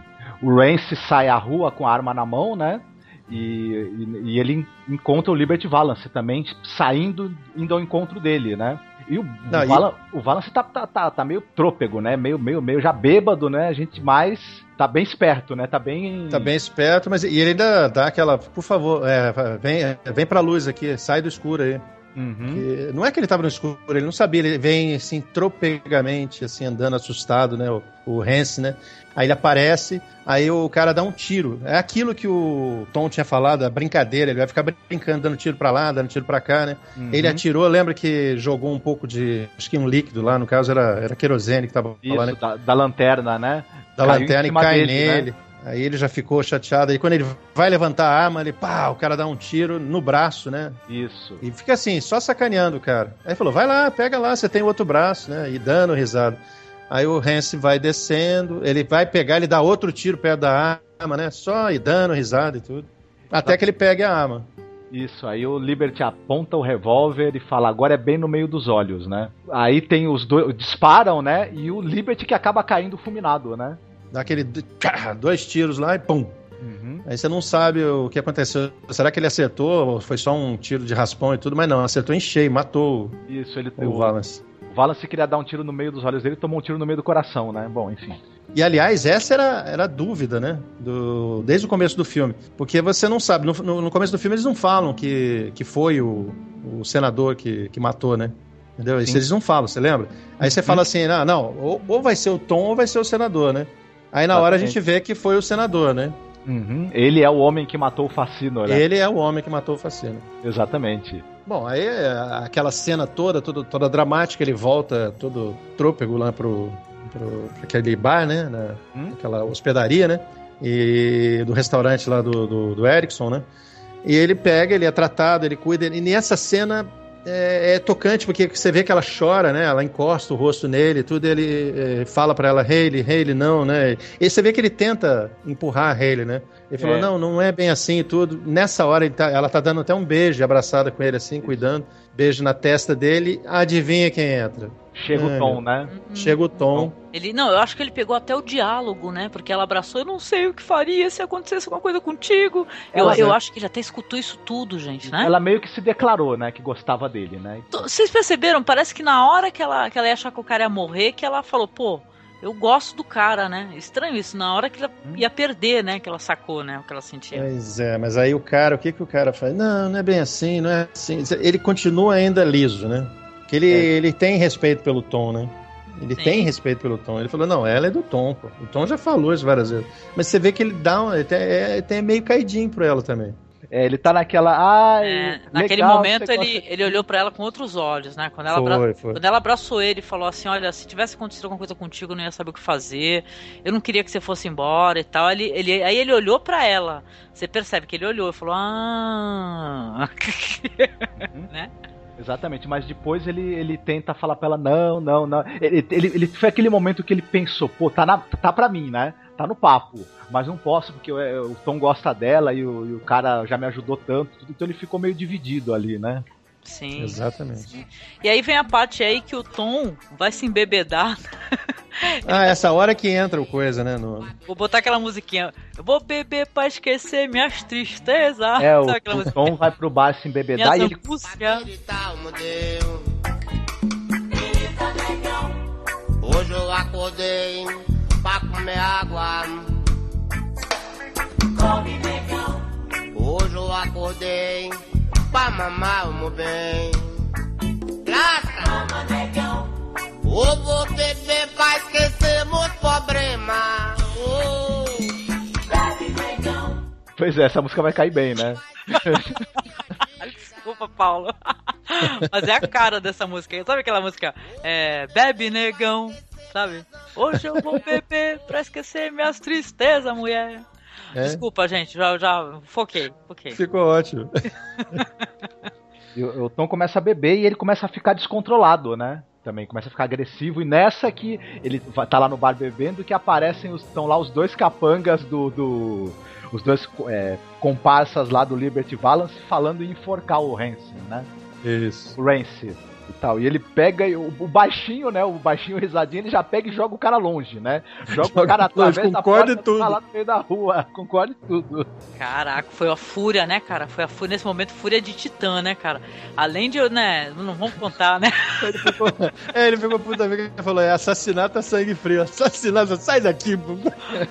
o Rance sai à rua com a arma na mão, né? E, e, e ele en- encontra o Liberty Valance também, saindo, indo ao encontro dele, né? E o, Não, e- o Valance tá, tá, tá, tá meio trôpego, né? Meio, meio, meio já bêbado, né? A gente mais tá bem esperto, né? Tá bem. Tá bem esperto, mas e ele ainda dá aquela, por favor, é, vem, vem pra luz aqui, sai do escuro aí. Uhum. Que- não é que ele tava no escuro, ele não sabia, ele vem assim, tropegamente, assim, andando assustado, né? O, o Hance, né? Aí ele aparece, aí o cara dá um tiro. É aquilo que o Tom tinha falado, a brincadeira, ele vai ficar brincando, dando tiro pra lá, dando tiro pra cá, né? Uhum. Ele atirou, lembra que jogou um pouco de, acho que um líquido lá, no caso era, era querosene que tava Isso, lá, né? da, da lanterna, né? da Caiu lanterna e cai dele, né? Aí ele já ficou chateado. Aí quando ele vai levantar a arma, ele pá, o cara dá um tiro no braço, né? Isso. E fica assim, só sacaneando o cara. Aí falou: vai lá, pega lá, você tem o outro braço, né? E dando risada. Aí o Hance vai descendo, ele vai pegar, ele dá outro tiro perto da arma, né? Só e dando risada e tudo. Até que ele pegue a arma. Isso, aí o Liberty aponta o revólver e fala, agora é bem no meio dos olhos, né? Aí tem os dois, disparam, né? E o Liberty que acaba caindo fulminado, né? Dá aquele dois tiros lá e pum. Aí você não sabe o que aconteceu. Será que ele acertou ou foi só um tiro de raspão e tudo? Mas não, acertou em cheio, matou Isso, ele o Valance. O Valance queria dar um tiro no meio dos olhos dele, tomou um tiro no meio do coração, né? Bom, enfim. E aliás, essa era, era a dúvida, né? Do, desde o começo do filme. Porque você não sabe, no, no, começo do filme eles não falam que, que foi o, o senador que, que matou, né? Entendeu? Isso Sim. eles não falam, você lembra? Aí você fala assim, ah, não, ou, ou vai ser o Tom ou vai ser o senador, né? Aí na hora a gente vê que foi o senador, né? Uhum. Ele é o homem que matou o Facino, né? Ele é o homem que matou o Facino. Exatamente. Bom, aí é aquela cena toda, toda, toda dramática, ele volta todo trôpego lá pro, pro, aquele bar, né? Na, Hum? Aquela hospedaria, né? E do restaurante lá do, do, do Erickson, né? E ele pega, ele é tratado, ele cuida. E nessa cena é, é tocante, porque você vê que ela chora, né? Ela encosta o rosto nele, tudo, ele é, fala pra ela, Hayley, Hayley, não, né? E você vê que ele tenta empurrar a Hayley, né? Ele falou, É. não, não é bem assim e tudo. Nessa hora ele tá- ela tá dando até um beijo, abraçada com ele assim, cuidando. Beijo na testa dele. Adivinha quem entra? Chega o Tom, né? Chega o Tom. Ele, não, eu acho que ele pegou até o diálogo, né? Porque ela abraçou, eu não sei o que faria se acontecesse alguma coisa contigo. Eu, Ela- eu acho que ele até escutou isso tudo, gente, né? Ela meio que se declarou, né? Que gostava dele, né? Vocês perceberam? Parece que na hora que ela, que ela ia achar que o cara ia morrer, que ela falou, pô, eu gosto do cara, né? Estranho isso, na hora que ela ia perder, né? Que ela sacou, né? O que ela sentia. Pois é, mas aí o cara, o que que o cara faz? Não, não é bem assim, não é assim. Ele continua ainda liso, né? Que ele, ele tem respeito pelo Tom, né? Ele tem respeito pelo Tom. Ele falou, não, ela é do Tom, pô. O Tom já falou isso várias vezes. Mas você vê que ele dá um, ele tem, é, ele tem meio caidinho pro ela também. É, ele tá naquela. Ai, É, naquele legal, momento você ele, ele olhou pra ela com outros olhos, né? Quando ela, Foi, abra- foi. quando ela abraçou ele e falou assim: Olha, se tivesse acontecido alguma coisa contigo, eu não ia saber o que fazer. Eu não queria que você fosse embora e tal. Ele, ele, aí ele olhou pra ela. Você percebe que ele olhou e falou: Ah. né? Exatamente, mas depois ele, ele tenta falar pra ela, não, não, não. Ele, ele, ele foi aquele momento que ele pensou, pô, tá, na, tá pra mim, né? Tá no papo, mas não posso porque eu- eu- o Tom gosta dela e o, e o cara já me ajudou tanto, então ele ficou meio dividido ali, né? Sim. Exatamente. E aí vem a parte aí que o Tom vai se embebedar. Ah, essa hora que entra o coisa, né? No... Vou botar aquela musiquinha. Eu vou beber pra esquecer minhas tristezas. É, o, o? Tom vai pro bar se embebedar Minhas e ele. Hoje eu acordei pra comer água. Come, negão. Hoje eu acordei pra mamar o meu bem. Graça. Toma, negão. Eu vou beber pra esquecer meus problemas. Oh. Bebe, negão. Pois é, essa música vai cair bem, né? Desculpa, Paulo. Mas é a cara dessa música. aí. Sabe aquela música? É, Bebe, negão. Sabe? Hoje eu vou beber pra esquecer minhas tristezas, mulher. É. Desculpa, gente. Já, já foquei. foquei. Ficou ótimo. E o, o Tom começa a beber e ele começa a ficar descontrolado, né? Também começa a ficar agressivo. E nessa que ele vai- tá lá no bar bebendo, que aparecem, os- estão lá os dois capangas do. do- os dois é, comparsas lá do Liberty Valance falando em enforcar o Hansen, né? Isso. O Rance tal. E ele pega e o, o baixinho, né? O baixinho risadinho, ele já pega e joga o cara longe, né? Joga, Joga o cara longe, através da concorda porta e tudo. tá lá no meio da rua. Concorda e tudo. Caraca, foi a fúria, né, cara? Foi a fúria, nesse momento, fúria de titã, né, cara? Além de, né, não vamos contar, né? É, ele ficou puta vida e falou: é assassinato a sangue frio. Assassinato, sai daqui. pô.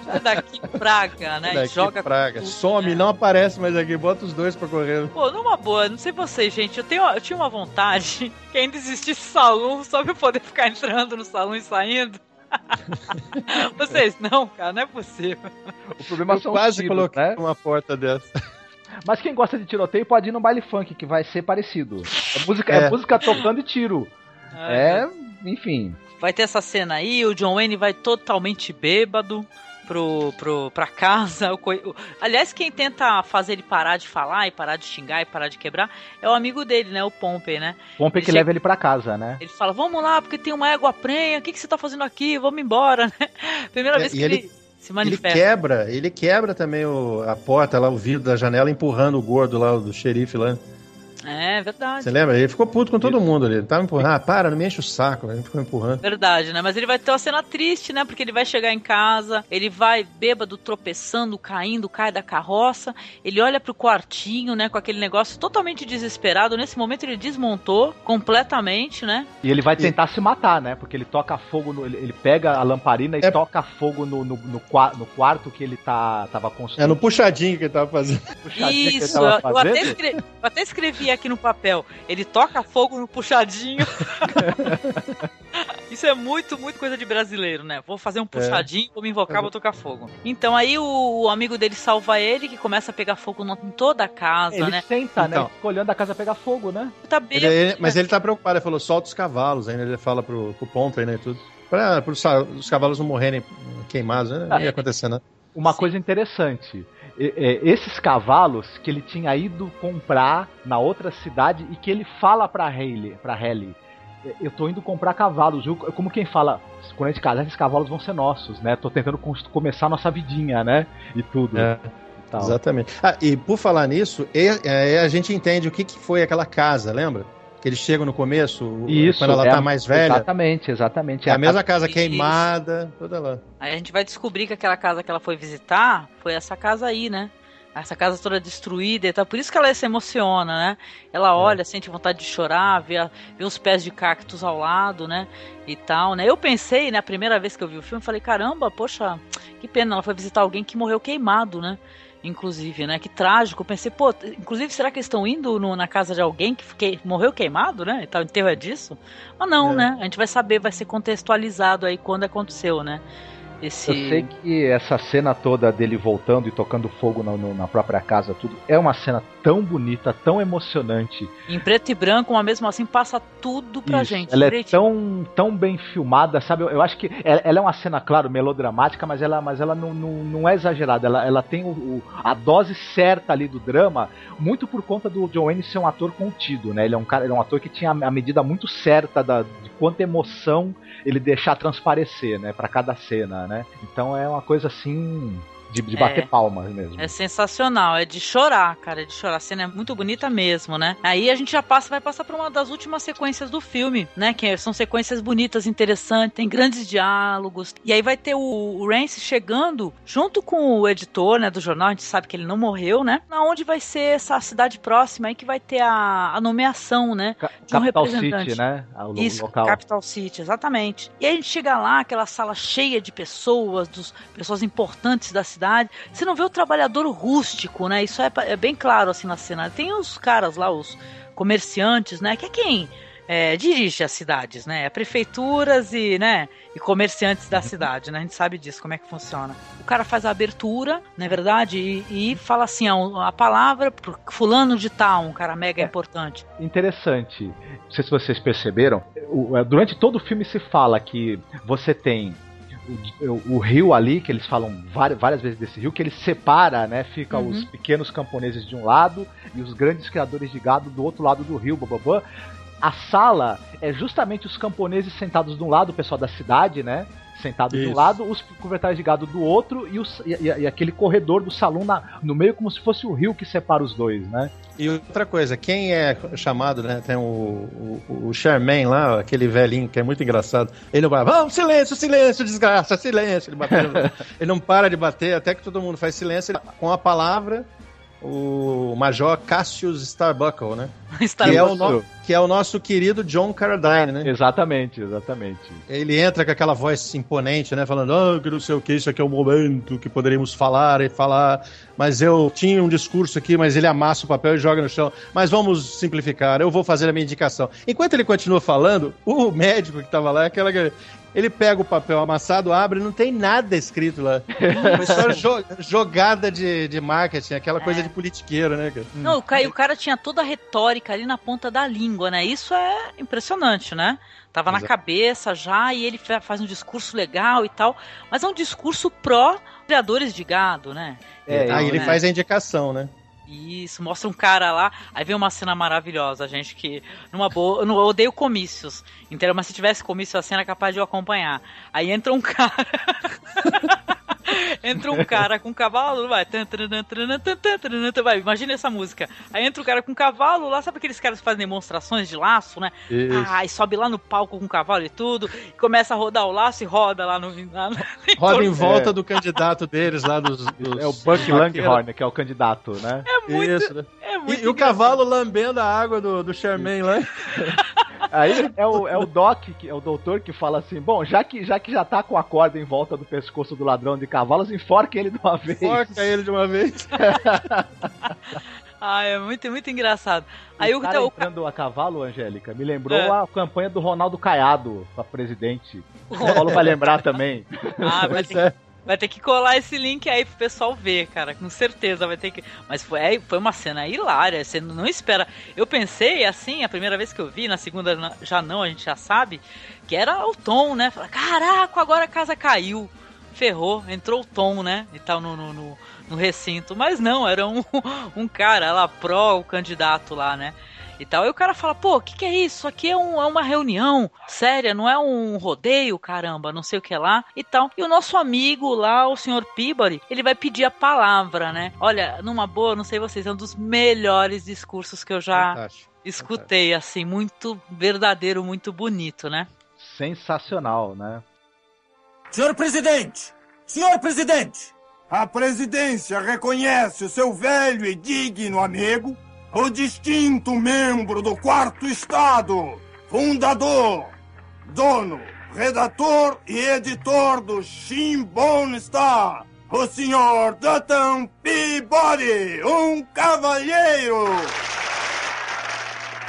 Sai daqui, praga, né? E daqui, joga praga. tudo, Some, né? não aparece mais aqui. Bota os dois pra correr. Pô, numa boa, não sei vocês, gente, eu, tenho, eu tinha uma vontade que ainda existisse salão só pra eu poder ficar entrando no salão e saindo. vocês, não, cara, não é possível. O problema Eu são quase os tiros, coloquei né? uma porta dessa. Mas quem gosta de tiroteio pode ir no baile funk, que vai ser parecido. É música, é. É. música tocando e tiro. É, enfim. Vai ter essa cena aí, o John Wayne vai totalmente bêbado pro, pro, pra casa. O o- Aliás, quem tenta fazer ele parar de falar e parar de xingar e parar de quebrar é o amigo dele, né? O Pompey, né? Pompey que chega- leva ele pra casa, né? Ele fala, vamos lá, porque tem uma égua prenha, o que, que você tá fazendo aqui? Vamos embora, né? Primeira É, vez que ele... ele- se Ele manifesta. quebra, ele quebra também o- a porta lá, o vidro da janela, empurrando o gordo lá, o do xerife lá. É verdade. Você lembra? Ele ficou puto com todo mundo ali. Ele tava empurrando. Ah, para, não me enche o saco. Ele ficou empurrando. Verdade, né? Mas ele vai ter uma cena triste, né? Porque ele vai chegar em casa, ele vai bêbado, tropeçando, caindo, cai da carroça. Ele olha pro quartinho, né? Com aquele negócio totalmente desesperado. Nesse momento ele desmontou completamente, né? E ele vai tentar se matar, né? Porque ele toca fogo, no, ele, pega a lamparina e É. toca fogo no, no, no, no quarto que ele tá, tava construindo. É no puxadinho que ele tava fazendo. puxadinho que ele Isso, tava eu, eu até fazendo. escre- eu até escrevi aqui no papel. Ele toca fogo no puxadinho. Isso é muito, muito coisa de brasileiro, né? Vou fazer um puxadinho, vou me invocar, vou tocar fogo. Então aí o, o amigo dele salva ele, que começa a pegar fogo no- em toda a casa, Ele né? senta, né? Então. Ele fica olhando a casa pegar fogo, né? Tá Ele- bêbado. ele- mas ele tá preocupado. Ele falou, solta os cavalos ainda. Ele fala pro, pro ponto aí, né? e Tudo. Pra, pros os cavalos não morrerem queimados, né? Não ia acontecer nada. Uma coisa interessante. E- é, esses cavalos que ele tinha ido comprar na outra cidade e que ele fala pra Hayley, pra Hayley "É, eu tô indo comprar cavalos, viu? Como quem fala, quando a gente casar, esses cavalos vão ser nossos, né? Tô tentando começar a nossa vidinha, né? E tudo. É. E tal. Exatamente. Ah, e por falar nisso, e- é, a gente entende o que, que foi aquela casa, lembra? Que eles chegam no começo, Isso, quando ela é tá mais velha. Exatamente, exatamente. É a mesma casa Isso. queimada, toda lá. Aí a gente vai descobrir que aquela casa que ela foi visitar foi essa casa aí, né? Essa casa toda destruída e tal. Por isso que ela se emociona, né? Ela olha, sente vontade de chorar, vê, a- vê os pés de cactos ao lado, né? E tal, né? Eu pensei, né, a primeira vez que eu vi o filme, falei, caramba, poxa, que pena, ela foi visitar alguém que morreu queimado, né? Inclusive, né? Que trágico. Eu pensei, pô, inclusive, será que eles estão indo no- na casa de alguém que fiquei- morreu queimado, né? E tal, o enterro é disso? Mas não, É. né? A gente vai saber, vai ser contextualizado aí quando aconteceu, né? Esse... Eu sei que essa cena toda dele voltando e tocando fogo na, na própria casa, tudo, é uma cena tão bonita, tão emocionante. Em preto e branco, mas mesmo assim passa tudo pra Isso. gente. Ela é tão, tão bem filmada, sabe? Eu, eu acho que ela, ela é uma cena, claro, melodramática, mas ela, mas ela não, não, não é exagerada. Ela, ela tem o, o- a dose certa ali do drama, muito por conta do John Wayne ser um ator contido, né? Ele é um cara, ele é um ator que tinha a medida muito certa da, de quanta emoção ele deixar transparecer, né? Para cada cena, né? Então é uma coisa assim de, de É. bater palmas mesmo. É sensacional, é de chorar, cara, é de chorar. A cena é muito bonita mesmo, né? Aí a gente já passa, vai passar pra uma das últimas sequências do filme, né? Que são sequências bonitas, interessantes, tem grandes diálogos. E aí vai ter o, o Rance chegando junto com o editor, né, do jornal, a gente sabe que ele não morreu, né? Na onde vai ser essa cidade próxima aí que vai ter a, a nomeação, né? de um Capital representante. City, né? O Isso, local. Capital City, exatamente. E aí a gente chega lá, aquela sala cheia de pessoas, dos pessoas importantes da cidade. Você não vê o trabalhador rústico, né? Isso é, é bem claro assim na cena. Tem os caras lá, os comerciantes, né? Que é quem é, dirige as cidades, né? Prefeituras e, né? E comerciantes da cidade, né? A gente sabe disso, como é que funciona. O cara faz a abertura, não é verdade? E, e fala assim, a, a palavra pro fulano de tal, um cara mega importante. interessante. Não sei se vocês perceberam. é, durante todo o filme se fala que você tem o, rio ali, que eles falam várias, várias vezes desse rio, que ele separa, né? Fica Uhum. os pequenos camponeses de um lado e os grandes criadores de gado do outro lado do rio, bababã. A sala é justamente os camponeses sentados de um lado, o pessoal da cidade, né? Sentado de um Isso. lado, os proprietários de gado do outro e, os- e- e- e aquele corredor do salão na- no meio, como se fosse o rio que separa os dois, né? E outra coisa, quem é chamado, né? Tem o, o, o lá, aquele velhinho que é muito engraçado. Ele não vai, vamos, silêncio, silêncio, desgraça, silêncio. Ele, batendo- ele não para de bater até que todo mundo faz silêncio. Ele- com a palavra, o Major Cassius Starbuckle, né? Que é, o no- que é o nosso querido John Carradine, né? Exatamente, exatamente. Ele entra com aquela voz imponente, né? Falando, ah, que não sei o que, isso aqui é o momento que poderíamos falar e falar. Mas eu tinha um discurso aqui, mas ele amassa o papel e joga no chão. Mas vamos simplificar, eu vou fazer a minha indicação. Enquanto ele continua falando, o médico que tava lá, aquela. Ele pega o papel amassado, abre, não tem nada escrito lá. Foi só jo- jogada de, de marketing, aquela coisa de politiqueiro, né, cara? Não, o cara, o cara tinha toda a retórica ali na ponta da língua, né? Isso é impressionante, né? Tava na Exato. cabeça já e ele fa- faz um discurso legal e tal, mas é um discurso pró criadores de gado, né? É, aí ele né? faz a indicação, né? Isso, mostra um cara lá, aí vem uma cena maravilhosa, gente, que numa boa. Eu, não, eu odeio comícios, entendeu? Mas se tivesse comício, a cena é capaz de eu acompanhar. Aí entra um cara. entra um cara com um cavalo, vai. vai. Imagina essa música. Aí entra um cara com um cavalo lá, sabe aqueles caras que fazem demonstrações de laço, né? ai Ah, e sobe lá no palco com o cavalo e tudo, e começa a rodar o laço e roda lá no. Lá no... roda em volta é. do candidato deles lá dos, dos... É o Buck Langhorne, que é o candidato, né? É muito, Isso, né? é muito E, e o cavalo lambendo a água do, do Charmaine lá. Aí é o, é o Doc, que é o doutor, que fala assim: bom, já que, já que já tá com a corda em volta do pescoço do ladrão de cavalos, enforque ele de uma vez. Forca ele de uma vez. Ah, é muito, muito engraçado. Aí o o, cara o, entrando a cavalo, Angélica, me lembrou É. a campanha do Ronaldo Caiado pra presidente. O Paulo vai lembrar também. Ah, vai ter, que, vai ter que colar esse link aí pro pessoal ver, cara. Com certeza vai ter que. Mas foi, é, foi uma cena hilária. Você não espera. Eu pensei assim, a primeira vez que eu vi, na segunda já não, a gente já sabe, que era o Tom, né? Fala, caraca, agora a casa caiu. Ferrou, entrou o Tom, né? E tal no, no, no, no recinto. Mas não, era um, um cara lá, pró, o candidato lá, né? E tal. Aí o cara fala, pô, o que, que é isso? Isso aqui é, um- é uma reunião séria, não é um rodeio, caramba, não sei o que lá e tal. E o nosso amigo lá, o senhor Peabody, ele vai pedir a palavra, né? Olha, numa boa, não sei vocês, é um dos melhores discursos que eu já Fantástico. escutei, assim, muito verdadeiro, muito bonito, né? Sensacional, né? Senhor presidente! Senhor presidente! A presidência reconhece o seu velho e digno amigo, o distinto membro do quarto estado, fundador, dono, redator e editor do Shimbone Star, o senhor Dutton Peabody, um cavalheiro.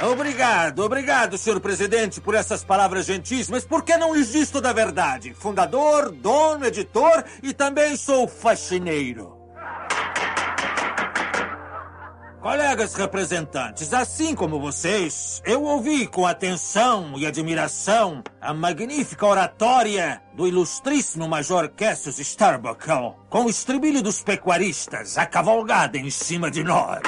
Obrigado, obrigado, senhor presidente, por essas palavras gentis, mas por que não lhes diz toda a verdade? Fundador, dono, editor e também sou faxineiro. Colegas representantes, assim como vocês, eu ouvi com atenção e admiração a magnífica oratória do ilustríssimo Major Cassius Starbuckle, com o estribilho dos pecuaristas, a cavalgada em cima de nós.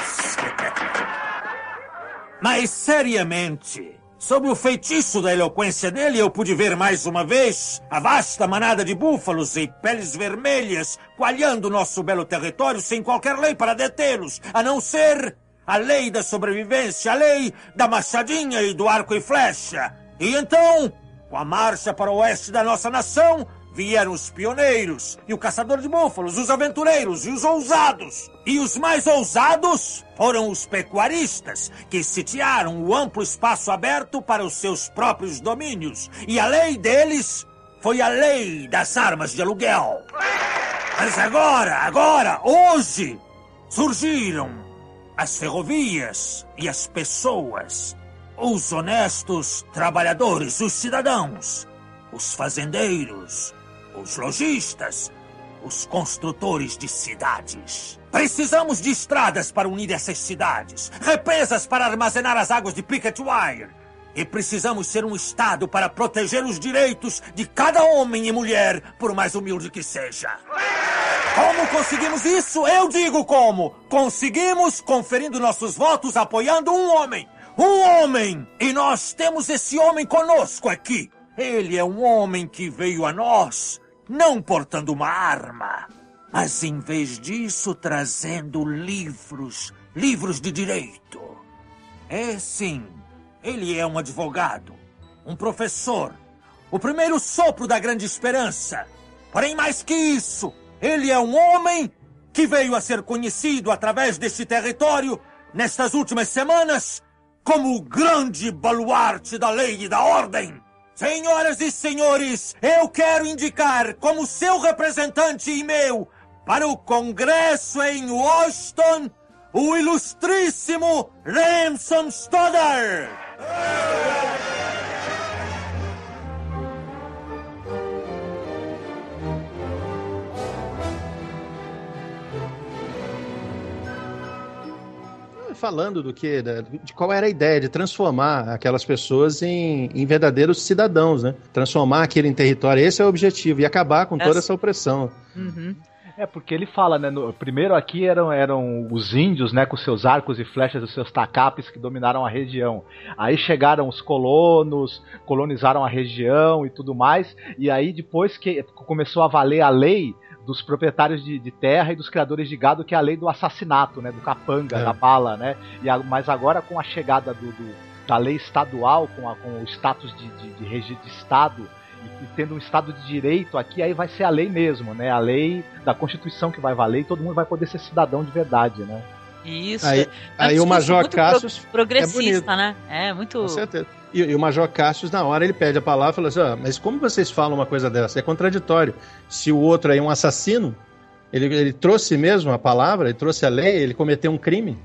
Mas seriamente, sob o feitiço da eloquência dele, eu pude ver mais uma vez a vasta manada de búfalos e peles vermelhas coalhando nosso belo território sem qualquer lei para detê-los, a não ser a lei da sobrevivência, a lei da machadinha e do arco e flecha. E então, com a marcha para o oeste da nossa nação, vieram os pioneiros, e o caçador de búfalos, os aventureiros e os ousados. E os mais ousados foram os pecuaristas, que sitiaram o amplo espaço aberto para os seus próprios domínios. E a lei deles foi a lei das armas de aluguel. Mas agora, agora, hoje, surgiram as ferrovias e as pessoas, os honestos trabalhadores, os cidadãos, os fazendeiros, os lojistas, os construtores de cidades. Precisamos de estradas para unir essas cidades, represas para armazenar as águas de Picket Wire. E precisamos ser um Estado para proteger os direitos de cada homem e mulher, por mais humilde que seja. Como conseguimos isso? Eu digo como. Conseguimos conferindo nossos votos apoiando um homem. Um homem! E nós temos esse homem conosco aqui. Ele é um homem que veio a nós, não portando uma arma, mas em vez disso trazendo livros, livros de direito. É sim, ele é um advogado, um professor, o primeiro sopro da grande esperança. Porém, mais que isso, ele é um homem que veio a ser conhecido através deste território nestas últimas semanas como o grande baluarte da lei e da ordem. Senhoras e senhores, eu quero indicar como seu representante e meu para o Congresso em Washington o ilustríssimo Ramson Stoddard. Falando do que, de qual era a ideia de transformar aquelas pessoas em, em verdadeiros cidadãos, né? Transformar aquilo em território, esse é o objetivo, e acabar com toda Essa- essa opressão. É, porque ele fala, né? no- primeiro aqui eram, eram os índios, né? Com seus arcos e flechas, os seus tacapes que dominaram a região. Aí chegaram os colonos, colonizaram a região e tudo mais. E aí, depois que começou a valer a lei, dos proprietários de, de terra e dos criadores de gado, que é a lei do assassinato, né? Do capanga, É. da bala, né? E a- mas agora com a chegada do, do- da lei estadual, com, a- com o status de, de, de regi- de Estado, e, e tendo um Estado de direito aqui, aí vai ser a lei mesmo, né? A lei da Constituição que vai valer e todo mundo vai poder ser cidadão de verdade, né? Isso. Aí- É um aí o Major muito pro- Cassius é progressista, bonito. né? É muito. Com certeza. E, e o Major Cassius, na hora, ele pede a palavra e fala assim: "Ah, mas como vocês falam uma coisa dessa? É contraditório. Se o outro aí é um assassino, ele, ele trouxe mesmo a palavra, ele trouxe a lei, ele cometeu um crime.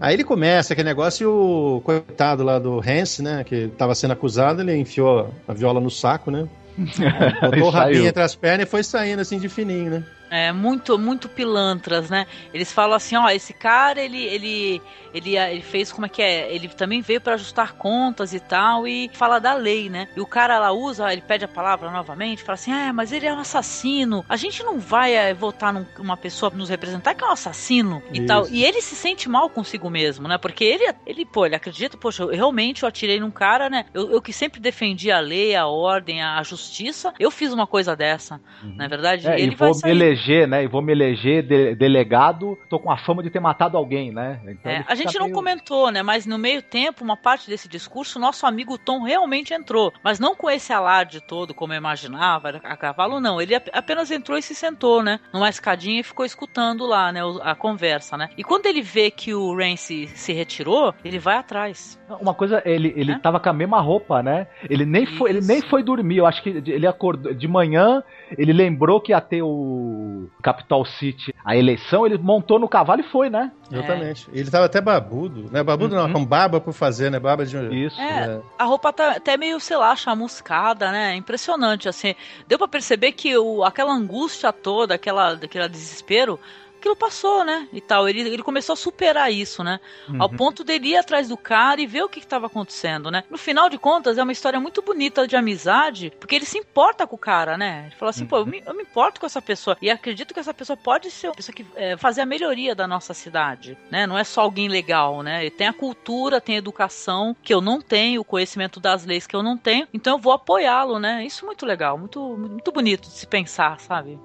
Aí ele começa aquele negócio e o coitado lá do Hans, né, que estava sendo acusado, ele enfiou a viola no saco, né? Botou o rabinho entre as pernas e foi saindo assim de fininho, né? É, muito, muito pilantras, né? Eles falam assim, ó, esse cara, ele, ele, ele, ele fez como é que é? Ele também veio para ajustar contas e tal, e fala da lei, né? E o cara lá usa, ele pede a palavra novamente, fala assim, é, mas ele é um assassino. A gente não vai é, votar num- numa pessoa pra nos representar que é um assassino e Isso. tal. E ele se sente mal consigo mesmo, né? Porque ele, ele pô, ele acredita, poxa, eu, realmente eu atirei num cara, né? Eu, eu que sempre defendi a lei, a ordem, a justiça, eu fiz uma coisa dessa, na verdade. É, e ele vai sair. Eleger, né? E vou me eleger de- delegado, tô com a fama de ter matado alguém, né? Então É, a gente não meio- comentou, né? Mas no meio tempo, uma parte desse discurso, nosso amigo Tom realmente entrou. Mas não com esse alarde todo, como eu imaginava, a cavalo, não. Ele ap- apenas entrou e se sentou, né? Numa escadinha e ficou escutando lá, né? A conversa, né? E quando ele vê que o Rance se retirou, ele vai atrás. Uma coisa, ele, ele tava com a mesma roupa, né? Ele nem, foi, ele nem foi dormir. Eu acho que ele acordou de manhã, ele lembrou que ia ter o Capital City, a eleição, ele montou no cavalo e foi, né? Exatamente. Ele tava até babudo, né? Babudo não, com barba por fazer, né? Barba de. Isso. É, a roupa tá até meio, sei lá, chamuscada, né? Impressionante, assim. Deu pra perceber que o, aquela angústia toda, aquela, aquele desespero, aquilo passou, né? E tal. Ele, ele começou a superar isso, né? Ao Uhum. ponto dele ir atrás do cara e ver o que estava acontecendo, né? No final de contas, é uma história muito bonita de amizade, porque ele se importa com o cara, né? Ele fala assim, pô, eu me, eu me importo com essa pessoa. E acredito que essa pessoa pode ser uma pessoa que é, fazer a melhoria da nossa cidade, né? Não é só alguém legal, né? Ele tem a cultura, tem a educação que eu não tenho, o conhecimento das leis que eu não tenho, então eu vou apoiá-lo, né? Isso é muito legal, muito, muito bonito de se pensar, sabe?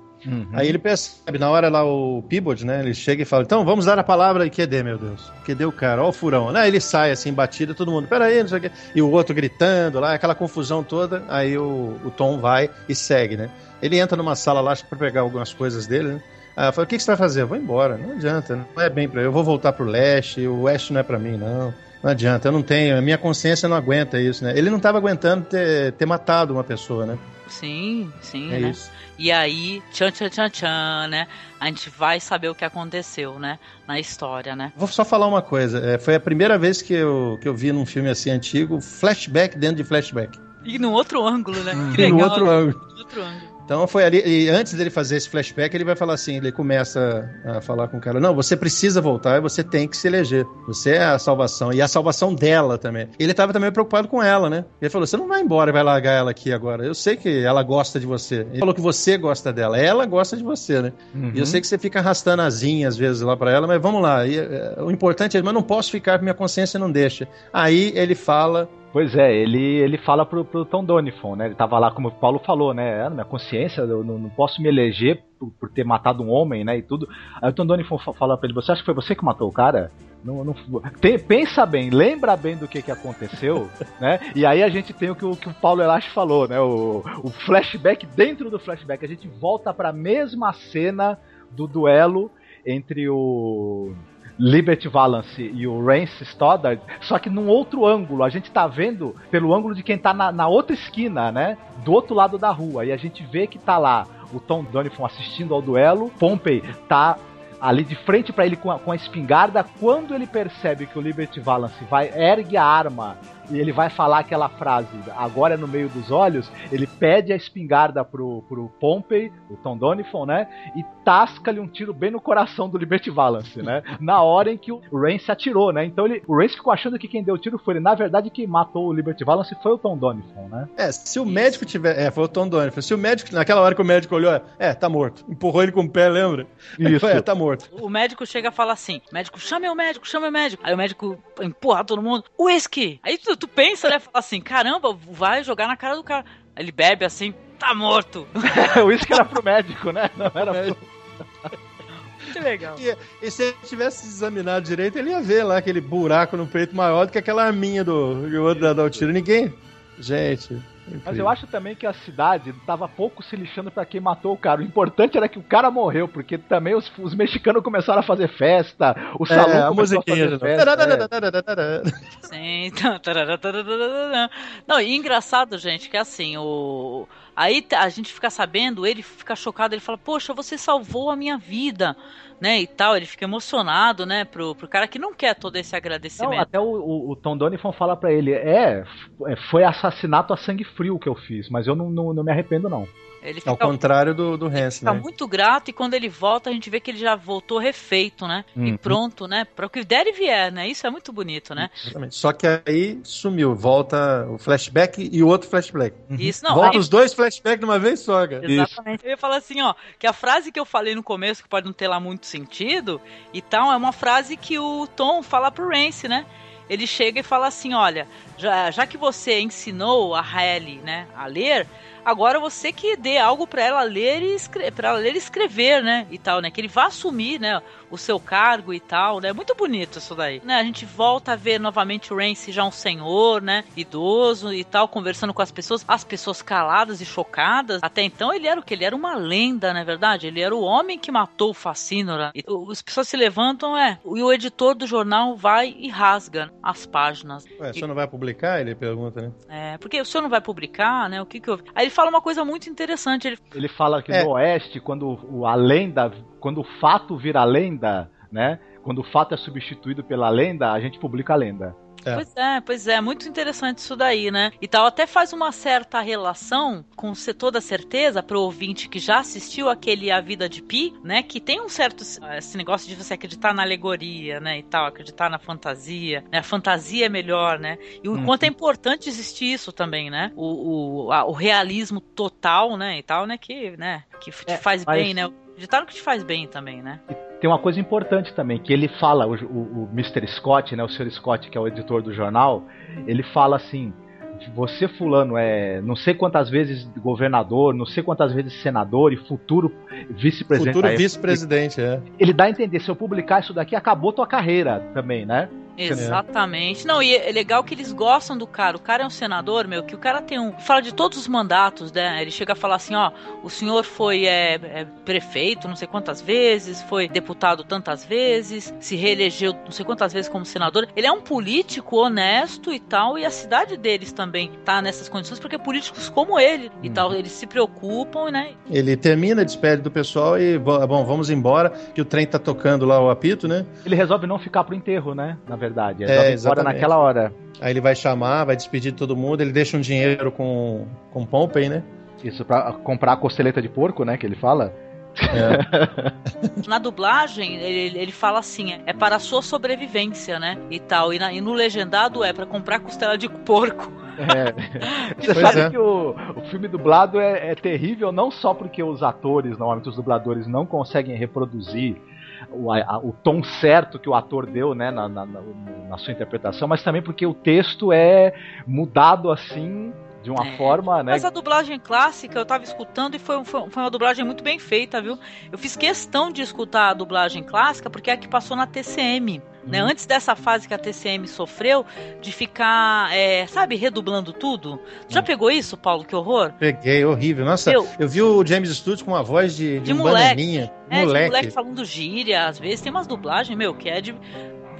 Aí ele percebe, na hora lá o Peabody, né? Ele chega e fala: Então, vamos dar a palavra e QD, meu Deus. QD o cara, ó o furão. Né? Ele sai assim, batido, todo mundo, peraí, não sei o quê. E o outro gritando lá, aquela confusão toda. Aí o, o Tom vai e segue, né? Ele entra numa sala lá, acho que pra pegar algumas coisas dele, né? Aí fala: O que, que você vai fazer? Eu vou embora. Não adianta, não é bem pra eu. Eu vou voltar pro leste, o oeste não é pra mim, não. Não adianta, eu não tenho, a minha consciência não aguenta isso, né? Ele não tava aguentando ter, ter matado uma pessoa, né? Sim, sim, É né? isso. E aí, tchan, tchan, tchan, tchan, né? A gente vai saber o que aconteceu, né? Na história, né? Vou só falar uma coisa. é, foi a primeira vez que eu, que eu vi num filme assim antigo, flashback dentro de flashback. E no outro ângulo, né? Que E no legal, outro ângulo. No outro ângulo. Então foi ali, e antes dele fazer esse flashback, ele vai falar assim, ele começa a falar com o cara, não, você precisa voltar e você tem que se eleger. Você é a salvação, e a salvação dela também. Ele estava também preocupado com ela, né? Ele falou, você não vai embora e vai largar ela aqui agora. Eu sei que ela gosta de você. Ele falou que você gosta dela, ela gosta de você, né? E eu sei que você fica arrastando asinha às vezes lá pra ela, mas vamos lá. E, é, o importante é, mas não posso ficar, minha consciência não deixa. Aí ele fala Pois é, ele, ele fala pro, pro Tom Donifon, né? Ele tava lá, como o Paulo falou, né? "Ah, minha consciência, eu não, não posso me eleger por, por ter matado um homem, né? E tudo. Aí o Tom Donifon fa- fala pra ele: Você acha que foi você que matou o cara? Não, não, pensa bem, lembra bem do que, que aconteceu, né? E aí a gente tem o que, o que o Paulo Elache falou, né? O, o flashback dentro do flashback. A gente volta pra mesma cena do duelo entre o Liberty Valance e o Rance Stoddard, só que num outro ângulo. A gente tá vendo pelo ângulo de quem tá na, na outra esquina, né? Do outro lado da rua. E a gente vê que tá lá o Tom Donifon assistindo ao duelo. Pompey tá ali de frente pra ele com a, com a espingarda. Quando ele percebe que o Liberty Valance vai ergue a arma e ele vai falar aquela frase, agora é no meio dos olhos, ele pede a espingarda pro, pro Pompey, o Tom Donifon, né? E tasca-lhe um tiro bem no coração do Liberty Valance, né? Na hora em que o Rance atirou, né? Então ele, o Rance ficou achando que quem deu o tiro foi ele. Na verdade, quem matou o Liberty Valance foi o Tom Donifon, né? É, se o médico tiver. É, foi o Tom Donovan. Se o médico, naquela hora que o médico olhou, é, tá morto. Empurrou ele com o pé, lembra? Isso. Foi, é, tá morto. O médico chega e fala assim: médico, chame o médico, chame o médico. Aí o médico empurra todo mundo, whisky. Aí tu, tu pensa, né? Fala assim: caramba, vai jogar na cara do cara. Aí ele bebe assim, tá morto. Isso que era pro médico, né? Não era pro... Muito legal. E, e se ele tivesse examinado direito, ele ia ver lá aquele buraco no peito maior do que aquela arminha do, do outro da- o tiro. Ninguém. Gente. Mas eu acho também que a cidade tava pouco se lixando pra quem matou o cara. O importante era que o cara morreu, porque também os, os mexicanos começaram a fazer festa, o salão É, a começou a musiquinha fazer festa. novo. é. Sim. tarará. Não, e engraçado, gente, que assim, o. Aí a gente fica sabendo, ele fica chocado, ele fala, poxa, você salvou a minha vida, né? E tal, ele fica emocionado, né? Pro, pro cara que não quer todo esse Não, agradecimento. até o, o, o Tom Donifon fala pra ele, é, f- foi assassinato a sangue frio que eu fiz, mas eu não, não, não me arrependo não. Ele Ao fica, contrário do, do Hans, fica né? muito grato e quando ele volta, a gente vê que ele já voltou refeito, né? E Uhum. pronto, né? Para o que der e vier, né? Isso é muito bonito, né? Exatamente. Só que aí sumiu. Volta o flashback e o outro flashback. Isso, não, Volta aí- os dois flashbacks de uma vez só, cara. Exatamente. Eu ia falar assim, ó, que a frase que eu falei no começo, que pode não ter lá muito sentido e tal, é uma frase que o Tom fala pro Rance, né? Ele chega e fala assim, olha, já, já que você ensinou a Halle, né, a ler, agora você que dê algo pra ela ler e para ela ler e escrever, né, e tal, né, que ele vá assumir, né, o seu cargo e tal, né, muito bonito isso daí. Né, a gente volta a ver novamente o Rance já um senhor, né, idoso e tal, conversando com as pessoas, as pessoas caladas e chocadas. Até então ele era o que? Ele era uma lenda, não é verdade? Ele era o homem que matou o Facínora. E as pessoas se levantam, é, e o editor do jornal vai e rasga as páginas. Ué, E- você não vai publicar? Ele pergunta, né? é, porque o senhor não vai publicar, né? O que que houve? Aí ele fala uma coisa muito interessante. Ele, Ele fala que É. no Oeste, quando o, a lenda, quando o fato vira lenda, né? Quando o fato é substituído pela lenda, a gente publica a lenda. Pois é, pois é, muito interessante isso daí, né? E tal, até faz uma certa relação com ser toda certeza pro ouvinte que já assistiu aquele A Vida de Pi, né? Que tem um certo esse negócio de você acreditar na alegoria, né? E tal, acreditar na fantasia, né? A fantasia é melhor, né? E o Uhum. quanto é importante existir isso também, né? O, o, a- o realismo total, né? E tal, né? Que, né? Que te faz mas- bem, né? Acreditar no que te faz bem também, né? Tem uma coisa importante também, que ele fala, o, o, o Mr. Scott, né, o Sr. Scott, que é o editor do jornal, ele fala assim, você fulano é não sei quantas vezes governador, não sei quantas vezes senador e futuro vice-presidente. Futuro vice-presidente, é. Ele dá a entender, se eu publicar isso daqui, acabou tua carreira também, né? Exatamente. Não, e é legal que eles gostam do cara. O cara é um senador, meu, que o cara tem um. Fala de todos os mandatos, né? Ele chega a falar assim: ó, o senhor foi é, é, prefeito não sei quantas vezes, foi deputado tantas vezes, se reelegeu não sei quantas vezes como senador. Ele é um político honesto e tal, e a cidade deles também tá nessas condições, porque políticos como ele e tal, eles se preocupam, né? Ele termina, despede do pessoal e, bo- bom, vamos embora, que o trem tá tocando lá o apito, né? Ele resolve não ficar pro enterro, né? Na verdade. Ele É, embora exatamente. naquela hora. Aí ele vai chamar, vai despedir de todo mundo, ele deixa um dinheiro com, com Pompey, né? Isso, pra comprar a costeleta de porco, né? Que ele fala. Na dublagem, ele, ele fala assim: é para a sua sobrevivência, né? E tal. E, na- e no legendado é para comprar costela de porco. É. Você Pois sabe é. que o, o filme dublado é, é terrível não só porque os atores, normalmente os dubladores, não conseguem reproduzir o, a- o tom certo que o ator deu né, na, na- na- sua interpretação, mas também porque o texto é mudado assim, de uma forma, né? Mas a dublagem clássica eu tava escutando e foi, foi, foi uma dublagem muito bem feita, viu? Eu fiz questão de escutar a dublagem clássica porque é a que passou na TCM. Né? Antes dessa fase que a TCM sofreu, de ficar, é, sabe, redublando tudo. Já pegou isso, Paulo? Que horror? Peguei, horrível. Nossa, Meu. eu vi o James Stewart com uma voz de, de, De um moleque. bananinha. É, de moleque. moleque falando gíria, às vezes tem umas dublagens, meu, que é de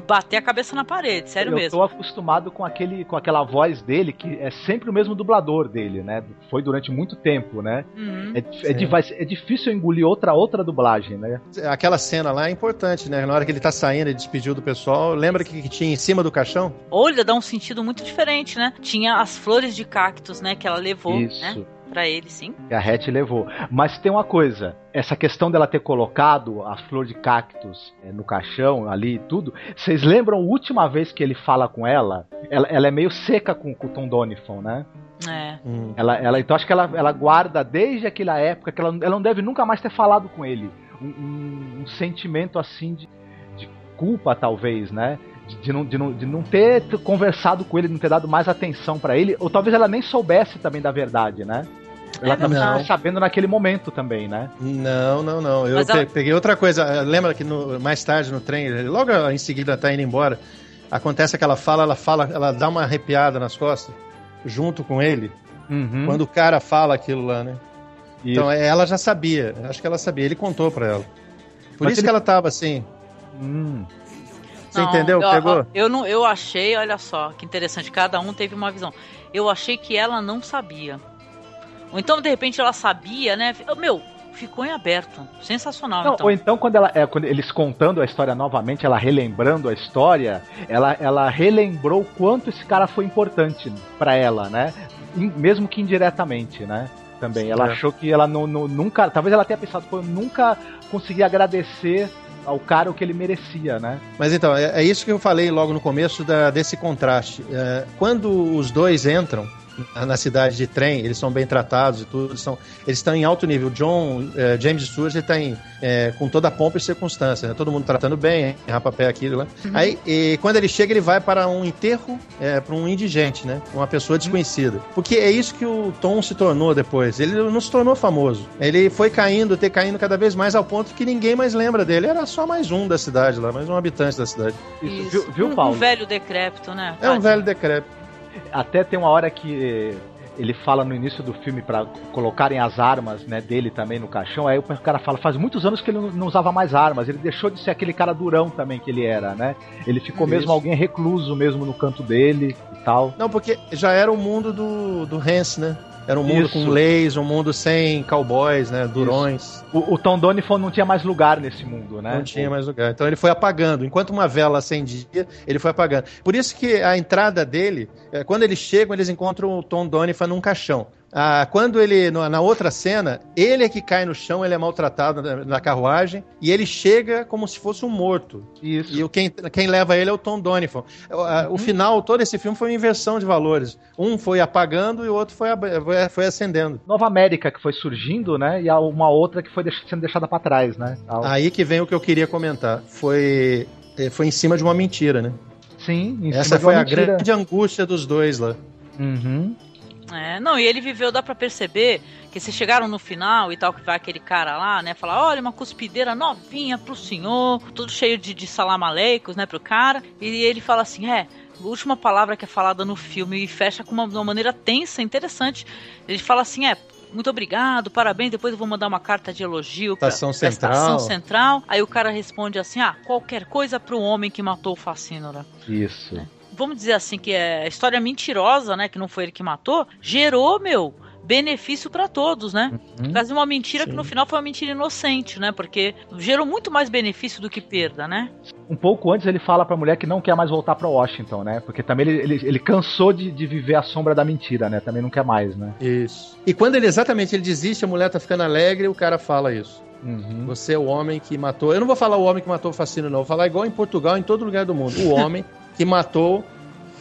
bater a cabeça na parede, sério eu mesmo. tô acostumado com aquele com aquela voz dele que é sempre o mesmo dublador dele, né? Foi durante muito tempo, né? Uhum. É, é, ser- é difícil engolir outra outra dublagem, né? Aquela cena lá é importante, né? Na hora que ele tá saindo e despediu do pessoal, lembra que, que tinha em cima do caixão? Olha, dá um sentido muito diferente, né? Tinha as flores de cactos, né, que ela levou, Isso. né? Pra ele, sim. que a Hatch levou. Mas tem uma coisa, essa questão dela ter colocado a flor de cactus é, no caixão ali e tudo. Vocês lembram a última vez que ele fala com ela? Ela, ela é meio seca com, com o Tom Donifon, né? É. Ela, ela, então acho que ela, ela guarda desde aquela época que ela, ela não deve nunca mais ter falado com ele. Um, um- um sentimento assim de, de culpa, talvez, né? De, de não, de, não, de não ter conversado com ele, de não ter dado mais atenção pra ele. Ou talvez ela nem soubesse também da verdade, né? Ela também Não. sabendo naquele momento também, né? Não, não, não. Eu pe- ela- peguei outra coisa. Eh, Lembra que no- mais tarde no trem, logo em seguida tá indo embora, acontece aquela fala, ela fala, ela dá uma arrepiada nas costas, junto com ele, Uhum. quando o cara fala aquilo lá, né? Isso. Então ela já sabia, acho que ela sabia, ele contou pra ela. Por Mas isso ele- que ela tava assim. Hum. Você Não, entendeu? eu, Pegou? Eu, não, eu achei, olha só, que interessante, cada um teve uma visão. Eu achei que ela não sabia. Ou então, de repente, ela sabia, né? Meu, ficou em aberto. Sensacional, Não, então. Ou então, quando, ela, é, quando eles contando a história novamente, ela relembrando a história, ela, ela relembrou o quanto esse cara foi importante pra ela, né? In- mesmo que indiretamente, né? Também. Ela É. achou que ela não, não- nunca. Talvez ela tenha pensado, pô, eu nunca consegui agradecer ao cara o que ele merecia, né? Mas então, é, é isso que eu falei logo no começo da- desse contraste. É, quando os dois entram na, cidade de trem, eles são bem tratados e tudo, eles, são, eles estão em alto nível. John, é, James Stewart, ele está em, é, com toda a pompa e circunstância, né? todo mundo tratando bem, hein? rapapé aquilo lá. Aí, e quando ele chega, ele vai para um enterro, é, para um indigente, né? Uma pessoa desconhecida. Porque é isso que o Tom se tornou depois. Ele não se tornou famoso. Ele foi caindo, ter caindo cada vez mais ao ponto que ninguém mais lembra dele. Era só mais um da cidade lá, mais um habitante da cidade. Isso, Isso. viu, viu, um, Paulo? um velho decrépito, né? É um velho decrépito. Até tem uma hora que ele fala no início do filme pra colocarem as armas né, dele também no caixão. Aí o cara fala: faz muitos anos que ele não- usava mais armas. Ele deixou de ser aquele cara durão também que ele era, né? Ele ficou mesmo Isso. alguém recluso mesmo no canto dele e tal. Não, porque já era o mundo do, do Hans, né? Era um mundo Isso. com leis, um mundo sem cowboys, né? Durões. O, o Tom Donifon não tinha mais lugar nesse mundo, né? Não tinha mais lugar. Então ele foi apagando. Enquanto uma vela acendia, ele foi apagando. Por isso que a entrada dele, é, quando eles chegam, eles encontram o Tom Donovan num caixão. Ah, quando ele, na outra cena, ele é que cai no chão, ele é maltratado na, na carruagem, e ele chega como se fosse um morto. Isso. E o, quem, quem leva ele é o Tom Donovan. O, a- o final, todo esse filme foi uma inversão de valores. Um foi apagando e o outro foi, foi- acendendo. Nova América que foi surgindo, né? E uma outra que foi deix- sendo deixada pra trás, né? A- Aí que vem o que eu queria comentar. Foi, eh, foi em cima de uma mentira, né? Sim, em Essa cima de foi uma a mentira. grande angústia dos dois lá. Uhum. É, não, e ele viveu, dá pra perceber que se chegaram no final e tal, que vai aquele cara lá, né, falar, olha, uma cuspideira novinha pro senhor, tudo cheio de, de salamalecos, né, pro cara, e ele fala assim, é, última palavra que é falada no filme e fecha com uma, uma maneira tensa, interessante, ele fala assim, é, muito obrigado, parabéns, depois eu vou mandar uma carta de elogio pra, Estação pra Central. Estação Central, aí o cara responde assim, ah, qualquer coisa pro homem que matou o Facínora. Isso. Vamos dizer assim, que é a história mentirosa, né? Que não foi ele que matou, gerou, meu, benefício pra todos, né? Uhum. Uma mentira que no final foi uma mentira inocente, né? Porque gerou muito mais benefício do que perda, né? Um pouco antes ele fala pra mulher que não quer mais voltar pra Washington, né? Porque também ele, ele, ele cansou de, de viver a sombra da mentira, né? Também não quer mais, né? Isso. E quando ele exatamente ele desiste, a mulher tá ficando alegre, o cara fala isso. Uhum. Você é o homem que matou. Eu não vou falar o homem que matou o Facino, não. Vou falar igual em Portugal, em todo lugar do mundo. O homem que matou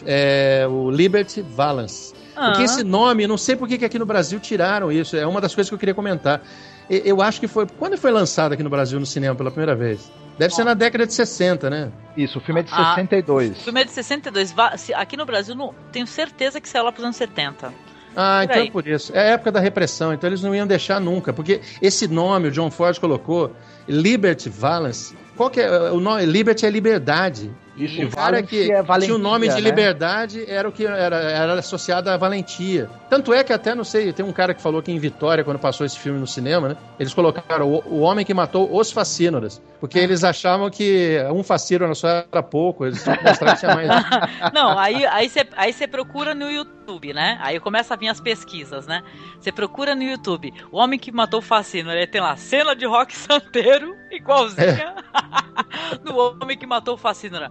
é, o Liberty Valance. Porque Ah. esse nome, não sei por que que aqui no Brasil tiraram isso. É uma das coisas que eu queria comentar. Eu acho que foi. Quando foi lançado aqui no Brasil no cinema pela primeira vez? Deve ser na década de 60, né? Isso, o filme é de Ah. 62. O filme é de 62. Va- se- Aqui no Brasil, não, tenho certeza que saiu lá pros anos 70. Ah, Por então aí. é por isso. É a época da repressão, então eles não iam deixar nunca. Porque esse nome, o John Ford colocou, Liberty Valance. Qual que é o nome? Liberty é liberdade. Isso, o cara que é tinha o nome de valentia, né? liberdade era o que era, era associado à valentia. Tanto é que até, não sei, tem um cara que falou que em Vitória, quando passou esse filme no cinema, né? Eles colocaram o, o homem que matou os facínoras. Porque Ah. eles achavam que um facínora só era pouco, eles tinham que mostrar que tinha mais. Não, aí aí você aí você procura no YouTube, né? Aí começa a vir as pesquisas, né? Você procura no YouTube, o homem que matou o Facino, ele tem lá cena de rock santeiro, igualzinha do homem que matou o Facínora.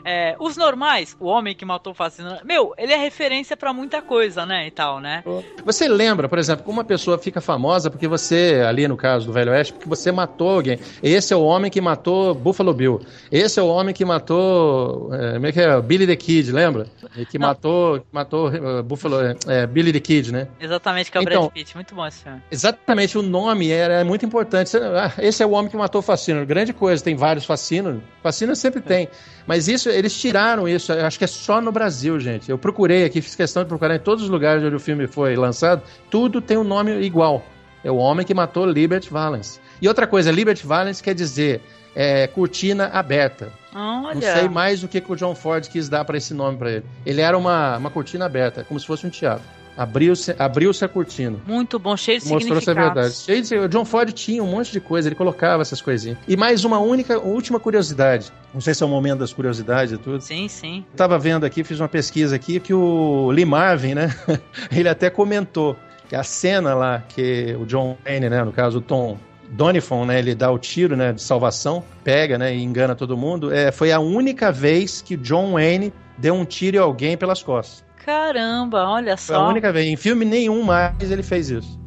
É, os normais, o homem que matou o Facínora. Meu, ele é referência pra muita coisa, né? E tal, né? Você lembra, por exemplo, como uma pessoa fica famosa porque você, ali no caso do Velho Oeste, porque você matou alguém. Esse é o homem que matou Buffalo Bill. Esse é o homem que matou. É, como é que é? Billy the Kid, lembra? E que matou, matou uh, Buffalo, é, é, Billy the Kid, né? Exatamente, que é o Então- Brad Pitt. Muito bom esse filme. Exatamente, o nome era muito importante. Ah, esse é o homem que matou o Facino. Grande coisa, tem vários Facino. Facino sempre tem. Mas isso eles tiraram isso. Acho que é só no Brasil, gente. Eu procurei aqui, fiz questão de procurar em todos os lugares onde o filme foi lançado. Tudo tem um nome igual. É o homem que matou Liberty Valance. E outra coisa, Liberty Valance quer dizer é, cortina aberta. Olha. Não sei mais o que, que o John Ford quis dar para esse nome para ele. Ele era uma, uma cortina aberta, como se fosse um teatro. Abriu-se abriu a cortina. Muito bom, cheio de Mostrou é verdade. Cheio de, o John Ford tinha um monte de coisa, ele colocava essas coisinhas. E mais uma única, última curiosidade. Não sei se é o momento das curiosidades e tudo. Sim, sim. Eu tava vendo aqui, fiz uma pesquisa aqui, que o Lee Marvin, né? ele até comentou que a cena lá que o John Wayne, né? No caso, o Tom Donifon, né? Ele dá o tiro, né? De salvação, pega, né? E engana todo mundo. É, foi a única vez que John Wayne deu um tiro em alguém pelas costas. Caramba, olha Foi a só. única vez. Em filme nenhum mais ele fez isso.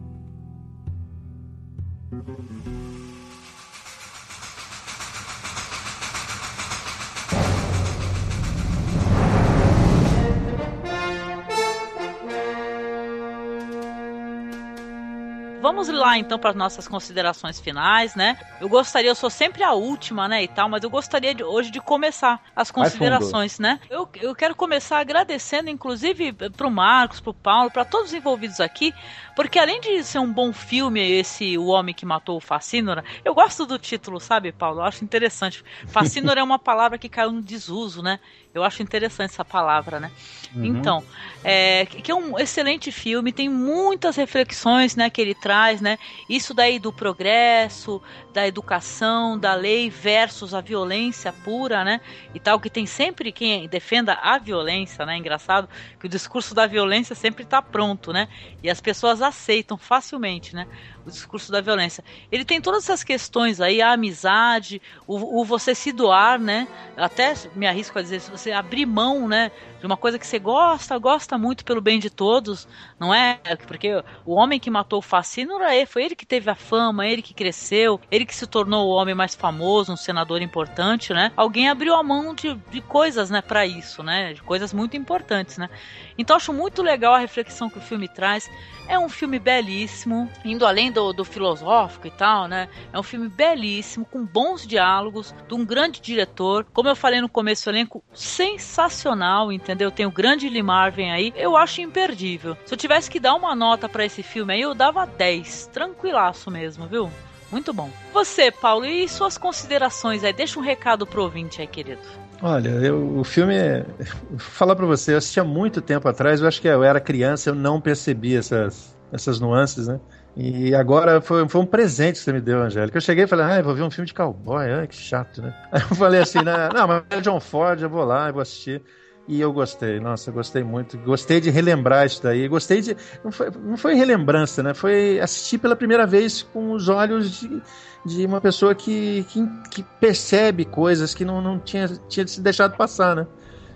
Vamos lá então para as nossas considerações finais, né? Eu gostaria, eu sou sempre a última, né, e tal, mas eu gostaria de, hoje de começar as considerações, né? Eu, eu quero começar agradecendo, inclusive, pro Marcos, pro Paulo, para todos os envolvidos aqui, porque além de ser um bom filme, esse O Homem que Matou o Facínora, eu gosto do título, sabe, Paulo? Eu acho interessante. Facínora é uma palavra que caiu no desuso, né? Eu acho interessante essa palavra, né? Uhum. Então, é, que é um excelente filme, tem muitas reflexões, né, que ele traz, né? Isso daí do progresso, da educação, da lei versus a violência pura, né? E tal, que tem sempre quem defenda a violência, né? Engraçado que o discurso da violência sempre está pronto, né? E as pessoas aceitam facilmente, né? O discurso da violência. Ele tem todas essas questões aí, a amizade, o, o você se doar, né? Até me arrisco a dizer, se você abrir mão, né? De uma coisa que você gosta, gosta muito pelo bem de todos, não é? Porque o homem que matou o Facínora é, foi ele que teve a fama, ele que cresceu, ele que se tornou o homem mais famoso, um senador importante, né? Alguém abriu a mão de, de coisas, né, para isso, né? De coisas muito importantes, né? Então acho muito legal a reflexão que o filme traz. É um filme belíssimo, indo além do, do filosófico e tal, né? É um filme belíssimo, com bons diálogos, de um grande diretor. Como eu falei no começo, o elenco sensacional, entendeu? Tem o grande Lee Marvin aí. Eu acho imperdível. Se eu tivesse que dar uma nota para esse filme aí, eu dava 10. Tranquilaço mesmo, viu? Muito bom. Você, Paulo, e suas considerações aí? Deixa um recado pro ouvinte aí, querido. Olha, eu- o filme. é- Vou falar pra você, eu assisti há muito tempo atrás, eu acho que eu era criança, eu não percebi essas, essas nuances, né? E agora foi, foi um presente que você me deu, Angélica. Eu cheguei e falei, ah, vou ver um filme de cowboy, ai, que chato, né? Aí eu falei assim, né, não, mas é John Ford, eu vou lá, eu vou assistir. E eu gostei, nossa, gostei muito. Gostei de relembrar isso daí. Gostei de. Não foi, não foi relembrança, né? Foi assistir pela primeira vez com os olhos de, de uma pessoa que, que, que percebe coisas que não, não tinha, tinha se deixado passar, né?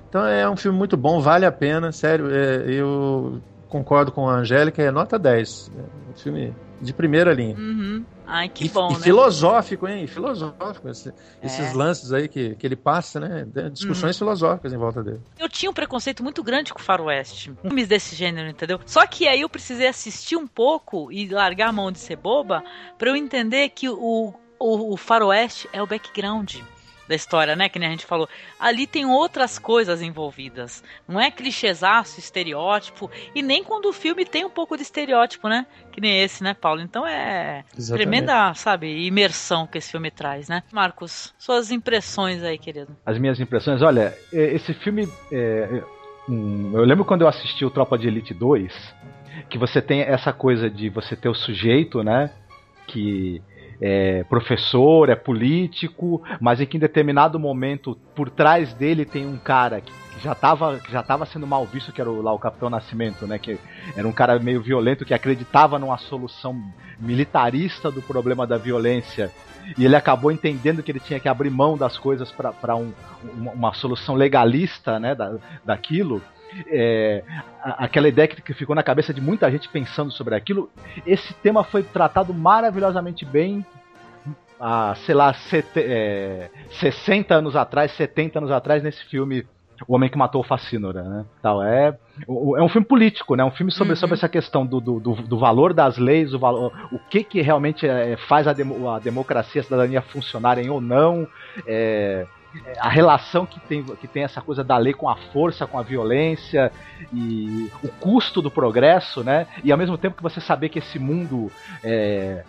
Então é um filme muito bom, vale a pena, sério. é, eu concordo com a Angélica, é nota 10. É um filme de primeira linha. Uhum. Ai, que E, bom, e né? filosófico, hein? Filosófico. esse- esses É. lances aí que, que ele passa, né? Discussões filosóficas em volta dele. Eu tinha um preconceito muito grande com o faroeste. Filmes desse gênero, entendeu? Só que aí eu precisei assistir um pouco e largar a mão de ser boba pra eu entender que o, o, o faroeste é o background da história, né? Que nem a gente falou. Ali tem outras coisas envolvidas. Não é clichêsaço, estereótipo. E nem quando o filme tem um pouco de estereótipo, né? Que nem esse, né, Paulo? Então é Exatamente. tremenda, sabe, imersão que esse filme traz, né? Marcos, suas impressões aí, querido. As minhas impressões, olha, é, esse filme. é, hum, eu lembro quando eu assisti o Tropa de Elite 2, que você tem essa coisa de você ter o sujeito, né? Que é professor, é político, mas em que em determinado momento, por trás dele tem um cara que que já estava já tava sendo mal visto, que era o, lá o Capitão Nascimento, né? Que era um cara meio violento que acreditava numa solução militarista do problema da violência. E ele acabou entendendo que ele tinha que abrir mão das coisas para um, uma, uma solução legalista né, da, daquilo. É, aquela ideia que, ficou na cabeça de muita gente pensando sobre aquilo. Esse tema foi tratado maravilhosamente bem há, sei lá, sete, é, 60 anos atrás, 70 anos atrás, nesse filme O Homem que Matou o Facínora, né? Tal, é, é um filme político, né? Um filme sobre, sobre essa questão do, do, do, do valor das leis, o, valor, o que que realmente é, faz a, demo- a democracia, a cidadania funcionarem ou não, é, a relação que tem, que tem essa coisa da lei com a força, com a violência e o custo do progresso, né? E ao mesmo tempo que você saber que esse mundo é,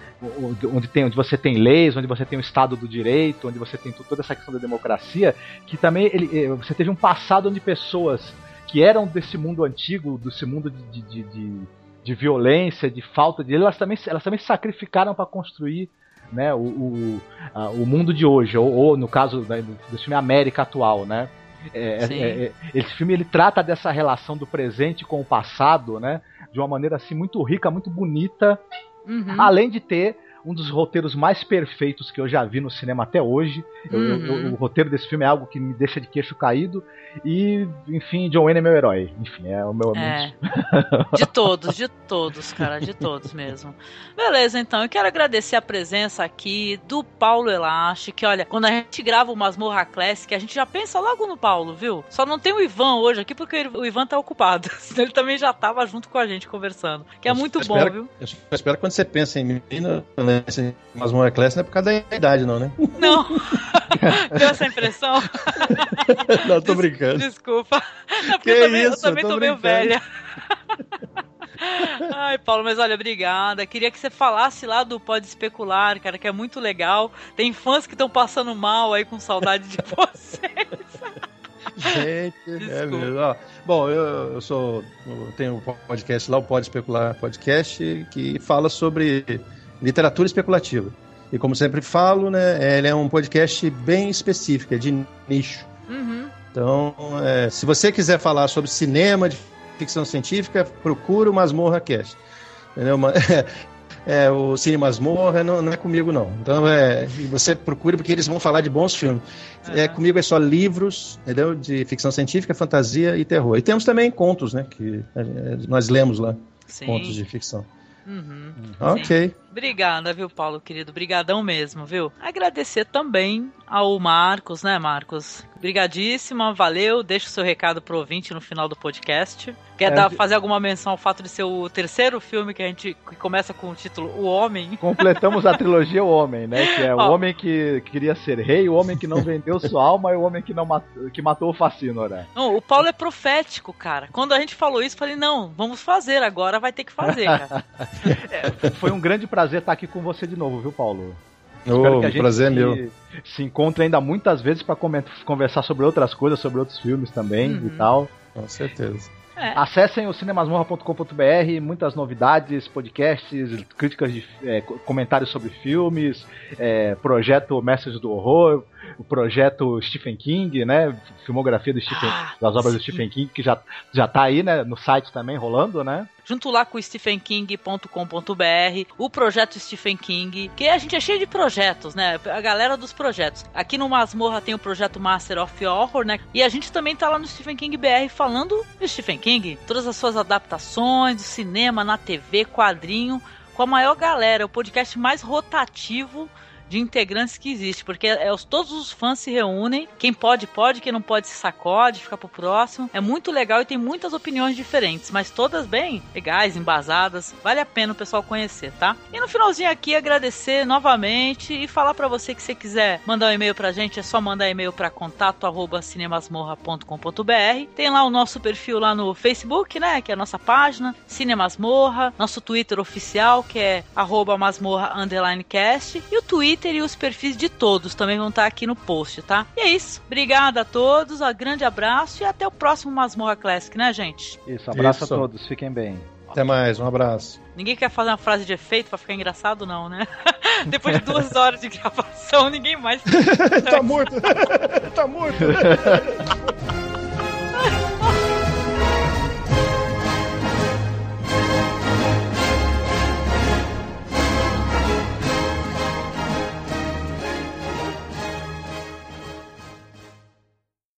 onde, tem, onde você tem leis, onde você tem o Estado do Direito, onde você tem toda essa questão da democracia, que também ele, eh, você teve um passado onde pessoas que eram desse mundo antigo, desse mundo de, de, de, de violência, de falta de. Elas também, elas também se sacrificaram para construir né, o, o, a, o mundo de hoje, ou, ou no caso né, desse filme América atual, né? É, é, é, esse filme ele trata dessa relação do presente com o passado, né? De uma maneira assim muito rica, muito bonita, uhum. além de ter um dos roteiros mais perfeitos que eu já vi no cinema até hoje. Eu, uhum. eu, o roteiro desse filme é algo que me deixa de queixo caído. E, enfim, John Wayne é meu herói. Enfim, é o meu é. De todos, de todos, cara, de todos mesmo. Beleza, então, eu quero agradecer a presença aqui do Paulo Elache, que olha, quando a gente grava o Masmorra Classic, a gente já pensa logo no Paulo, viu? Só não tem o Ivan hoje aqui porque o Ivan tá ocupado. Senão ele também já tava junto com a gente conversando. Que é eu muito bom, espero, viu? Eu espero que quando você pensa em mim, né, Masmorra Classic não é por causa da idade, não, né? Não. Deu essa impressão? não, tô brincando. Desculpa. É que eu também, isso? eu também tô, tô meio velha. Ai, Paulo, mas olha, obrigada. Queria que você falasse lá do Pode Especular, cara, que é muito legal. Tem fãs que estão passando mal aí com saudade de vocês. Gente, é mesmo. Ó, bom, eu, eu sou. Eu tenho um podcast lá, o Pode Especular Podcast, que fala sobre literatura especulativa. E como sempre falo, né, ele é um podcast bem específico, é de nicho. Uhum. Então, é, se você quiser falar sobre cinema de ficção científica, procura o Masmorra Cast. Entendeu? É, o Cine Masmorra não, não, é comigo, não. Então, é, você procure porque eles vão falar de bons filmes. Uhum. É, comigo é só livros, entendeu? De ficção científica, fantasia e terror. E temos também contos, né? Que é, nós lemos lá. Sim. Contos de ficção. Uhum, ok. Obrigada, viu, Paulo, querido? Brigadão mesmo, viu? Agradecer também ao Marcos, né, Marcos? Brigadíssima, valeu. Deixa o seu recado pro ouvinte no final do podcast. Quer é, dar, fazer alguma menção ao fato de ser o terceiro filme que a gente que começa com o título O Homem? Completamos a trilogia O Homem, né? Que é o Ó, homem que queria ser rei, o homem que não vendeu sua alma e o homem que, não matou, que matou o Facínora. Né? Não, o Paulo é profético, cara. Quando a gente falou isso, falei, não, vamos fazer, agora vai ter que fazer, cara. é, foi um grande prazer estar aqui com você de novo, viu, Paulo? Oh, Espero que a gente prazer é meu. se encontre ainda muitas vezes para conversar sobre outras coisas, sobre outros filmes também uhum. e tal. Com certeza. É. Acessem o cinemasmorra.com.br, muitas novidades, podcasts, críticas de é, comentários sobre filmes, é, projeto Mestres do Horror, o projeto Stephen King, né? Filmografia do Stephen, ah, das obras sim. do Stephen King, que já, já tá aí, né? No site também rolando, né? Junto lá com stephenking.com.br, o projeto Stephen King, que a gente é cheio de projetos, né? A galera dos projetos. Aqui no Masmorra tem o projeto Master of Horror, né? E a gente também tá lá no Stephen King BR falando do Stephen King, todas as suas adaptações, do cinema, na TV, quadrinho, com a maior galera, o podcast mais rotativo de integrantes que existe, porque é, todos os fãs se reúnem, quem pode, pode, quem não pode se sacode, fica pro próximo. É muito legal e tem muitas opiniões diferentes, mas todas bem legais, embasadas. Vale a pena o pessoal conhecer, tá? E no finalzinho aqui, agradecer novamente e falar para você que você quiser mandar um e-mail pra gente, é só mandar e-mail para contato arroba cinemasmorra.com.br. Tem lá o nosso perfil lá no Facebook, né? Que é a nossa página, Cinemasmorra, nosso Twitter oficial, que é arroba masmorra underline cast, e o Twitter Twitter e os perfis de todos também vão estar aqui no post, tá? E é isso. Obrigada a todos, um grande abraço e até o próximo Masmorra Classic, né, gente? Isso, abraço isso. a todos, fiquem bem. Até mais, um abraço. Ninguém quer fazer uma frase de efeito para ficar engraçado, não, né? Depois de duas horas de gravação, ninguém mais. tá morto! tá morto!